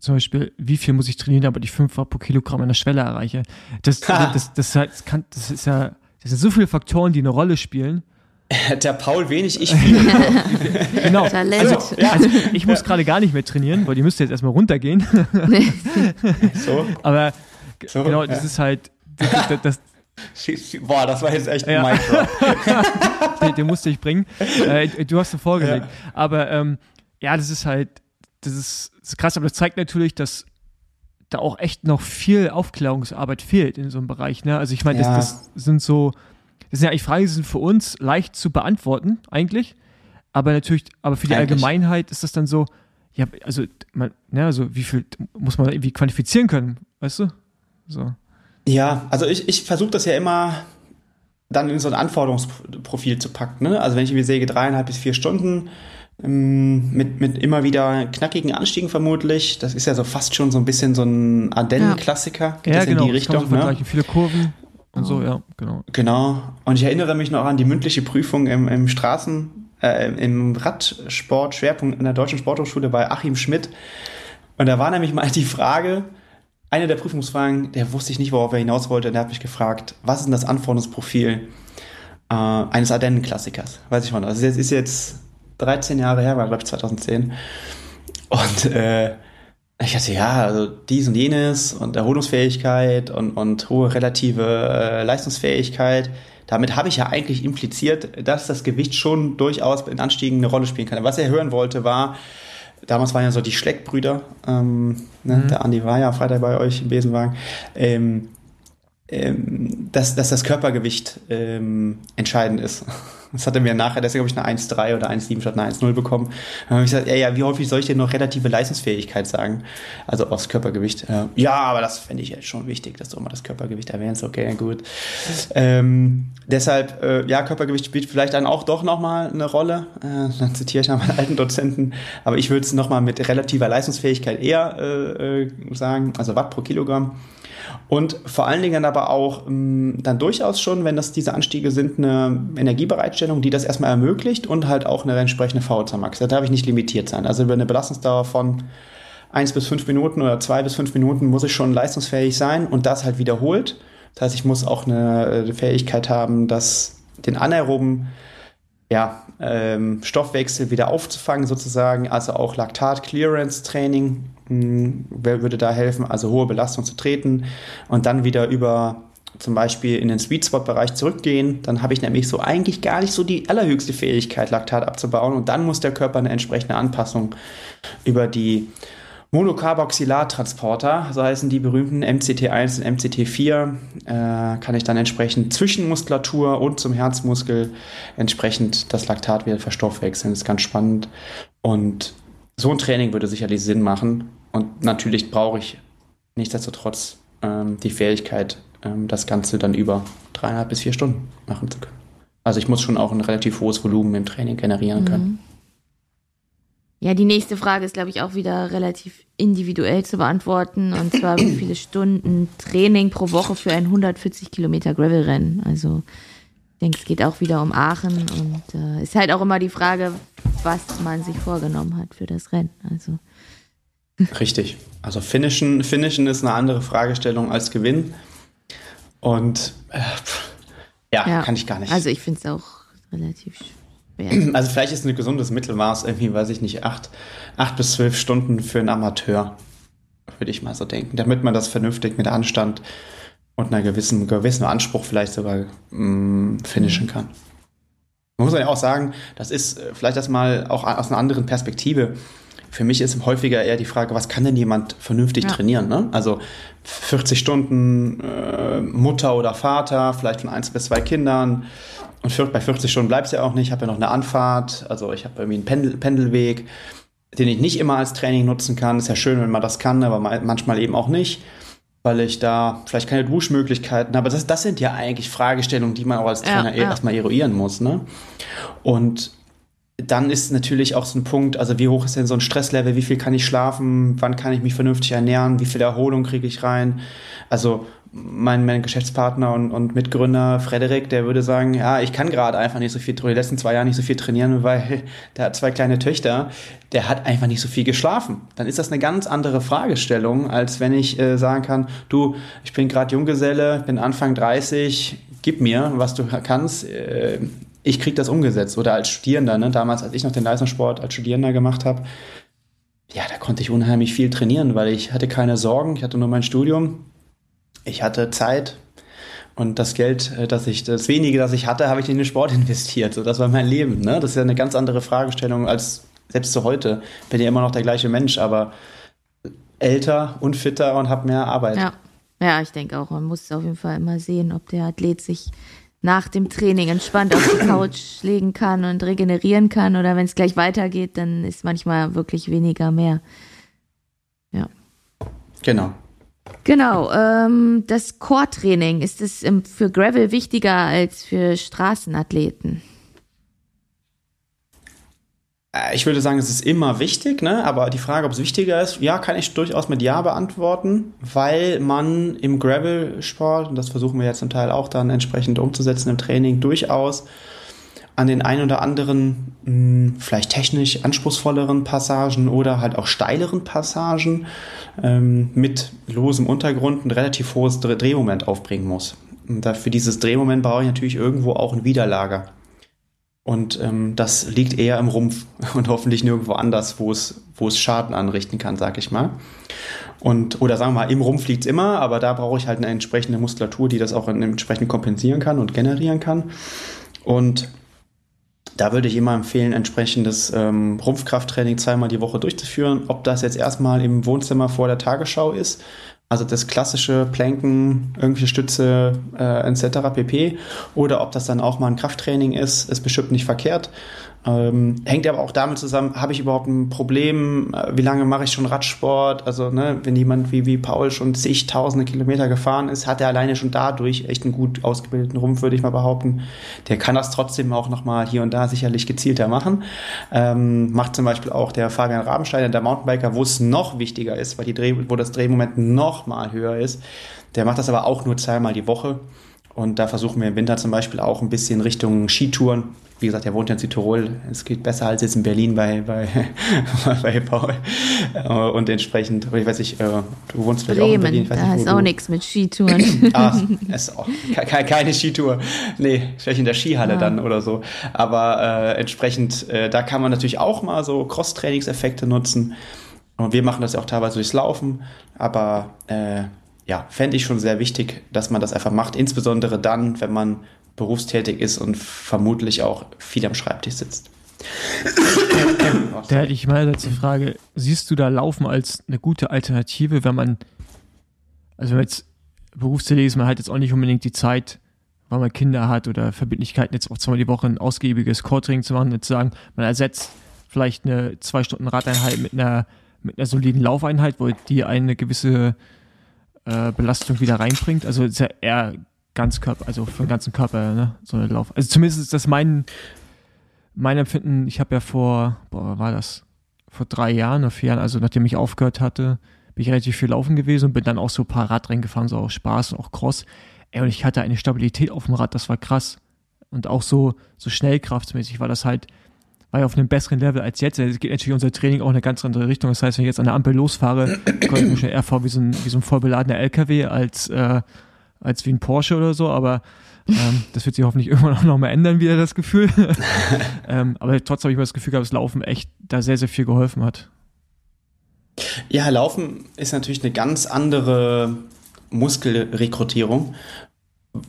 zum Beispiel, wie viel muss ich trainieren, damit ich 5 Watt pro Kilogramm an der Schwelle erreiche. Das, das, das, das, das, kann, das ist ja, das sind so viele Faktoren, die eine Rolle spielen.
Der Paul wenig, ich viel.
Genau.
Talent.
Also, also ich muss gerade gar nicht mehr trainieren, weil die müsste jetzt erstmal runtergehen.
so.
Aber
So,
genau,
ja.
das ist halt, das, das, das,
Boah, das war jetzt echt ein
Ja. Den, den musste ich bringen. Äh, du hast ihn vorgelegt. Aber ähm, ja, das ist halt, das ist, das ist krass, aber das zeigt natürlich, dass da auch echt noch viel Aufklärungsarbeit fehlt in so einem Bereich. Ne? Also ich meine,
Ja.
das, das sind so, das sind ja eigentlich Fragen, die sind für uns leicht zu beantworten, eigentlich. Aber natürlich, aber für die
Eigentlich.
Allgemeinheit ist das dann so, ja, also, man, ne, also wie viel muss man irgendwie quantifizieren können, weißt du? So.
Ja, also ich, ich versuche das ja immer dann in so ein Anforderungsprofil zu packen. Ne? Also wenn ich mir sehe, dreieinhalb bis vier Stunden ähm, mit, mit immer wieder knackigen Anstiegen vermutlich, das ist ja so fast schon so ein bisschen so ein Ardennen-Klassiker, geht
Ja,
das
genau,
in die
man
Richtung.
so
Ne?
Viele Kurven und so, ja, genau.
Genau. Und ich erinnere mich noch an die mündliche Prüfung im, im Straßen, äh, im Radsport, Schwerpunkt in der Deutschen Sporthochschule bei Achim Schmidt. Und da war nämlich mal die Frage, eine der Prüfungsfragen, der wusste ich nicht, worauf er hinaus wollte, der hat mich gefragt, was ist denn das Anforderungsprofil äh, eines Ardennen-Klassikers? Weiß ich mal. Also das ist jetzt 13 Jahre her, war glaube ich 2010. Und äh, ich dachte, ja, also dies und jenes und Erholungsfähigkeit und, und hohe relative äh, Leistungsfähigkeit. Damit habe ich ja eigentlich impliziert, dass das Gewicht schon durchaus in Anstiegen eine Rolle spielen kann. Was er hören wollte, war, damals waren ja so die Schleckbrüder, ähm, ne? der Andi war ja Freitag bei euch im Besenwagen, ähm, ähm, dass, dass das Körpergewicht ähm, entscheidend ist. Das hatte mir nachher, deswegen habe ich eine 1,3 oder 1,7 statt eine 1,0 bekommen. Dann habe ich gesagt, ja, ja, wie häufig soll ich denn noch relative Leistungsfähigkeit sagen? Also aufs Körpergewicht. Ja, aber das fände ich jetzt schon wichtig, dass du immer das Körpergewicht erwähnst. Okay, gut. Ähm, deshalb, äh, ja, Körpergewicht spielt vielleicht dann auch doch nochmal eine Rolle. Äh, dann zitiere ich noch meinen alten Dozenten. Aber ich würde es nochmal mit relativer Leistungsfähigkeit eher äh, äh, sagen, also Watt pro Kilogramm. Und vor allen Dingen aber auch ähm, dann durchaus schon, wenn das diese Anstiege sind, eine Energiebereitstellung, die das erstmal ermöglicht und halt auch eine entsprechende VO2 Max. Da darf ich nicht limitiert sein. Also über eine Belastungsdauer von 1 bis 5 Minuten oder 2 bis 5 Minuten muss ich schon leistungsfähig sein und das halt wiederholt. Das heißt, ich muss auch eine äh, Fähigkeit haben, das den anaeroben ja, ähm, Stoffwechsel wieder aufzufangen sozusagen, also auch Laktat-Clearance-Training würde da helfen, also hohe Belastung zu treten und dann wieder über zum Beispiel in den Sweet Spot Bereich zurückgehen, dann habe ich nämlich so eigentlich gar nicht so die allerhöchste Fähigkeit, Laktat abzubauen und dann muss der Körper eine entsprechende Anpassung über die Monocarboxylartransporter, so heißen die berühmten MCT1 und MCT4, äh, kann ich dann entsprechend zwischen Muskulatur und zum Herzmuskel entsprechend das Laktat wieder verstoffwechseln. Das ist ganz spannend. Und so ein Training würde sicherlich Sinn machen. Und natürlich brauche ich nichtsdestotrotz ähm, die Fähigkeit, ähm, das Ganze dann über dreieinhalb bis vier Stunden machen zu können. Also ich muss schon auch ein relativ hohes Volumen im Training generieren können. Mhm.
Ja, die nächste Frage ist, glaube ich, auch wieder relativ individuell zu beantworten. Und zwar, wie viele Stunden Training pro Woche für ein 140 Kilometer Gravel-Rennen? Also, ich denke, es geht auch wieder um Aachen. Und äh, ist halt auch immer die Frage, was man sich vorgenommen hat für das Rennen. Also.
Richtig. Also, Finishen, Finishen ist eine andere Fragestellung als Gewinn. Und äh, ja, ja, kann ich gar nicht.
Also, ich finde es auch relativ
werden. Also vielleicht ist ein gesundes Mittelmaß irgendwie, weiß ich nicht, acht, acht bis zwölf Stunden für einen Amateur, würde ich mal so denken, damit man das vernünftig mit Anstand und einer gewissen, gewissen Anspruch vielleicht sogar mh, mm, finishen kann. Man muss ja auch sagen, das ist äh, vielleicht das mal auch aus einer anderen Perspektive. Für mich ist häufiger eher die Frage, was kann denn jemand vernünftig ja. trainieren? Ne? Also 40 Stunden äh, Mutter oder Vater, vielleicht von eins bis zwei Kindern, und bei 40 Stunden bleibt es ja auch nicht. Ich habe ja noch eine Anfahrt, also ich habe irgendwie einen Pendel Pendelweg, den ich nicht immer als Training nutzen kann. Ist ja schön, wenn man das kann, aber manchmal eben auch nicht, weil ich da vielleicht keine Duschmöglichkeiten habe. Das, das sind ja eigentlich Fragestellungen, die man auch als Trainer ja, ja. erstmal eruieren muss. Ne? Und dann ist natürlich auch so ein Punkt, also wie hoch ist denn so ein Stresslevel, wie viel kann ich schlafen, wann kann ich mich vernünftig ernähren, wie viel Erholung kriege ich rein. Also mein, mein Geschäftspartner und, und Mitgründer Frederik, der würde sagen, ja, ich kann gerade einfach nicht so viel, die letzten zwei Jahre nicht so viel trainieren, weil der hat zwei kleine Töchter, der hat einfach nicht so viel geschlafen. Dann ist das eine ganz andere Fragestellung, als wenn ich äh, sagen kann, du, ich bin gerade Junggeselle, bin Anfang 30, gib mir, was du kannst, äh, ich krieg das umgesetzt. Oder als Studierender, ne? damals, als ich noch den Leistungssport als Studierender gemacht habe, ja, da konnte ich unheimlich viel trainieren, weil ich hatte keine Sorgen, ich hatte nur mein Studium ich hatte Zeit und das Geld, äh, das ich, das wenige, das ich hatte, habe ich in den Sport investiert. So, das war mein Leben. Ne? Das ist ja eine ganz andere Fragestellung als selbst zu heute. Bin ja immer noch der gleiche Mensch, aber älter und fitter und habe mehr Arbeit.
Ja. ja, ich denke auch, man muss auf jeden Fall immer sehen, ob der Athlet sich nach dem Training entspannt auf die Couch legen kann und regenerieren kann oder wenn es gleich weitergeht, dann ist manchmal wirklich weniger mehr. Ja.
Genau.
Genau, ähm, das Core-Training, ist es für Gravel wichtiger als für Straßenathleten?
Äh, ich würde sagen, es ist immer wichtig, ne? aber die Frage, ob es wichtiger ist, ja, kann ich durchaus mit Ja beantworten, weil man im Gravel-Sport, und das versuchen wir ja zum Teil auch dann entsprechend umzusetzen im Training, durchaus an den ein oder anderen mh, hm, vielleicht technisch anspruchsvolleren Passagen oder halt auch steileren Passagen ähm, mit losem Untergrund ein relativ hohes Drehmoment aufbringen muss. Und für dieses Drehmoment brauche ich natürlich irgendwo auch ein Widerlager. Und ähm, das liegt eher im Rumpf und hoffentlich nirgendwo anders, wo es, wo es Schaden anrichten kann, sag ich mal. Und, oder sagen wir mal, im Rumpf liegt es immer, aber da brauche ich halt eine entsprechende Muskulatur, die das auch entsprechend kompensieren kann und generieren kann. Und da würde ich immer empfehlen, entsprechendes ähm, Rumpfkrafttraining zweimal die Woche durchzuführen. Ob das jetzt erstmal im Wohnzimmer vor der Tagesschau ist, also das klassische Planken, irgendwelche Stütze äh, etc. pp. Oder ob das dann auch mal ein Krafttraining ist, ist bestimmt nicht verkehrt. Ähm, hängt aber auch damit zusammen, habe ich überhaupt ein Problem? Äh, wie lange mache ich schon Radsport? Also, ne, wenn jemand wie, wie Paul schon zigtausende Kilometer gefahren ist, hat er alleine schon dadurch echt einen gut ausgebildeten Rumpf, würde ich mal behaupten. Der kann das trotzdem auch nochmal hier und da sicherlich gezielter machen. Ähm, macht zum Beispiel auch der Fabian Rabensteiner, der Mountainbiker, wo es noch wichtiger ist, weil die Dreh, wo das Drehmoment noch mal höher ist. Der macht das aber auch nur zweimal die Woche. Und da versuchen wir im Winter zum Beispiel auch ein bisschen Richtung Skitouren wie gesagt, er wohnt ja in Südtirol. Es geht besser als jetzt in Berlin bei, bei, bei Paul. Äh, und entsprechend, ich weiß nicht, äh, du wohnst vielleicht
Bremen,
auch in Berlin. Ich
weiß
da
nicht, ist auch nichts mit Skitouren.
ah, ist auch keine Skitour. Nee, vielleicht in der Skihalle ja. dann oder so. Aber äh, entsprechend, äh, da kann man natürlich auch mal so Cross-Trainingseffekte nutzen. Und wir machen das ja auch teilweise durchs Laufen. Aber äh, ja, fände ich schon sehr wichtig, dass man das einfach macht. Insbesondere dann, wenn man berufstätig ist und vermutlich auch viel am Schreibtisch sitzt.
da hätte ich mal letzte Frage. Siehst du da Laufen als eine gute Alternative, wenn man, also wenn jetzt berufstätig ist, man hat jetzt auch nicht unbedingt die Zeit, weil man Kinder hat oder Verbindlichkeiten, jetzt auch zweimal die Woche ein ausgiebiges Core-Training zu machen, jetzt sagen, man ersetzt vielleicht eine zwei Stunden Radeinheit mit einer, mit einer soliden Laufeinheit, wo die eine gewisse äh, Belastung wieder reinbringt. Also ist ja eher Ganzkörper, also für den ganzen Körper, ne? So eine Lauf. Also zumindest ist das mein, mein Empfinden. Ich habe ja vor, boah, war das? Vor drei Jahren oder vier Jahren, also nachdem ich aufgehört hatte, bin ich relativ viel laufen gewesen und bin dann auch so ein paar Radrennen gefahren, so auch Spaß und auch Cross. Ey, und ich hatte eine Stabilität auf dem Rad, das war krass. Und auch so, so schnellkraftsmäßig war das halt, war ja auf einem besseren Level als jetzt. Es geht natürlich unser Training auch in eine ganz andere Richtung. Das heißt, wenn ich jetzt an der Ampel losfahre, komme ich mich schon eher vor wie so ein, wie so ein vollbeladener LKW als, äh, als wie ein Porsche oder so, aber ähm, das wird sich hoffentlich irgendwann auch nochmal ändern, wieder das Gefühl. ähm, aber trotzdem habe ich mal das Gefühl gehabt, dass Laufen echt da sehr, sehr viel geholfen hat.
Ja, Laufen ist natürlich eine ganz andere Muskelrekrutierung,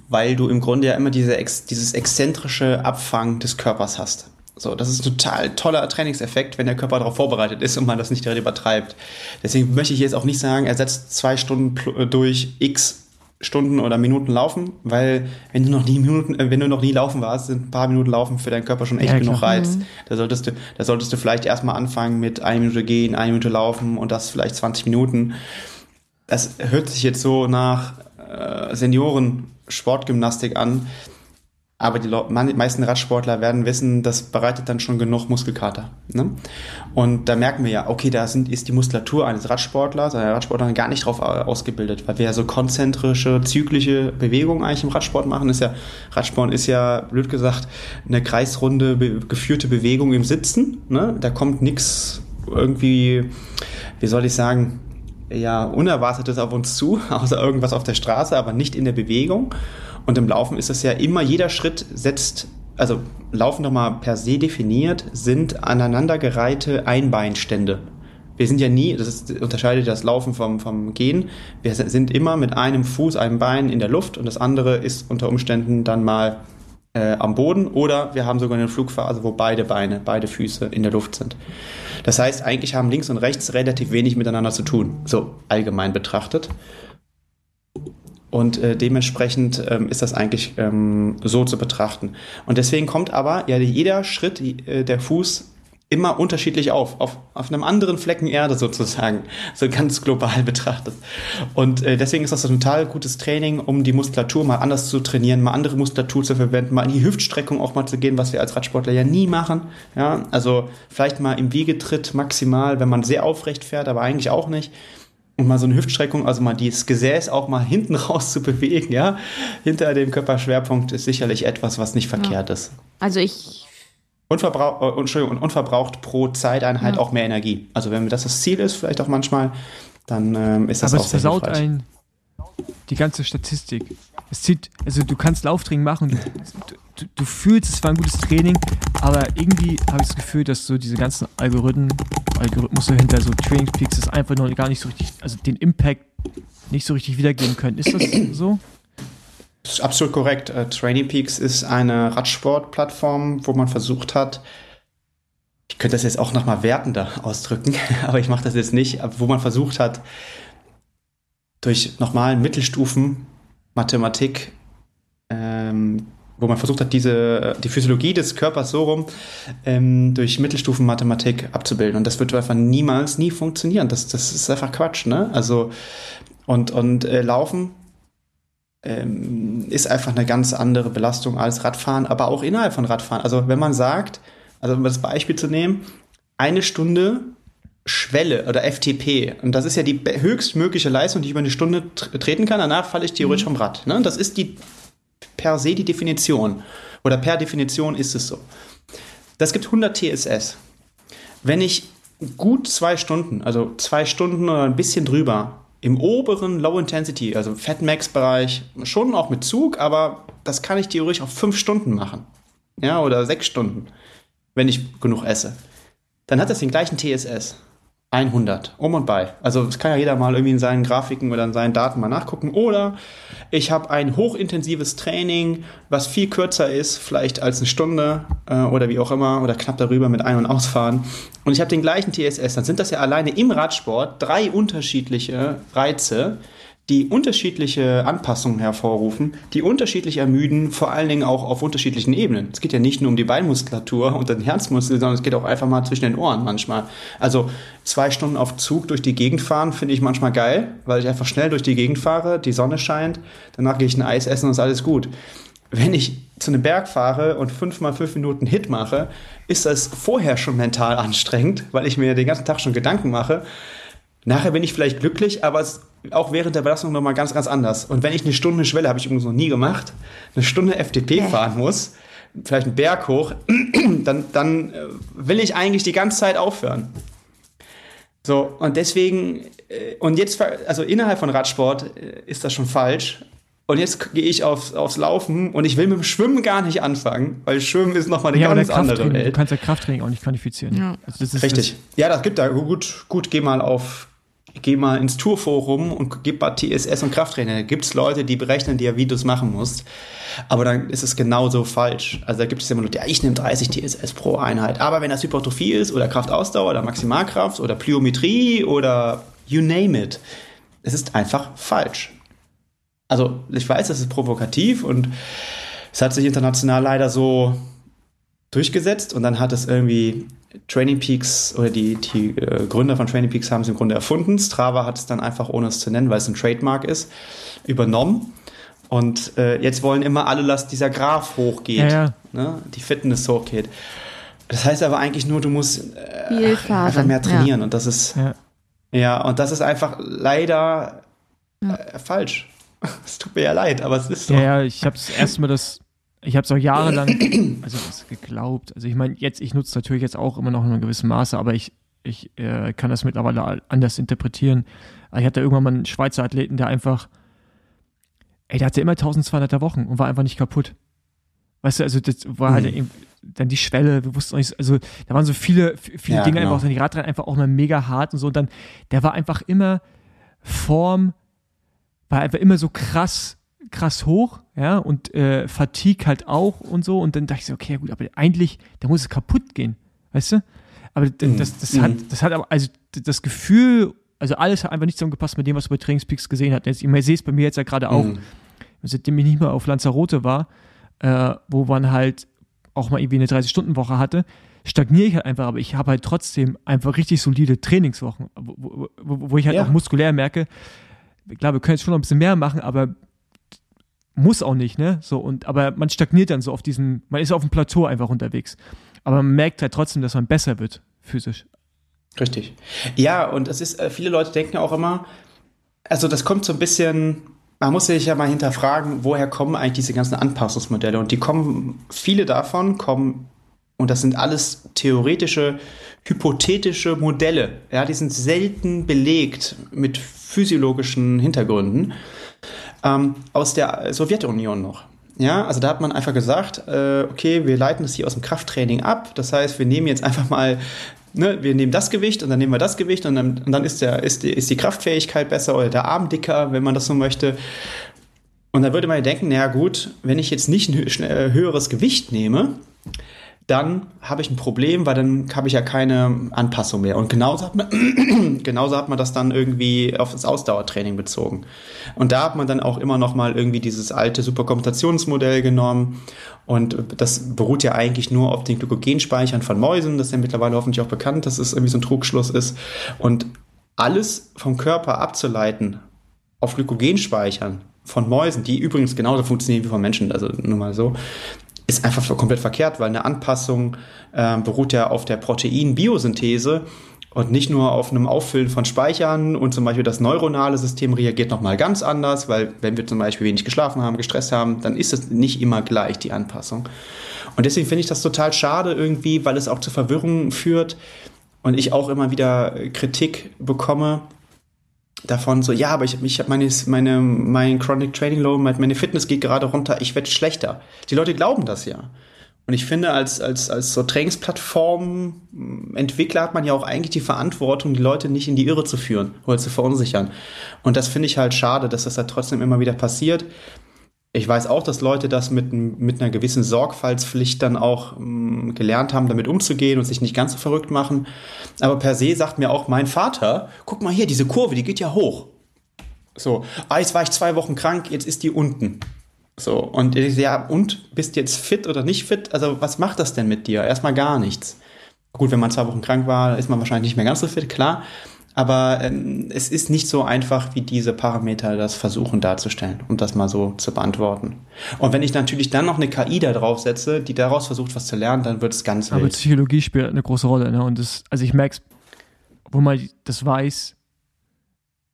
weil du im Grunde ja immer diese, dieses exzentrische Abfangen des Körpers hast. So, das ist ein total toller Trainingseffekt, wenn der Körper darauf vorbereitet ist und man das nicht direkt übertreibt. Deswegen möchte ich jetzt auch nicht sagen, er setzt zwei Stunden durch X Stunden oder Minuten laufen, weil wenn du noch nie Minuten, äh, wenn du noch nie laufen warst, sind ein paar Minuten Laufen für deinen Körper schon echt ja, genug Reiz. Mhm. Da solltest du, da solltest du vielleicht erstmal anfangen mit eine Minute gehen, eine Minute laufen und das vielleicht 20 Minuten. Das hört sich jetzt so nach äh, Senioren Sportgymnastik an. Aber die meisten Radsportler werden wissen, das bereitet dann schon genug Muskelkater. Ne? Und da merken wir ja, okay, da sind, ist die Muskulatur eines Radsportlers, einer Radsportlerin gar nicht drauf ausgebildet, weil wir ja so konzentrische, zyklische Bewegungen eigentlich im Radsport machen. Ist ja, Radsport ist ja, blöd gesagt, eine kreisrunde, be geführte Bewegung im Sitzen. Ne? Da kommt nichts irgendwie, wie soll ich sagen, ja, Unerwartetes auf uns zu, außer irgendwas auf der Straße, aber nicht in der Bewegung. Und im Laufen ist es ja immer, jeder Schritt setzt, also Laufen nochmal per se definiert, sind aneinandergereihte Einbeinstände. Wir sind ja nie, das ist, unterscheidet das Laufen vom, vom Gehen. Wir sind immer mit einem Fuß, einem Bein in der Luft und das andere ist unter Umständen dann mal äh, am Boden oder wir haben sogar eine Flugphase, wo beide Beine, beide Füße in der Luft sind. Das heißt, eigentlich haben links und rechts relativ wenig miteinander zu tun, so allgemein betrachtet. Und äh, dementsprechend ähm, ist das eigentlich ähm, so zu betrachten. Und deswegen kommt aber ja jeder Schritt, äh, der Fuß immer unterschiedlich auf, auf, auf einem anderen Flecken Erde sozusagen, so ganz global betrachtet. Und äh, deswegen ist das ein total gutes Training, um die Muskulatur mal anders zu trainieren, mal andere Muskulatur zu verwenden, mal in die Hüftstreckung auch mal zu gehen, was wir als Radsportler ja nie machen. Ja, also vielleicht mal im Wiegetritt maximal, wenn man sehr aufrecht fährt, aber eigentlich auch nicht und mal so eine Hüftstreckung, also mal dieses Gesäß auch mal hinten raus zu bewegen, ja, hinter dem Körperschwerpunkt ist sicherlich etwas, was nicht verkehrt ja. ist.
Also ich
Unverbrauch, äh, Entschuldigung, und unverbraucht pro Zeiteinheit ja. auch mehr Energie. Also wenn das das Ziel ist, vielleicht auch manchmal, dann ähm, ist das
Aber
auch
es versaut ein die ganze Statistik. Es zieht, also du kannst Lauftraining machen, du, du, du, fühlst, es war ein gutes Training, aber irgendwie habe ich das Gefühl, dass so diese ganzen Algorithmen, Algorithmus hinter so Training Peaks das einfach noch gar nicht so richtig, also den Impact nicht so richtig wiedergeben können. Ist das so?
das ist absolut korrekt. Äh, Training Peaks ist eine Radsportplattform, wo man versucht hat, ich könnte das jetzt auch nochmal wertender ausdrücken, aber ich mache das jetzt nicht, wo man versucht hat, durch normalen Mittelstufen Mathematik, ähm, wo man versucht hat, diese, die Physiologie des Körpers so rum ähm, durch Mittelstufen Mathematik abzubilden. Und das wird einfach niemals, nie funktionieren. Das, das ist einfach Quatsch, ne? Also, und, und äh, Laufen ähm, ist einfach eine ganz andere Belastung als Radfahren, aber auch innerhalb von Radfahren. Also, wenn man sagt, also um das Beispiel zu nehmen, eine Stunde Schwelle oder FTP. Und das ist ja die höchstmögliche Leistung, die ich über eine Stunde treten kann. Danach falle ich theoretisch mhm. vom Rad. Ne? Das ist die per se die Definition. Oder per Definition ist es so. Das gibt 100 TSS. Wenn ich gut zwei Stunden, also zwei Stunden oder ein bisschen drüber, im oberen Low Intensity, also Fatmax-Bereich, schon auch mit Zug, aber das kann ich theoretisch auf fünf Stunden machen. Ja, oder sechs Stunden, wenn ich genug esse. Dann hat das den gleichen TSS. 100, um und bei. Also das kann ja jeder mal irgendwie in seinen Grafiken oder in seinen Daten mal nachgucken. Oder ich habe ein hochintensives Training, was viel kürzer ist, vielleicht als eine Stunde äh, oder wie auch immer, oder knapp darüber mit Ein- und Ausfahren. Und ich habe den gleichen TSS. Dann sind das ja alleine im Radsport drei unterschiedliche Reize, die unterschiedliche Anpassungen hervorrufen, die unterschiedlich ermüden, vor allen Dingen auch auf unterschiedlichen Ebenen. Es geht ja nicht nur um die Beinmuskulatur und den Herzmuskel, sondern es geht auch einfach mal zwischen den Ohren manchmal. Also zwei Stunden auf Zug durch die Gegend fahren finde ich manchmal geil, weil ich einfach schnell durch die Gegend fahre, die Sonne scheint, danach gehe ich ein Eis essen und ist alles gut. Wenn ich zu einem Berg fahre und fünf mal fünf Minuten Hit mache, ist das vorher schon mental anstrengend, weil ich mir den ganzen Tag schon Gedanken mache. Nachher bin ich vielleicht glücklich, aber es auch während der Belastung nochmal ganz, ganz anders. Und wenn ich eine Stunde Schwelle, habe ich übrigens noch nie gemacht, eine Stunde FDP fahren muss, vielleicht einen Berg hoch, dann, dann äh, will ich eigentlich die ganze Zeit aufhören. So, und deswegen, äh, und jetzt, also innerhalb von Radsport äh, ist das schon falsch. Und jetzt gehe ich aufs, aufs Laufen und ich will mit dem Schwimmen gar nicht anfangen, weil Schwimmen ist nochmal eine ja, ganz andere Welt.
Du kannst ja Krafttraining auch nicht qualifizieren.
Ja. Also Richtig. Das ja, das gibt da. Gut, gut, geh mal auf geh mal ins Tourforum und gib mal TSS und Krafttraining. Da gibt es Leute, die berechnen dir, wie du es machen musst. Aber dann ist es genauso falsch. Also da gibt es immer Leute, ja, ich nehme 30 TSS pro Einheit. Aber wenn das Hypertrophie ist oder Kraftausdauer oder Maximalkraft oder Plyometrie oder you name it, es ist einfach falsch. Also ich weiß, das ist provokativ und es hat sich international leider so durchgesetzt und dann hat es irgendwie Training Peaks oder die, die äh, Gründer von Training Peaks haben es im Grunde erfunden. Strava hat es dann einfach, ohne es zu nennen, weil es ein Trademark ist, übernommen. Und äh, jetzt wollen immer alle, dass dieser Graph hochgeht, ja, ja. Ne? die Fitness hochgeht. Das heißt aber eigentlich nur, du musst äh, einfach mehr trainieren. Ja. Und das ist ja. und das ist einfach leider äh, falsch. Es tut mir ja leid, aber es ist so.
Ja, ja ich habe erstmal das ich habe es auch jahrelang, also was geglaubt. Also ich meine, jetzt, ich nutze natürlich jetzt auch immer noch in einem gewissen Maße, aber ich, ich äh, kann das mittlerweile anders interpretieren. Ich hatte irgendwann mal einen Schweizer Athleten, der einfach, ey, der hatte immer 1200er Wochen und war einfach nicht kaputt. Weißt du, also das war halt mhm. dann die Schwelle, wir wussten auch nicht, also da waren so viele, viele ja, Dinge genau. einfach, dann die Radrennen einfach auch mal mega hart und so und dann, der war einfach immer Form, war einfach immer so krass krass hoch, ja, und äh, Fatigue halt auch und so. Und dann dachte ich so, okay, gut, aber eigentlich, da muss es kaputt gehen, weißt du? Aber mhm. das, das, mhm. hat, das hat aber, also das Gefühl, also alles hat einfach nicht zusammengepasst mit dem, was man bei Trainingspeaks gesehen hat. Jetzt, ich sehe es bei mir jetzt ja gerade auch, mhm. seitdem ich nicht mehr auf Lanzarote war, äh, wo man halt auch mal irgendwie eine 30-Stunden-Woche hatte, stagniere ich halt einfach, aber ich habe halt trotzdem einfach richtig solide Trainingswochen, wo, wo, wo ich halt ja. auch muskulär merke, klar, wir können jetzt schon noch ein bisschen mehr machen, aber muss auch nicht, ne? So, und, aber man stagniert dann so auf diesem, man ist auf dem Plateau einfach unterwegs. Aber man merkt halt trotzdem, dass man besser wird, physisch.
Richtig. Ja, und es ist, äh, viele Leute denken auch immer, also das kommt so ein bisschen, man muss sich ja mal hinterfragen, woher kommen eigentlich diese ganzen Anpassungsmodelle? Und die kommen, viele davon kommen, und das sind alles theoretische, hypothetische Modelle. Ja, die sind selten belegt mit physiologischen Hintergründen ähm, aus der Sowjetunion noch. Ja, also da hat man einfach gesagt, äh, okay, wir leiten das hier aus dem Krafttraining ab. Das heißt, wir nehmen jetzt einfach mal, ne, wir nehmen das Gewicht und dann nehmen wir das Gewicht und dann, und dann ist, der, ist, die, ist die Kraftfähigkeit besser oder der Arm dicker, wenn man das so möchte. Und da würde man denken, naja gut, wenn ich jetzt nicht ein höheres Gewicht nehme, dann habe ich ein Problem, weil dann habe ich ja keine Anpassung mehr. Und genauso hat, man, genauso hat man das dann irgendwie auf das Ausdauertraining bezogen. Und da hat man dann auch immer noch mal irgendwie dieses alte Superkomputationsmodell genommen. Und das beruht ja eigentlich nur auf den Glykogenspeichern von Mäusen. Das ist ja mittlerweile hoffentlich auch bekannt, dass es irgendwie so ein Trugschluss ist. Und alles vom Körper abzuleiten auf Glykogenspeichern von Mäusen, die übrigens genauso funktionieren wie von Menschen, also nur mal so, ist einfach komplett verkehrt, weil eine Anpassung äh, beruht ja auf der Proteinbiosynthese und nicht nur auf einem Auffüllen von Speichern und zum Beispiel das neuronale System reagiert nochmal ganz anders, weil wenn wir zum Beispiel wenig geschlafen haben, gestresst haben, dann ist es nicht immer gleich die Anpassung. Und deswegen finde ich das total schade irgendwie, weil es auch zu Verwirrung führt und ich auch immer wieder Kritik bekomme, davon so, ja, aber ich, ich habe meine, meine, mein Chronic Training Low, meine Fitness geht gerade runter, ich werde schlechter. Die Leute glauben das ja. Und ich finde, als, als, als so Trainingsplattform-Entwickler hat man ja auch eigentlich die Verantwortung, die Leute nicht in die Irre zu führen oder zu verunsichern. Und das finde ich halt schade, dass das halt trotzdem immer wieder passiert. Ich weiß auch, dass Leute das mit, mit einer gewissen Sorgfaltspflicht dann auch mh, gelernt haben, damit umzugehen und sich nicht ganz so verrückt machen. Aber per se sagt mir auch mein Vater, guck mal hier, diese Kurve, die geht ja hoch. So, ah, jetzt war ich zwei Wochen krank, jetzt ist die unten. So, und ich ja, und bist jetzt fit oder nicht fit? Also, was macht das denn mit dir? Erstmal gar nichts. Gut, wenn man zwei Wochen krank war, ist man wahrscheinlich nicht mehr ganz so fit, klar. Aber ähm, es ist nicht so einfach, wie diese Parameter das versuchen darzustellen, um das mal so zu beantworten. Und wenn ich natürlich dann noch eine KI da draufsetze, die daraus versucht, was zu lernen, dann wird es ganz
wild. Aber Psychologie spielt eine große Rolle. Ne? Und das, also ich merke es, wo man das weiß,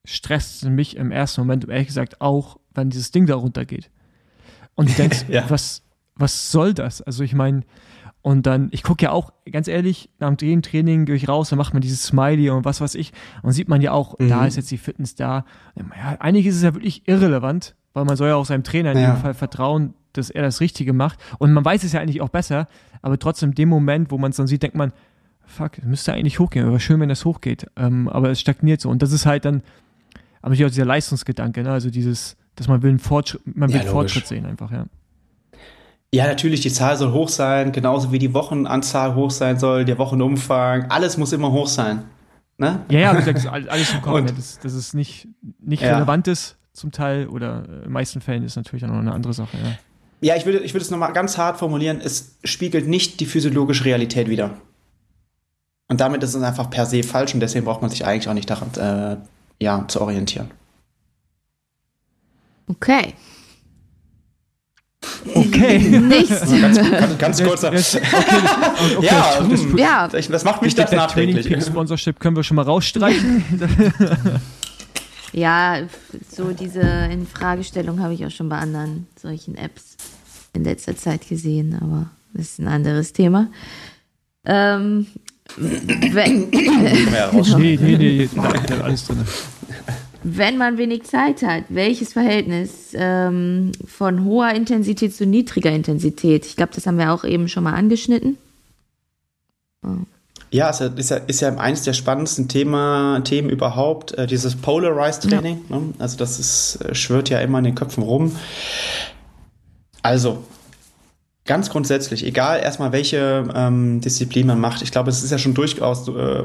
stresst es mich im ersten Moment, ehrlich gesagt, auch, wenn dieses Ding da runtergeht. Und du denkst, ja. was, was soll das? Also ich meine, und dann, ich gucke ja auch, ganz ehrlich, nach dem Training gehe ich raus, dann macht man dieses Smiley und was weiß ich. Und sieht man ja auch, mhm. da ist jetzt die Fitness da. Ja, eigentlich ist es ja wirklich irrelevant, weil man soll ja auch seinem Trainer in ja. dem Fall vertrauen, dass er das Richtige macht. Und man weiß es ja eigentlich auch besser, aber trotzdem in dem Moment, wo man es dann sieht, denkt man, fuck, es müsste eigentlich hochgehen. Aber schön, wenn das hochgeht. Ähm, aber es stagniert so. Und das ist halt dann, aber natürlich auch dieser Leistungsgedanke, ne? also dieses, dass man will einen Fortschritt, man will ja, Fortschritt sehen einfach, ja.
Ja, natürlich, die Zahl soll hoch sein, genauso wie die Wochenanzahl hoch sein soll, der Wochenumfang, alles muss immer hoch sein. Ne?
Ja, ja, das ist alles im Kopf, das, das ist nicht, nicht ja. relevant ist zum Teil oder in den meisten Fällen ist natürlich auch noch eine andere Sache. Ja,
ja ich würde ich würde es nochmal ganz hart formulieren, es spiegelt nicht die physiologische Realität wider. Und damit ist es einfach per se falsch und deswegen braucht man sich eigentlich auch nicht daran äh, ja, zu orientieren.
Okay.
Okay.
Nichts. Also
ganz, ganz, ganz kurzer. Okay, okay, ja, das, hm, ja, das macht mich das nachträglich.
Sponsorship können wir schon mal rausstreichen.
ja, so diese Infragestellung habe ich auch schon bei anderen solchen Apps in letzter Zeit gesehen, aber das ist ein anderes Thema. Ähm, wenn,
nee, nee, nee, alles drin
wenn man wenig Zeit hat, welches Verhältnis ähm, von hoher Intensität zu niedriger Intensität? Ich glaube, das haben wir auch eben schon mal angeschnitten.
Oh. Ja, es ist ja, ist ja eines der spannendsten Thema, Themen überhaupt, äh, dieses Polarized Training. Ja. Ne? Also das ist, äh, schwört ja immer in den Köpfen rum. Also, Ganz grundsätzlich, egal erstmal welche ähm, Disziplin man macht, ich glaube, es ist ja schon durchaus äh,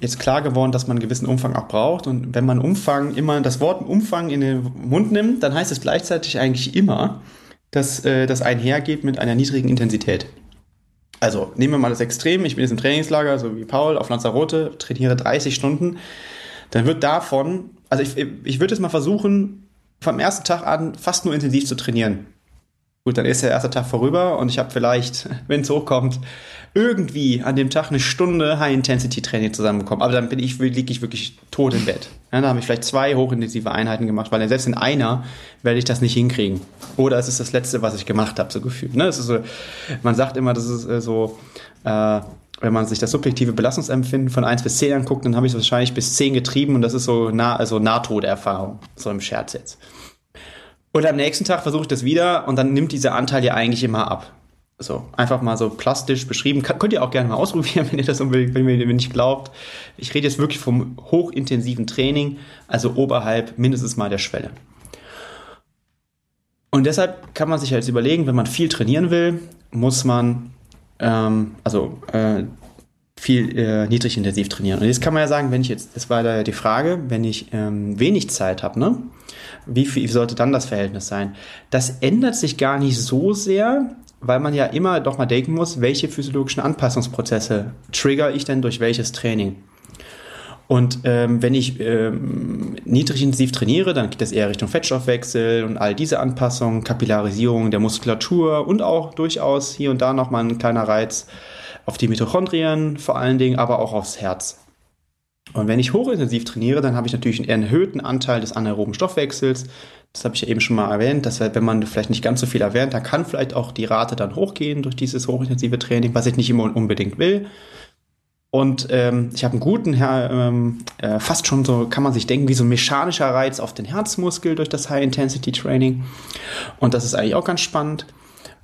jetzt klar geworden, dass man einen gewissen Umfang auch braucht. Und wenn man Umfang immer das Wort Umfang in den Mund nimmt, dann heißt es gleichzeitig eigentlich immer, dass äh, das einhergeht mit einer niedrigen Intensität. Also nehmen wir mal das Extrem, ich bin jetzt im Trainingslager, so wie Paul, auf Lanzarote, trainiere 30 Stunden, dann wird davon, also ich, ich würde jetzt mal versuchen, vom ersten Tag an fast nur intensiv zu trainieren. Gut, dann ist der erste Tag vorüber und ich habe vielleicht, wenn es hochkommt, irgendwie an dem Tag eine Stunde High-Intensity-Training zusammenbekommen. Aber dann bin ich, liege ich wirklich tot im Bett. Ja, da habe ich vielleicht zwei hochintensive Einheiten gemacht, weil selbst in einer werde ich das nicht hinkriegen. Oder es ist das Letzte, was ich gemacht habe, so gefühlt. Ne? So, man sagt immer, das ist äh, so, äh, wenn man sich das subjektive Belastungsempfinden von 1 bis 10 anguckt, dann habe ich es wahrscheinlich bis 10 getrieben und das ist so nah, also Nahtoderfahrung, so im Scherz jetzt. Und am nächsten Tag versuche ich das wieder und dann nimmt dieser Anteil ja eigentlich immer ab. So, einfach mal so plastisch beschrieben. Kann, könnt ihr auch gerne mal ausprobieren, wenn ihr das unbedingt, wenn ihr mir nicht glaubt. Ich rede jetzt wirklich vom hochintensiven Training, also oberhalb mindestens mal der Schwelle. Und deshalb kann man sich jetzt überlegen, wenn man viel trainieren will, muss man ähm, also äh, viel äh, niedrig intensiv trainieren. Und jetzt kann man ja sagen, wenn ich jetzt, das war da ja die Frage, wenn ich ähm, wenig Zeit habe, ne? Wie viel sollte dann das Verhältnis sein? Das ändert sich gar nicht so sehr, weil man ja immer doch mal denken muss, welche physiologischen Anpassungsprozesse trigger ich denn durch welches Training? Und ähm, wenn ich ähm, niedrig intensiv trainiere, dann geht das eher Richtung Fettstoffwechsel und all diese Anpassungen, Kapillarisierung der Muskulatur und auch durchaus hier und da nochmal ein kleiner Reiz auf die Mitochondrien vor allen Dingen, aber auch aufs Herz. Und wenn ich hochintensiv trainiere, dann habe ich natürlich einen erhöhten Anteil des anaeroben Stoffwechsels. Das habe ich ja eben schon mal erwähnt, dass wenn man vielleicht nicht ganz so viel erwähnt, dann kann vielleicht auch die Rate dann hochgehen durch dieses hochintensive Training, was ich nicht immer unbedingt will. Und ähm, ich habe einen guten, ähm, äh, fast schon so, kann man sich denken, wie so ein mechanischer Reiz auf den Herzmuskel durch das High-Intensity-Training. Und das ist eigentlich auch ganz spannend.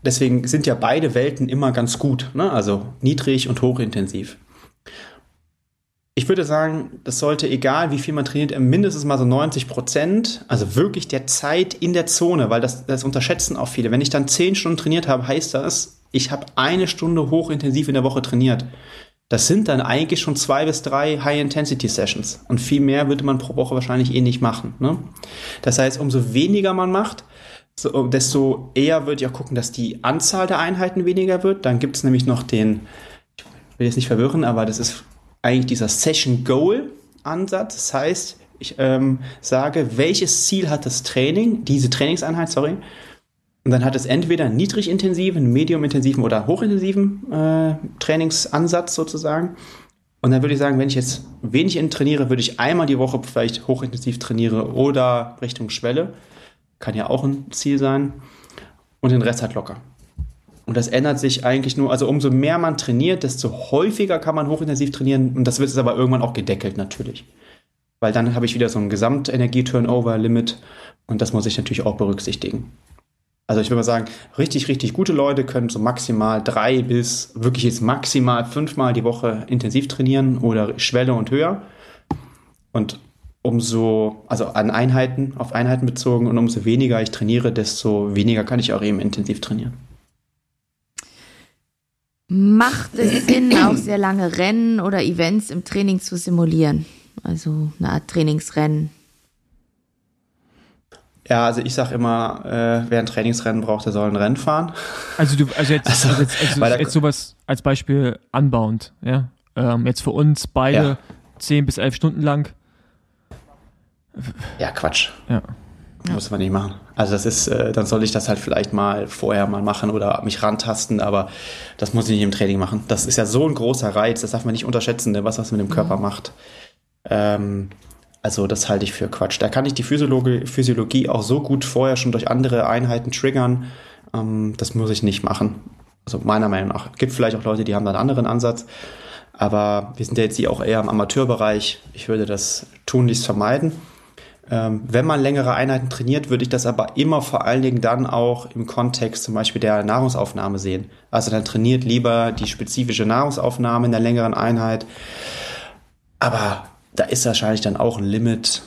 Deswegen sind ja beide Welten immer ganz gut, ne? also niedrig und hochintensiv. Ich würde sagen, das sollte, egal wie viel man trainiert, mindestens mal so 90 Prozent, also wirklich der Zeit in der Zone, weil das, das unterschätzen auch viele. Wenn ich dann 10 Stunden trainiert habe, heißt das, ich habe eine Stunde hochintensiv in der Woche trainiert. Das sind dann eigentlich schon zwei bis drei High-Intensity-Sessions. Und viel mehr würde man pro Woche wahrscheinlich eh nicht machen. Ne? Das heißt, umso weniger man macht, so, desto eher wird ja gucken, dass die Anzahl der Einheiten weniger wird. Dann gibt es nämlich noch den, ich will jetzt nicht verwirren, aber das ist eigentlich dieser Session Goal Ansatz. Das heißt, ich ähm, sage, welches Ziel hat das Training, diese Trainingseinheit, sorry, und dann hat es entweder einen niedrigintensiven, mediumintensiven oder hochintensiven äh, Trainingsansatz sozusagen. Und dann würde ich sagen, wenn ich jetzt wenig trainiere, würde ich einmal die Woche vielleicht hochintensiv trainiere oder Richtung Schwelle. Kann ja auch ein Ziel sein. Und den Rest halt locker. Und das ändert sich eigentlich nur, also umso mehr man trainiert, desto häufiger kann man hochintensiv trainieren. Und das wird es aber irgendwann auch gedeckelt natürlich. Weil dann habe ich wieder so ein Gesamtenergie-Turnover-Limit. Und das muss ich natürlich auch berücksichtigen. Also ich würde mal sagen, richtig, richtig gute Leute können so maximal drei bis wirklich jetzt maximal fünfmal die Woche intensiv trainieren oder Schwelle und höher. Und umso, also an Einheiten, auf Einheiten bezogen und umso weniger ich trainiere, desto weniger kann ich auch eben intensiv trainieren.
Macht es Sinn, auch sehr lange Rennen oder Events im Training zu simulieren? Also eine Art Trainingsrennen.
Ja, also ich sag immer, äh, wer ein Trainingsrennen braucht, der soll ein Rennen fahren.
Also du, also jetzt, also, also jetzt, also jetzt sowas als Beispiel Unbound, ja. Ähm, jetzt für uns beide ja. 10 bis 11 Stunden lang.
Ja, Quatsch.
Ja.
Muss man nicht machen. Also das ist, äh, dann soll ich das halt vielleicht mal vorher mal machen oder mich rantasten, aber das muss ich nicht im Training machen. Das ist ja so ein großer Reiz, das darf man nicht unterschätzen, ne, was das mit dem Körper macht. Ähm, also das halte ich für Quatsch. Da kann ich die Physiologie, Physiologie auch so gut vorher schon durch andere Einheiten triggern. Ähm, das muss ich nicht machen. Also meiner Meinung nach. Gibt vielleicht auch Leute, die haben da einen anderen Ansatz. Aber wir sind ja jetzt hier auch eher im Amateurbereich. Ich würde das tunlichst vermeiden. Ähm, wenn man längere Einheiten trainiert, würde ich das aber immer vor allen Dingen dann auch im Kontext zum Beispiel der Nahrungsaufnahme sehen. Also dann trainiert lieber die spezifische Nahrungsaufnahme in der längeren Einheit. Aber da ist wahrscheinlich dann auch ein Limit.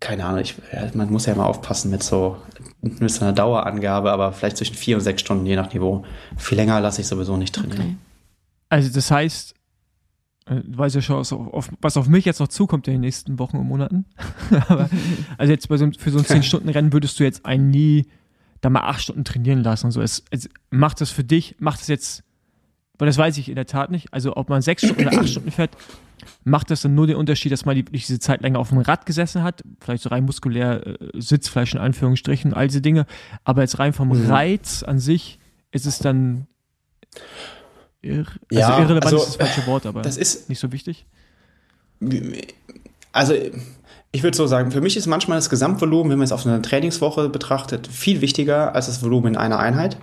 Keine Ahnung, ich, man muss ja mal aufpassen mit so, mit so einer Dauerangabe, aber vielleicht zwischen vier und sechs Stunden, je nach Niveau. Viel länger lasse ich sowieso nicht trainieren. Okay.
Also das heißt, äh, du weißt ja schon, auf, was auf mich jetzt noch zukommt in den nächsten Wochen und Monaten. aber, also jetzt so, für so ein 10-Stunden-Rennen würdest du jetzt einen nie da mal acht Stunden trainieren lassen und so. Es, es macht das für dich, macht es jetzt, weil das weiß ich in der Tat nicht. Also ob man sechs Stunden oder acht Stunden fährt, macht das dann nur den Unterschied, dass man die, diese Zeit länger auf dem Rad gesessen hat, vielleicht so rein muskulär, äh, Sitzfleisch in Anführungsstrichen, all diese Dinge, aber jetzt rein vom mhm. Reiz an sich ist es dann irre, also ja, irrelevant also, ist das falsche Wort, aber
das ist
nicht so wichtig.
Also ich würde so sagen, für mich ist manchmal das Gesamtvolumen, wenn man es auf eine Trainingswoche betrachtet, viel wichtiger als das Volumen in einer Einheit.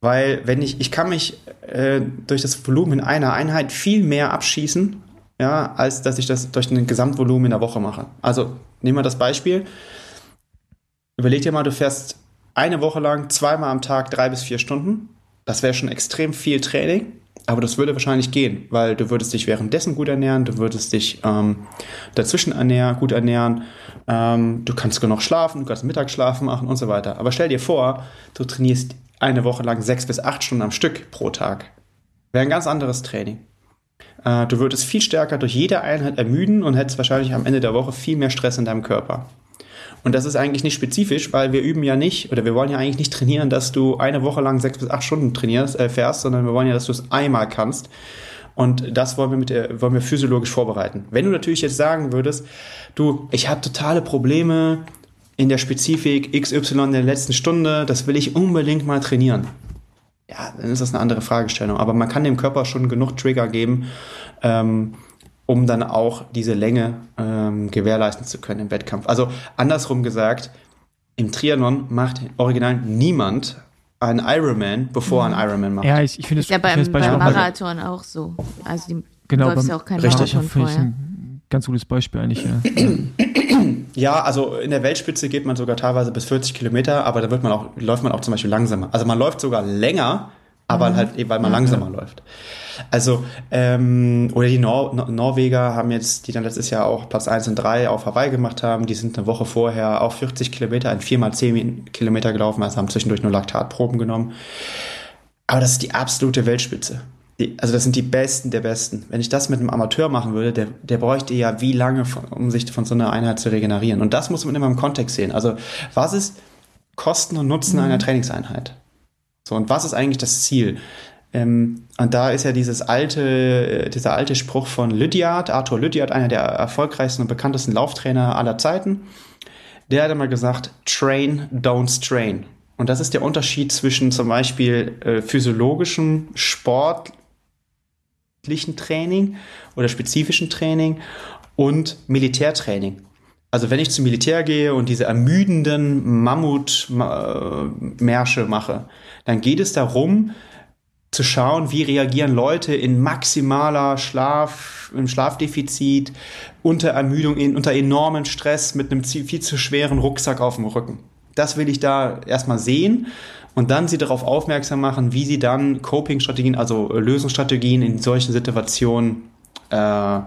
Weil wenn ich, ich kann mich äh, durch das Volumen in einer Einheit viel mehr abschießen, ja, als dass ich das durch ein Gesamtvolumen in der Woche mache. Also nehmen wir das Beispiel. Überleg dir mal, du fährst eine Woche lang zweimal am Tag drei bis vier Stunden. Das wäre schon extrem viel Training. Aber das würde wahrscheinlich gehen, weil du würdest dich währenddessen gut ernähren, du würdest dich ähm, dazwischen ernähren, gut ernähren, ähm, du kannst genug schlafen, du kannst Mittagsschlafen machen und so weiter. Aber stell dir vor, du trainierst eine Woche lang sechs bis acht Stunden am Stück pro Tag. Wäre ein ganz anderes Training. Äh, du würdest viel stärker durch jede Einheit ermüden und hättest wahrscheinlich am Ende der Woche viel mehr Stress in deinem Körper. Und das ist eigentlich nicht spezifisch, weil wir üben ja nicht, oder wir wollen ja eigentlich nicht trainieren, dass du eine Woche lang sechs bis acht Stunden trainierst, äh, fährst, sondern wir wollen ja, dass du es einmal kannst. Und das wollen wir, mit der, wollen wir physiologisch vorbereiten. Wenn du natürlich jetzt sagen würdest, du, ich habe totale Probleme in der Spezifik XY in der letzten Stunde, das will ich unbedingt mal trainieren. Ja, dann ist das eine andere Fragestellung. Aber man kann dem Körper schon genug Trigger geben, ähm, um dann auch diese Länge ähm, gewährleisten zu können im Wettkampf. Also andersrum gesagt, im Triathlon macht original niemand einen Ironman, bevor er einen Ironman macht.
Ja, ich, ich finde es
ja beim, beim Marathon auch so. Also die
Genau,
läufst
beim
ja auch kein
Richtig.
Marathon
finde ich
vorher.
ein ganz gutes Beispiel eigentlich. Ja.
Ja, also in der Weltspitze geht man sogar teilweise bis 40 Kilometer, aber da wird man auch, läuft man auch zum Beispiel langsamer. Also man läuft sogar länger, aber halt eben, weil man langsamer läuft. Also, ähm, oder die Nor Nor Norweger haben jetzt, die dann letztes Jahr auch Platz 1 und 3 auf Hawaii gemacht haben, die sind eine Woche vorher auch 40 Kilometer, ein 4x10 Kilometer gelaufen, also haben zwischendurch nur Laktatproben genommen. Aber das ist die absolute Weltspitze. Die, also das sind die Besten der Besten. Wenn ich das mit einem Amateur machen würde, der, der bräuchte ja wie lange, von, um sich von so einer Einheit zu regenerieren. Und das muss man immer im Kontext sehen. Also was ist Kosten und Nutzen einer Trainingseinheit? So, und was ist eigentlich das Ziel? Ähm, und da ist ja dieses alte, äh, dieser alte Spruch von Lydiard, Arthur Lydiard, einer der erfolgreichsten und bekanntesten Lauftrainer aller Zeiten. Der hat immer gesagt, train, don't strain. Und das ist der Unterschied zwischen zum Beispiel äh, physiologischem Sport, sportlichen Training oder spezifischen Training und Militärtraining. Also wenn ich zum Militär gehe und diese ermüdenden Mammutmärsche mache, dann geht es darum, zu schauen, wie reagieren Leute in maximaler Schlaf, im Schlafdefizit, unter Ermüdung, in, unter enormen Stress mit einem viel zu schweren Rucksack auf dem Rücken. Das will ich da erstmal sehen und dann sie darauf aufmerksam machen, wie sie dann Coping-Strategien, also Lösungsstrategien in solchen Situationen äh,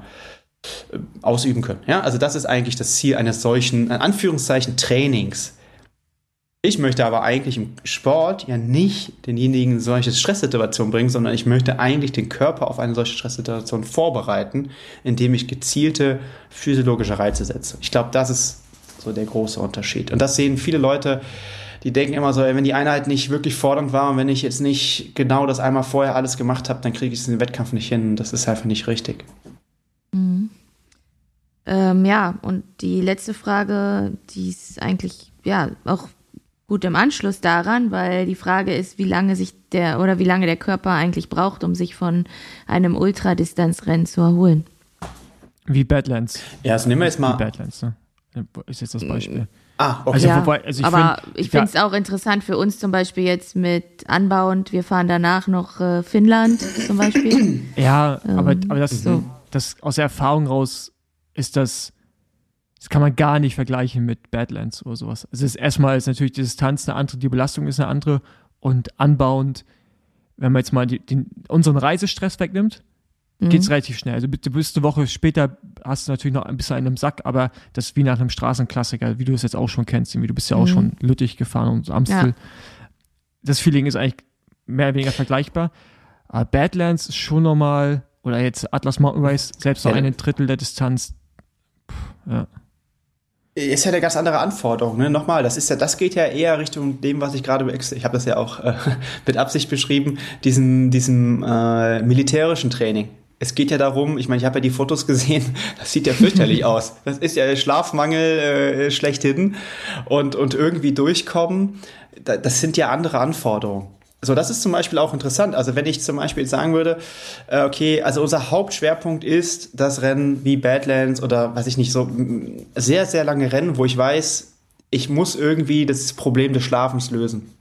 ausüben können. Ja, also das ist eigentlich das Ziel eines solchen, in Anführungszeichen, Trainings. Ich möchte aber eigentlich im Sport ja nicht denjenigen in solche Stresssituationen bringen, sondern ich möchte eigentlich den Körper auf eine solche Stresssituation vorbereiten, indem ich gezielte physiologische Reize setze. Ich glaube, das ist so der große Unterschied. Und das sehen viele Leute, die denken immer so, wenn die Einheit nicht wirklich fordernd war und wenn ich jetzt nicht genau das einmal vorher alles gemacht habe, dann kriege ich es in den Wettkampf nicht hin. Das ist einfach nicht richtig.
Ähm, ja, und die letzte Frage, die ist eigentlich ja auch gut im Anschluss daran, weil die Frage ist, wie lange sich der oder wie lange der Körper eigentlich braucht, um sich von einem Ultradistanzrennen zu erholen.
Wie Badlands.
Ja, also nehmen wir jetzt
Wie
mal.
Badlands, ne? Ist jetzt das Beispiel.
Ah, okay.
Also,
ja,
wobei, also ich
aber
find-
ich finde es auch interessant für uns zum Beispiel jetzt mit Anbauend. Wir fahren danach noch äh, Finnland zum Beispiel.
Ja, aber,
Ähm,
aber das,
so.
das aus der Erfahrung raus ist das, das kann man gar nicht vergleichen mit Badlands oder sowas. Es ist erstmal ist natürlich die Distanz eine andere, die Belastung ist eine andere und anbauend, wenn man jetzt mal die, den, unseren Reisestress wegnimmt,
Mhm.
geht's relativ schnell. Also du bist eine Woche später, hast du natürlich noch ein bisschen einen im Sack, aber das ist wie nach einem Straßenklassiker, wie du es jetzt auch schon kennst. Wie du bist ja auch
Mhm.
schon Lüttich gefahren und Amstel.
Ja.
Das Feeling ist eigentlich mehr oder weniger vergleichbar. Aber Badlands ist schon nochmal, oder jetzt Atlas Mountain Race, selbst noch
Ja.
ein Drittel der Distanz. Ja.
Ist ja eine ganz andere Anforderung. Ne? Nochmal, das ist ja, das geht ja eher Richtung dem, was ich gerade, ich habe das ja auch äh, mit Absicht beschrieben, diesem, diesem äh, militärischen Training. Es geht ja darum, ich meine, ich habe ja die Fotos gesehen, das sieht ja fürchterlich aus. Das ist ja Schlafmangel äh, schlechthin und, und irgendwie durchkommen. Da, das sind ja andere Anforderungen. So, das ist zum Beispiel auch interessant. Also wenn ich zum Beispiel sagen würde, äh, okay, also unser Hauptschwerpunkt ist das Rennen wie Badlands oder weiß ich nicht, so sehr, sehr lange Rennen, wo ich weiß, ich muss irgendwie das Problem des Schlafens lösen.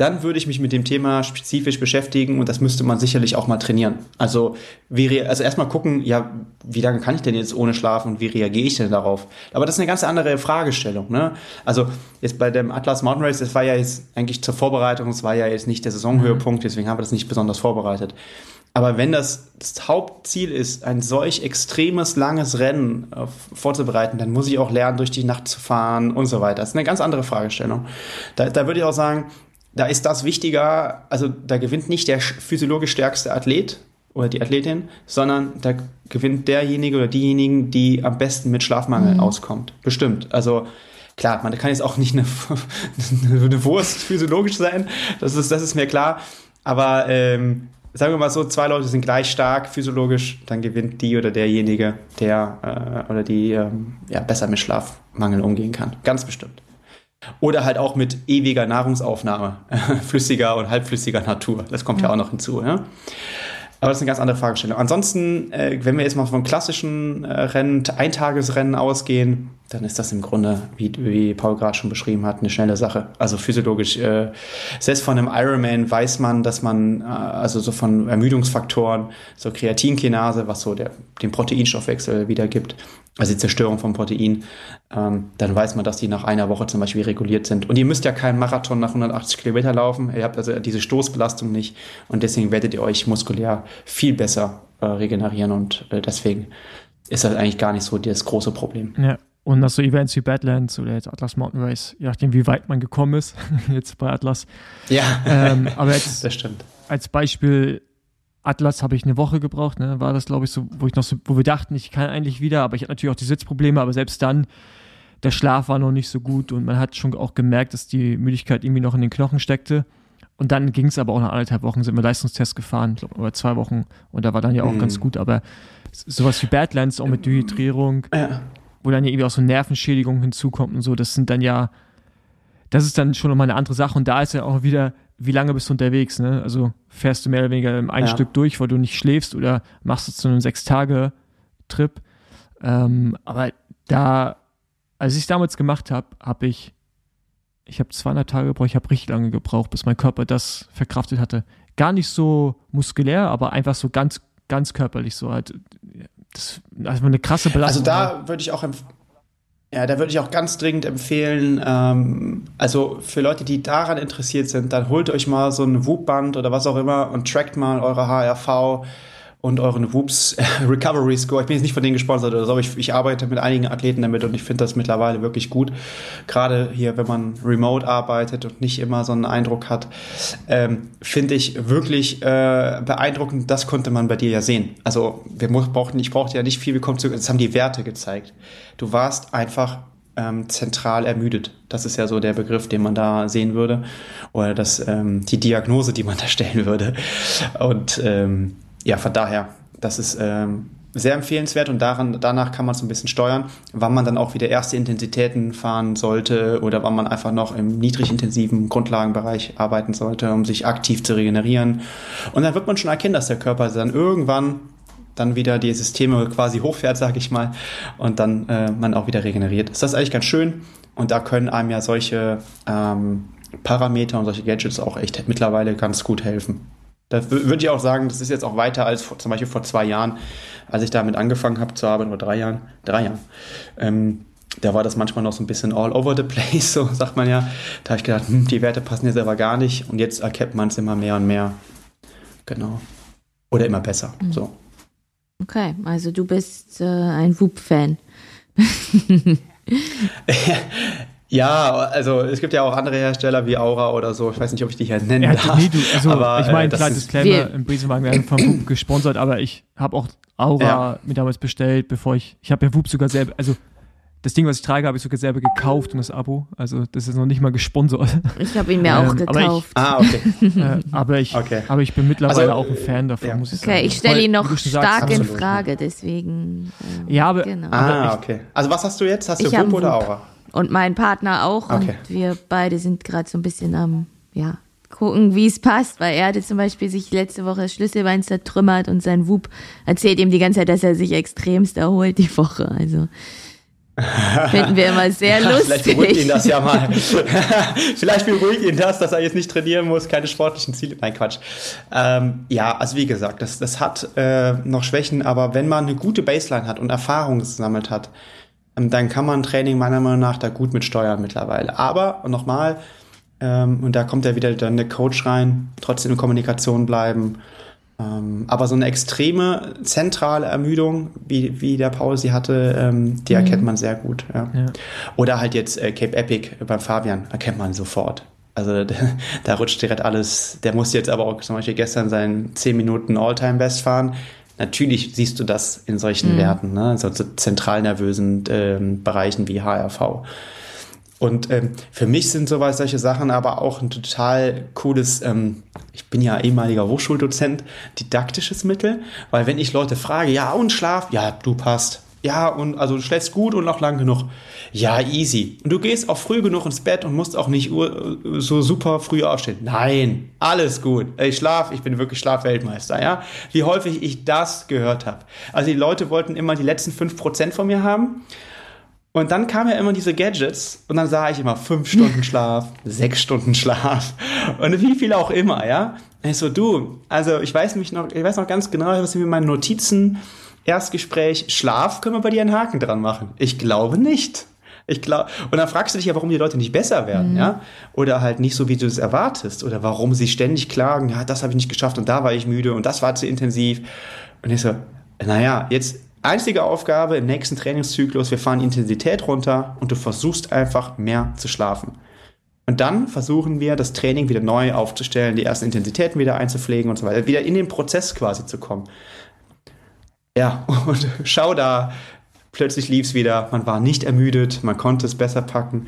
Dann würde ich mich mit dem Thema spezifisch beschäftigen und das müsste man sicherlich auch mal trainieren. Also, wie also erstmal gucken, ja, wie lange kann ich denn jetzt ohne schlafen und wie reagiere ich denn darauf? Aber das ist eine ganz andere Fragestellung. Ne? Also jetzt bei dem Atlas Mountain Race, das war ja jetzt eigentlich zur Vorbereitung, es war ja jetzt nicht der Saisonhöhepunkt, deswegen haben wir das nicht besonders vorbereitet. Aber wenn das, das Hauptziel ist, ein solch extremes, langes Rennen äh, vorzubereiten, dann muss ich auch lernen, durch die Nacht zu fahren und so weiter. Das ist eine ganz andere Fragestellung. Da, da würde ich auch sagen, da ist das wichtiger, also da gewinnt nicht der physiologisch stärkste Athlet oder die Athletin, sondern da gewinnt derjenige oder diejenigen, die am besten mit Schlafmangel mhm. auskommt. Bestimmt. Also klar, man kann jetzt auch nicht eine, eine Wurst physiologisch sein, das ist, das ist mir klar. Aber ähm, sagen wir mal so, zwei Leute sind gleich stark physiologisch, dann gewinnt die oder derjenige, der äh, oder die ähm, ja, besser mit Schlafmangel umgehen kann. Ganz bestimmt. Oder halt auch mit ewiger Nahrungsaufnahme, flüssiger und halbflüssiger Natur. Das kommt ja, ja auch noch hinzu. Ja? Aber das ist eine ganz andere Fragestellung. Ansonsten, äh, wenn wir jetzt mal von klassischen äh, Rennen, Eintagesrennen ausgehen, dann ist das im Grunde, wie, wie Paul gerade schon beschrieben hat, eine schnelle Sache. Also physiologisch. Äh, selbst von einem Ironman weiß man, dass man, äh, also so von Ermüdungsfaktoren, so Kreatinkinase, was so der, den Proteinstoffwechsel wiedergibt, also die Zerstörung von Protein, ähm, dann weiß man, dass die nach einer Woche zum Beispiel reguliert sind. Und ihr müsst ja keinen Marathon nach 180 Kilometer laufen. Ihr habt also diese Stoßbelastung nicht und deswegen werdet ihr euch muskulär viel besser äh, regenerieren und äh, deswegen ist das eigentlich gar nicht so das große Problem.
Ja. Und nach so Events wie Badlands oder jetzt Atlas Mountain Race, je nachdem, wie weit man gekommen ist, jetzt bei Atlas.
Ja,
ähm, aber jetzt
das stimmt.
Als Beispiel Atlas habe ich eine Woche gebraucht, ne? war das, glaube ich, so, wo ich noch so, wo wir dachten, ich kann eigentlich wieder, aber ich hatte natürlich auch die Sitzprobleme, aber selbst dann, der Schlaf war noch nicht so gut und man hat schon auch gemerkt, dass die Müdigkeit irgendwie noch in den Knochen steckte. Und dann ging es aber auch nach anderthalb Wochen, sind wir Leistungstest gefahren, glaub, oder zwei Wochen, und da war dann ja auch mhm. ganz gut, aber sowas wie Badlands, auch mit Dehydrierung, ja. Wo dann ja irgendwie auch so Nervenschädigung hinzukommt und so, das sind dann ja, das ist dann schon nochmal eine andere Sache und da ist ja auch wieder wie lange bist du unterwegs, ne? Also fährst du mehr oder weniger ein ja. Stück durch, weil du nicht schläfst oder machst du zu einem Sechs-Tage-Trip. Ähm, aber da, als ich es damals gemacht habe, habe ich, ich habe 200 Tage gebraucht, ich habe richtig lange gebraucht, bis mein Körper das verkraftet hatte. Gar nicht so muskulär, aber einfach so ganz, ganz körperlich so halt. Das, also eine krasse
Belastung. Also da würde ich auch ja, da würde ich auch ganz dringend empfehlen, ähm, also für Leute, die daran interessiert sind, dann holt euch mal so ein Whoop-Band oder was auch immer und trackt mal eure HRV und euren Whoops Recovery Score. Ich bin jetzt nicht von denen gesponsert oder so, aber ich, ich arbeite mit einigen Athleten damit und ich finde das mittlerweile wirklich gut. Gerade hier, wenn man remote arbeitet und nicht immer so einen Eindruck hat, ähm, finde ich wirklich äh, beeindruckend. Das konnte man bei dir ja sehen. Also wir brauchten, ich brauchte ja nicht viel, wir kommen zu, das haben die Werte gezeigt. Du warst einfach ähm, zentral ermüdet. Das ist ja so der Begriff, den man da sehen würde. Oder das, ähm, die Diagnose, die man da stellen würde. Und ähm, ja, von daher, das ist ähm, sehr empfehlenswert und daran, danach kann man so ein bisschen steuern, wann man dann auch wieder erste Intensitäten fahren sollte oder wann man einfach noch im niedrigintensiven Grundlagenbereich arbeiten sollte, um sich aktiv zu regenerieren. Und dann wird man schon erkennen, dass der Körper dann irgendwann dann wieder die Systeme quasi hochfährt, sag ich mal, und dann äh, man auch wieder regeneriert. Ist das eigentlich ganz schön und da können einem ja solche ähm, Parameter und solche Gadgets auch echt mittlerweile ganz gut helfen. Da würde ich auch sagen, das ist jetzt auch weiter als vor, zum Beispiel vor zwei Jahren, als ich damit angefangen habe zu arbeiten, oder drei Jahren, drei Jahren. Ähm, da war das manchmal noch so ein bisschen all over the place, so sagt man ja. Da habe ich gedacht, hm, die Werte passen jetzt aber gar nicht. Und jetzt erkennt man es immer mehr und mehr. Genau. Oder immer besser. Mhm. So.
Okay, also du bist äh, ein Whoop-Fan.
Ja, also es gibt ja auch andere Hersteller wie Aura oder so. Ich weiß nicht, ob ich die hier nennen ja, darf. Nee,
du, also, aber, ich meine, äh, kleines Disclaimer, im Brisenwagen werden von Whoop gesponsert, aber ich habe auch Aura ja. mir damals bestellt, bevor ich, ich habe ja Whoop sogar selber, also das Ding, was ich trage, habe ich sogar selber gekauft und das Abo. Also das ist noch nicht mal gesponsert.
Ich habe ihn mir ähm, auch gekauft.
Aber ich,
ah, okay. äh, aber, ich, okay. aber ich bin mittlerweile also, auch ein Fan davon, ja. muss ich
sagen. Okay, ich stelle ihn noch stark sagst, in Frage, deswegen.
Äh, ja, aber,
genau.
Ah, okay. Also was hast du jetzt? Hast du Whoop oder Aura?
Und mein Partner auch. Okay. Und wir beide sind gerade so ein bisschen am, ja, gucken, wie es passt, weil er hatte zum Beispiel sich letzte Woche das Schlüsselbein zertrümmert und sein Wub erzählt ihm die ganze Zeit, dass er sich extremst erholt die Woche. Also finden wir immer sehr lustig.
Vielleicht beruhigt ihn das ja mal. Vielleicht beruhigt ihn das, dass er jetzt nicht trainieren muss, keine sportlichen Ziele. Nein, Quatsch. Ähm, ja, also wie gesagt, das, das hat äh, noch Schwächen, aber wenn man eine gute Baseline hat und Erfahrung gesammelt hat, dann kann man Training meiner Meinung nach da gut mit steuern mittlerweile. Aber nochmal, ähm, und da kommt ja wieder dann der Coach rein, trotzdem in Kommunikation bleiben Ähm, aber so eine extreme zentrale Ermüdung, wie, wie der Paul sie hatte, ähm, die erkennt man sehr gut. Ja.
Ja.
Oder halt jetzt äh, Cape Epic beim Fabian, erkennt man sofort. Also da rutscht direkt alles. Der muss jetzt aber auch zum Beispiel gestern seinen 10 Minuten All-Time-Best fahren. Natürlich siehst du das in solchen Werten, ne? so, so zentral nervösen ähm, Bereichen wie HRV. Und ähm, für mich sind sowas, solche Sachen aber auch ein total cooles, ähm, ich bin ja ehemaliger Hochschuldozent, didaktisches Mittel, weil wenn ich Leute frage, ja und Schlaf, ja du passt, ja und also du schläfst gut und noch lang genug, ja easy. Und du gehst auch früh genug ins Bett und musst auch nicht so super früh aufstehen. Nein, alles gut. Ich schlaf, ich bin wirklich Schlafweltmeister, ja. Wie häufig ich das gehört habe. Also die Leute wollten immer die letzten 5% von mir haben. Und dann kamen ja immer diese Gadgets und dann sah ich immer fünf Stunden Schlaf, sechs Stunden Schlaf und wie viel auch immer, ja. Und ich so, du, also ich weiß mich noch, ich weiß noch ganz genau, was sind mit meinen Notizen, Erstgespräch, Schlaf, können wir bei dir einen Haken dran machen? Ich glaube nicht. Ich glaube, und dann fragst du dich ja, warum die Leute nicht besser werden, ja? Oder halt nicht so, wie du es erwartest. Oder warum sie ständig klagen, ja, das habe ich nicht geschafft und da war ich müde und das war zu intensiv. Und ich so, naja, jetzt einzige Aufgabe im nächsten Trainingszyklus, wir fahren Intensität runter und du versuchst einfach mehr zu schlafen. Und dann versuchen wir, das Training wieder neu aufzustellen, die ersten Intensitäten wieder einzupflegen und so weiter, wieder in den Prozess quasi zu kommen. Ja, und schau da, plötzlich lief es wieder, man war nicht ermüdet, man konnte es besser packen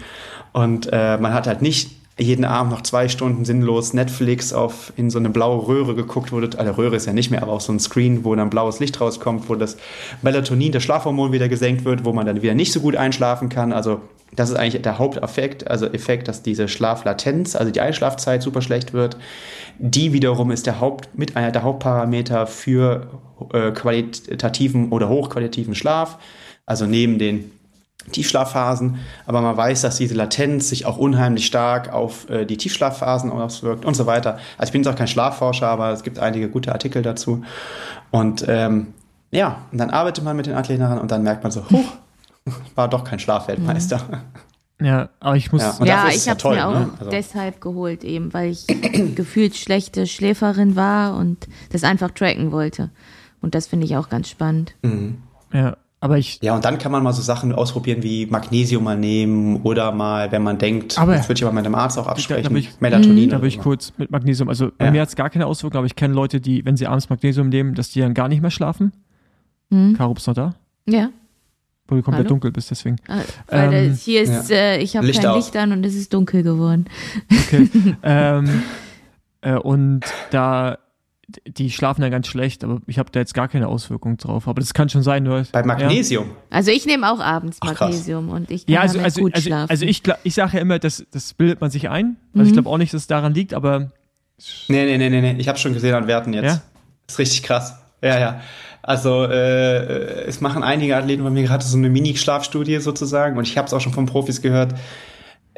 und äh, man hat halt nicht jeden Abend noch zwei Stunden sinnlos Netflix auf in so eine blaue Röhre geguckt wurde. Also Röhre ist ja nicht mehr, aber auf so ein Screen, wo dann blaues Licht rauskommt, wo das Melatonin, das Schlafhormon wieder gesenkt wird, wo man dann wieder nicht so gut einschlafen kann. Also das ist eigentlich der Haupteffekt, also Effekt, dass diese Schlaflatenz, also die Einschlafzeit super schlecht wird. Die wiederum ist der Haupt, mit einer der Hauptparameter für äh, qualitativen oder hochqualitativen Schlaf. Also neben den Tiefschlafphasen, aber man weiß, dass diese Latenz sich auch unheimlich stark auf äh, die Tiefschlafphasen auswirkt und so weiter. Also ich bin jetzt auch kein Schlafforscher, aber es gibt einige gute Artikel dazu. Und ähm, ja, und dann arbeitet man mit den Athleten daran und dann merkt man so, huch, war doch kein Schlafweltmeister.
Ja, aber ich muss.
Ja,
ja, ich habe es mir auch
ne? Also-
deshalb geholt, eben, weil ich gefühlt schlechte Schläferin war und das einfach tracken wollte. Und das finde ich auch ganz spannend.
Ja, aber ich.
Ja, und dann kann man mal so Sachen ausprobieren wie Magnesium mal nehmen oder mal, wenn man denkt,
Aber-
das würde ich aber mit dem Arzt auch
da
absprechen,
bin ich-
Melatonin.
Da bin ich kurz mit Magnesium. Also bei
Ja.
mir hat es gar keine Auswirkungen, aber ich kenne Leute, die, wenn sie abends Magnesium nehmen, dass die dann gar nicht mehr schlafen.
Mhm.
Bist du noch da?
Ja.
Wo du komplett
Hallo?
dunkel bist, deswegen.
äh, Weil
Ähm,
das, hier ist, äh, ich habe kein
aus.
Licht an und es ist dunkel geworden.
Okay. ähm, äh, und da, die schlafen dann ganz schlecht, aber ich habe da jetzt gar keine Auswirkungen drauf. Aber das kann schon sein, nur.
Bei Magnesium.
Also ich nehme auch abends
Ach.
Magnesium und ich kann
Ja, also, also,
gut
also,
schlafen.
also ich, ich sage ja immer, das, das bildet man sich ein. Also ich glaube auch nicht, dass es daran liegt, aber
Nee, nee, nee, nee, nee. Ich habe schon gesehen an Werten jetzt.
Ja?
ist richtig krass. Ja, ja. Also äh, es machen einige Athleten bei mir gerade so eine Mini-Schlafstudie sozusagen und ich habe es auch schon von Profis gehört.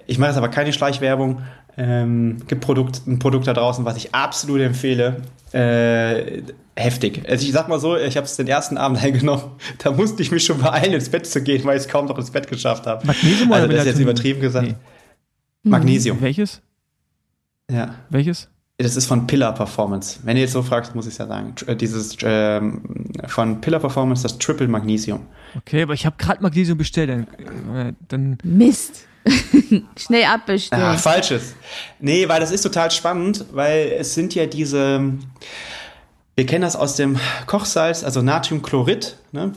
Ich mache jetzt aber keine Schleichwerbung. Ähm, gibt Produkt, ein Produkt da draußen, was ich absolut empfehle. Äh, heftig. Also ich sag mal so, ich habe es den ersten Abend eingenommen. Da musste ich mich schon beeilen, ins Bett zu gehen, weil ich es kaum noch ins Bett geschafft habe.
Magnesium
Also
oder
das ist jetzt übertrieben gesagt.
Nee.
Magnesium.
Welches?
Ja.
Welches?
Das ist von Pillar Performance. Wenn ihr jetzt so fragt, muss ich ja sagen. Äh, Dieses ähm, von Pillar Performance, das Triple Magnesium.
Okay, aber ich habe gerade Magnesium bestellt. Dann, äh, dann
Mist. Schnell abbestellen.
Ah, falsches. Nee, weil das ist total spannend, weil es sind ja diese, wir kennen das aus dem Kochsalz, also Natriumchlorid, ne?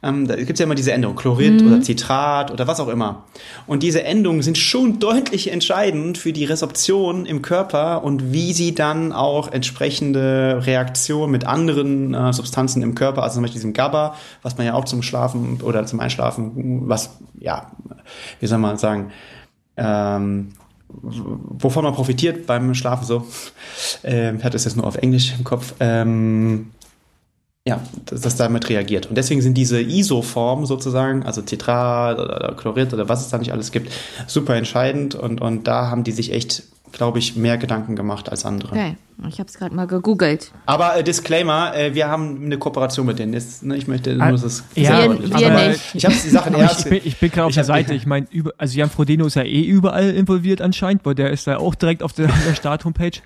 Ähm, da gibt es ja immer diese Endung, Chlorid oder Citrat oder was auch immer. Und diese Endungen sind schon deutlich entscheidend für die Resorption im Körper und wie sie dann auch entsprechende Reaktionen mit anderen äh, Substanzen im Körper, also zum Beispiel diesem GABA, was man ja auch zum Schlafen oder zum Einschlafen, was, ja, wie soll man sagen, ähm, wovon man profitiert beim Schlafen so. Ähm, ich hatte es jetzt nur auf Englisch im Kopf. Ähm, ja, dass das damit reagiert. Und deswegen sind diese ISO-Formen sozusagen, also Citrat oder Chlorid oder was es da nicht alles gibt, super entscheidend. Und, und da haben die sich echt, glaube ich, mehr Gedanken gemacht als andere.
Okay, ich habe es gerade mal gegoogelt.
Aber äh, Disclaimer, äh, wir haben eine Kooperation mit denen. Ist, ne, ich möchte
Ah,
nur das
ja,
wir,
deutlich
wir
aber-
nicht.
Ich habe die Sachen erst.
ich bin, ich bin gerade auf der Seite. Ich meine, über, also Jan Frodeno ist ja eh überall involviert anscheinend, weil der ist ja auch direkt auf der, der Start-Homepage.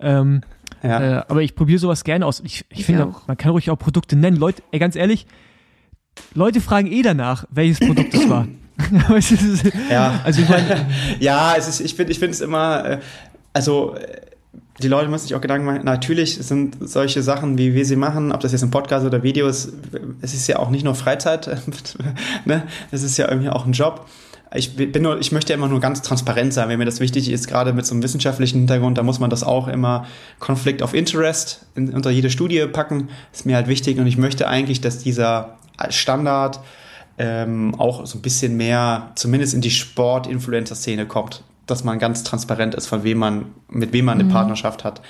Ähm, Ja. Äh, aber ich probiere sowas gerne aus. Ich, ich, ich finde, auch. man kann ruhig auch Produkte nennen. Leute, ey, ganz ehrlich, Leute fragen eh danach, welches Produkt es war.
ja. Also ich meine, ja, es ist, ich finde, ich finde es immer, äh, also die Leute müssen sich auch Gedanken machen, natürlich sind solche Sachen, wie wir sie machen, ob das jetzt ein Podcast oder Video ist, es ist ja auch nicht nur Freizeit, ne? es ist ja irgendwie auch ein Job. Ich bin nur, ich möchte ja immer nur ganz transparent sein, wenn mir das wichtig ist, gerade mit so einem wissenschaftlichen Hintergrund, da muss man das auch immer Conflict of Interest in, unter jede Studie packen, ist mir halt wichtig und ich möchte eigentlich, dass dieser Standard ähm, auch so ein bisschen mehr, zumindest in die Sport-Influencer-Szene kommt dass man ganz transparent ist, von wem man, mit wem man eine mhm. Partnerschaft hat.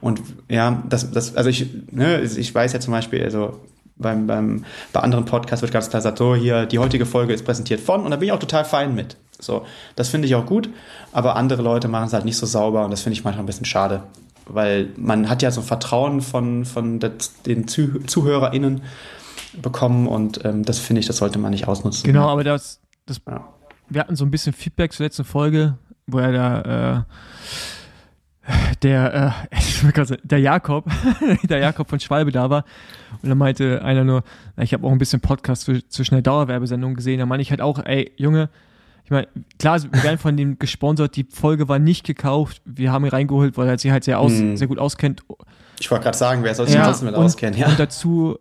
Und ja, das, das, also ich, ne, ich weiß ja zum Beispiel, also beim, beim, bei anderen Podcasts wird ganz klar gesagt, so hier, die heutige Folge ist präsentiert von und da bin ich auch total fein mit. So, das finde ich auch gut, aber andere Leute machen es halt nicht so sauber und das finde ich manchmal ein bisschen schade. Weil man hat ja so ein Vertrauen von, von den ZuhörerInnen bekommen und ähm, das finde ich, das sollte man nicht ausnutzen.
Genau, aber das, das ja. wir hatten so ein bisschen Feedback zur letzten Folge, wo er da, äh, der, äh, der Jakob, der Jakob von Schwalbe da war. Und dann meinte einer nur, na, ich habe auch ein bisschen Podcast für, zwischen der Dauerwerbesendung gesehen. Da meine ich halt auch, ey, Junge, ich meine, klar, wir werden von dem gesponsert, die Folge war nicht gekauft. Wir haben ihn reingeholt, weil er sich halt sehr, aus, hm. sehr gut auskennt.
Ich wollte gerade sagen, wer soll sich ja, trotzdem mit und, auskennen, ja.
Und dazu,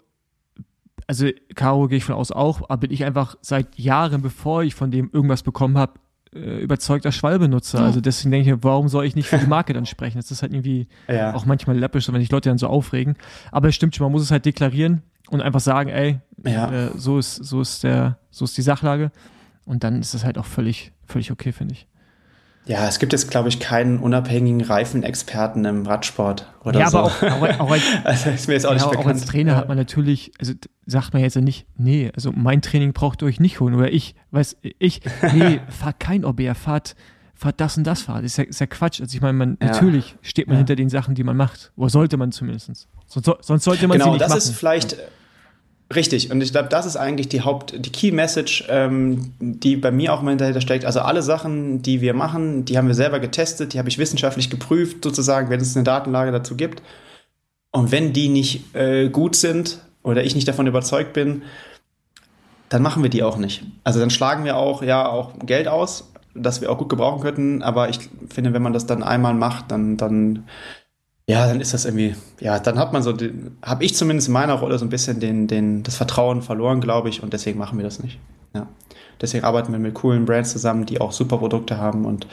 also Caro gehe ich von aus auch, aber bin ich einfach seit Jahren, bevor ich von dem irgendwas bekommen habe, äh, überzeugter Schwalbenutzer. Ja. Also deswegen denke ich, warum soll ich nicht für die Marke dann sprechen? Das ist halt irgendwie ja. auch manchmal läppisch, wenn sich Leute dann so aufregen. Aber es stimmt schon, man muss es halt deklarieren und einfach sagen, ey, ja. äh, so ist, so ist der, so ist die Sachlage. Und dann ist es halt auch völlig, völlig okay, finde ich.
Ja, es gibt jetzt, glaube ich, keinen unabhängigen Reifenexperten im Radsport oder ja, so.
aber auch, auch, als, also ist mir jetzt auch, ja, nicht auch als Trainer ja. hat man natürlich, also sagt man jetzt ja nicht, nee, also mein Training braucht ihr euch nicht holen oder ich, weiß ich, nee, fahrt kein OBR, fahrt, fahrt das und das fahrt. Das ist ja, ist ja Quatsch. Also ich meine, man, natürlich steht man hinter den Sachen, die man macht. Oder sollte man zumindest. Sonst, sonst sollte man
genau,
sie nicht machen.
Genau, das ist vielleicht Richtig, und ich glaube, das ist eigentlich die Haupt, die Key Message, ähm, die bei mir auch immer dahinter steckt. Also alle Sachen, die wir machen, die haben wir selber getestet, die habe ich wissenschaftlich geprüft, sozusagen, wenn es eine Datenlage dazu gibt. Und wenn die nicht äh, gut sind oder ich nicht davon überzeugt bin, dann machen wir die auch nicht. Also dann schlagen wir auch ja auch Geld aus, das wir auch gut gebrauchen könnten. Aber ich finde, wenn man das dann einmal macht, dann dann ja, dann ist das irgendwie, ja, dann hat man so, habe ich zumindest in meiner Rolle so ein bisschen den, den, das Vertrauen verloren, glaube ich, und deswegen machen wir das nicht. Ja. Deswegen arbeiten wir mit coolen Brands zusammen, die auch super Produkte haben und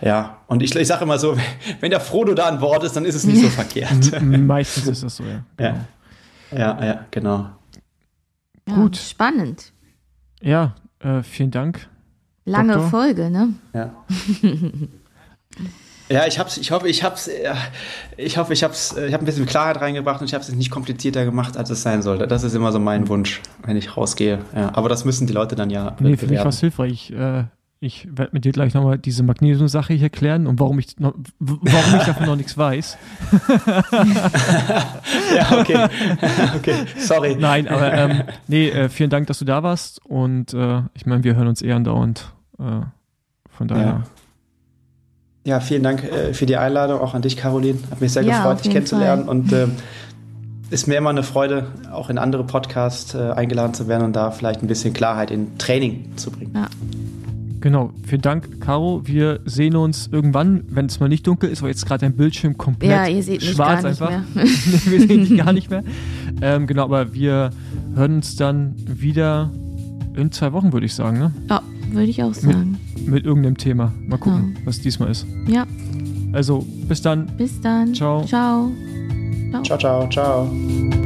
ja, und ich, ich sage immer so, wenn der Frodo da an Bord ist, dann ist es nicht so verkehrt.
Meistens ist das so, ja.
Genau. Ja. ja, ja, genau.
Ja, Gut. Spannend.
Ja, äh, vielen Dank.
Lange Doktor. Folge, ne?
Ja. Ja, ich hab's, ich hoffe, ich hab's, ich hoffe, ich hab's, ich habe ein bisschen Klarheit reingebracht und ich habe es nicht komplizierter gemacht, als es sein sollte. Das ist immer so mein Wunsch, wenn ich rausgehe. Ja, aber das müssen die Leute dann ja.
Nee, für mich war es hilfreich. Ich, äh, ich werde mit dir gleich nochmal diese Magnesium-Sache hier klären und warum ich noch, warum ich davon noch nichts weiß.
ja, okay. okay, sorry.
Nein, aber ähm, nee, äh, vielen Dank, dass du da warst und äh, ich meine, wir hören uns eher andauernd. Äh, von daher.
Ja. Ja, vielen Dank äh, für die Einladung, auch an dich, Caroline. Hat mich sehr ja, gefreut, dich kennenzulernen. Fall. Und äh, ist mir immer eine Freude, auch in andere Podcasts äh, eingeladen zu werden und da vielleicht ein bisschen Klarheit in Training zu bringen. Ja.
Genau, vielen Dank, Caro. Wir sehen uns irgendwann, wenn es mal nicht dunkel ist, weil jetzt gerade dein Bildschirm komplett ja, ihr seht schwarz mich gar einfach. Nicht mehr. wir sehen dich gar nicht mehr. Ähm, genau, aber wir hören uns dann wieder in zwei Wochen, würde ich sagen. Ne?
Ja, würde ich auch sagen.
Mit, mit irgendeinem Thema. Mal gucken, ja. was diesmal ist.
Ja.
Also, bis dann.
Bis dann.
Ciao.
Ciao.
Ciao, ciao, ciao. ciao.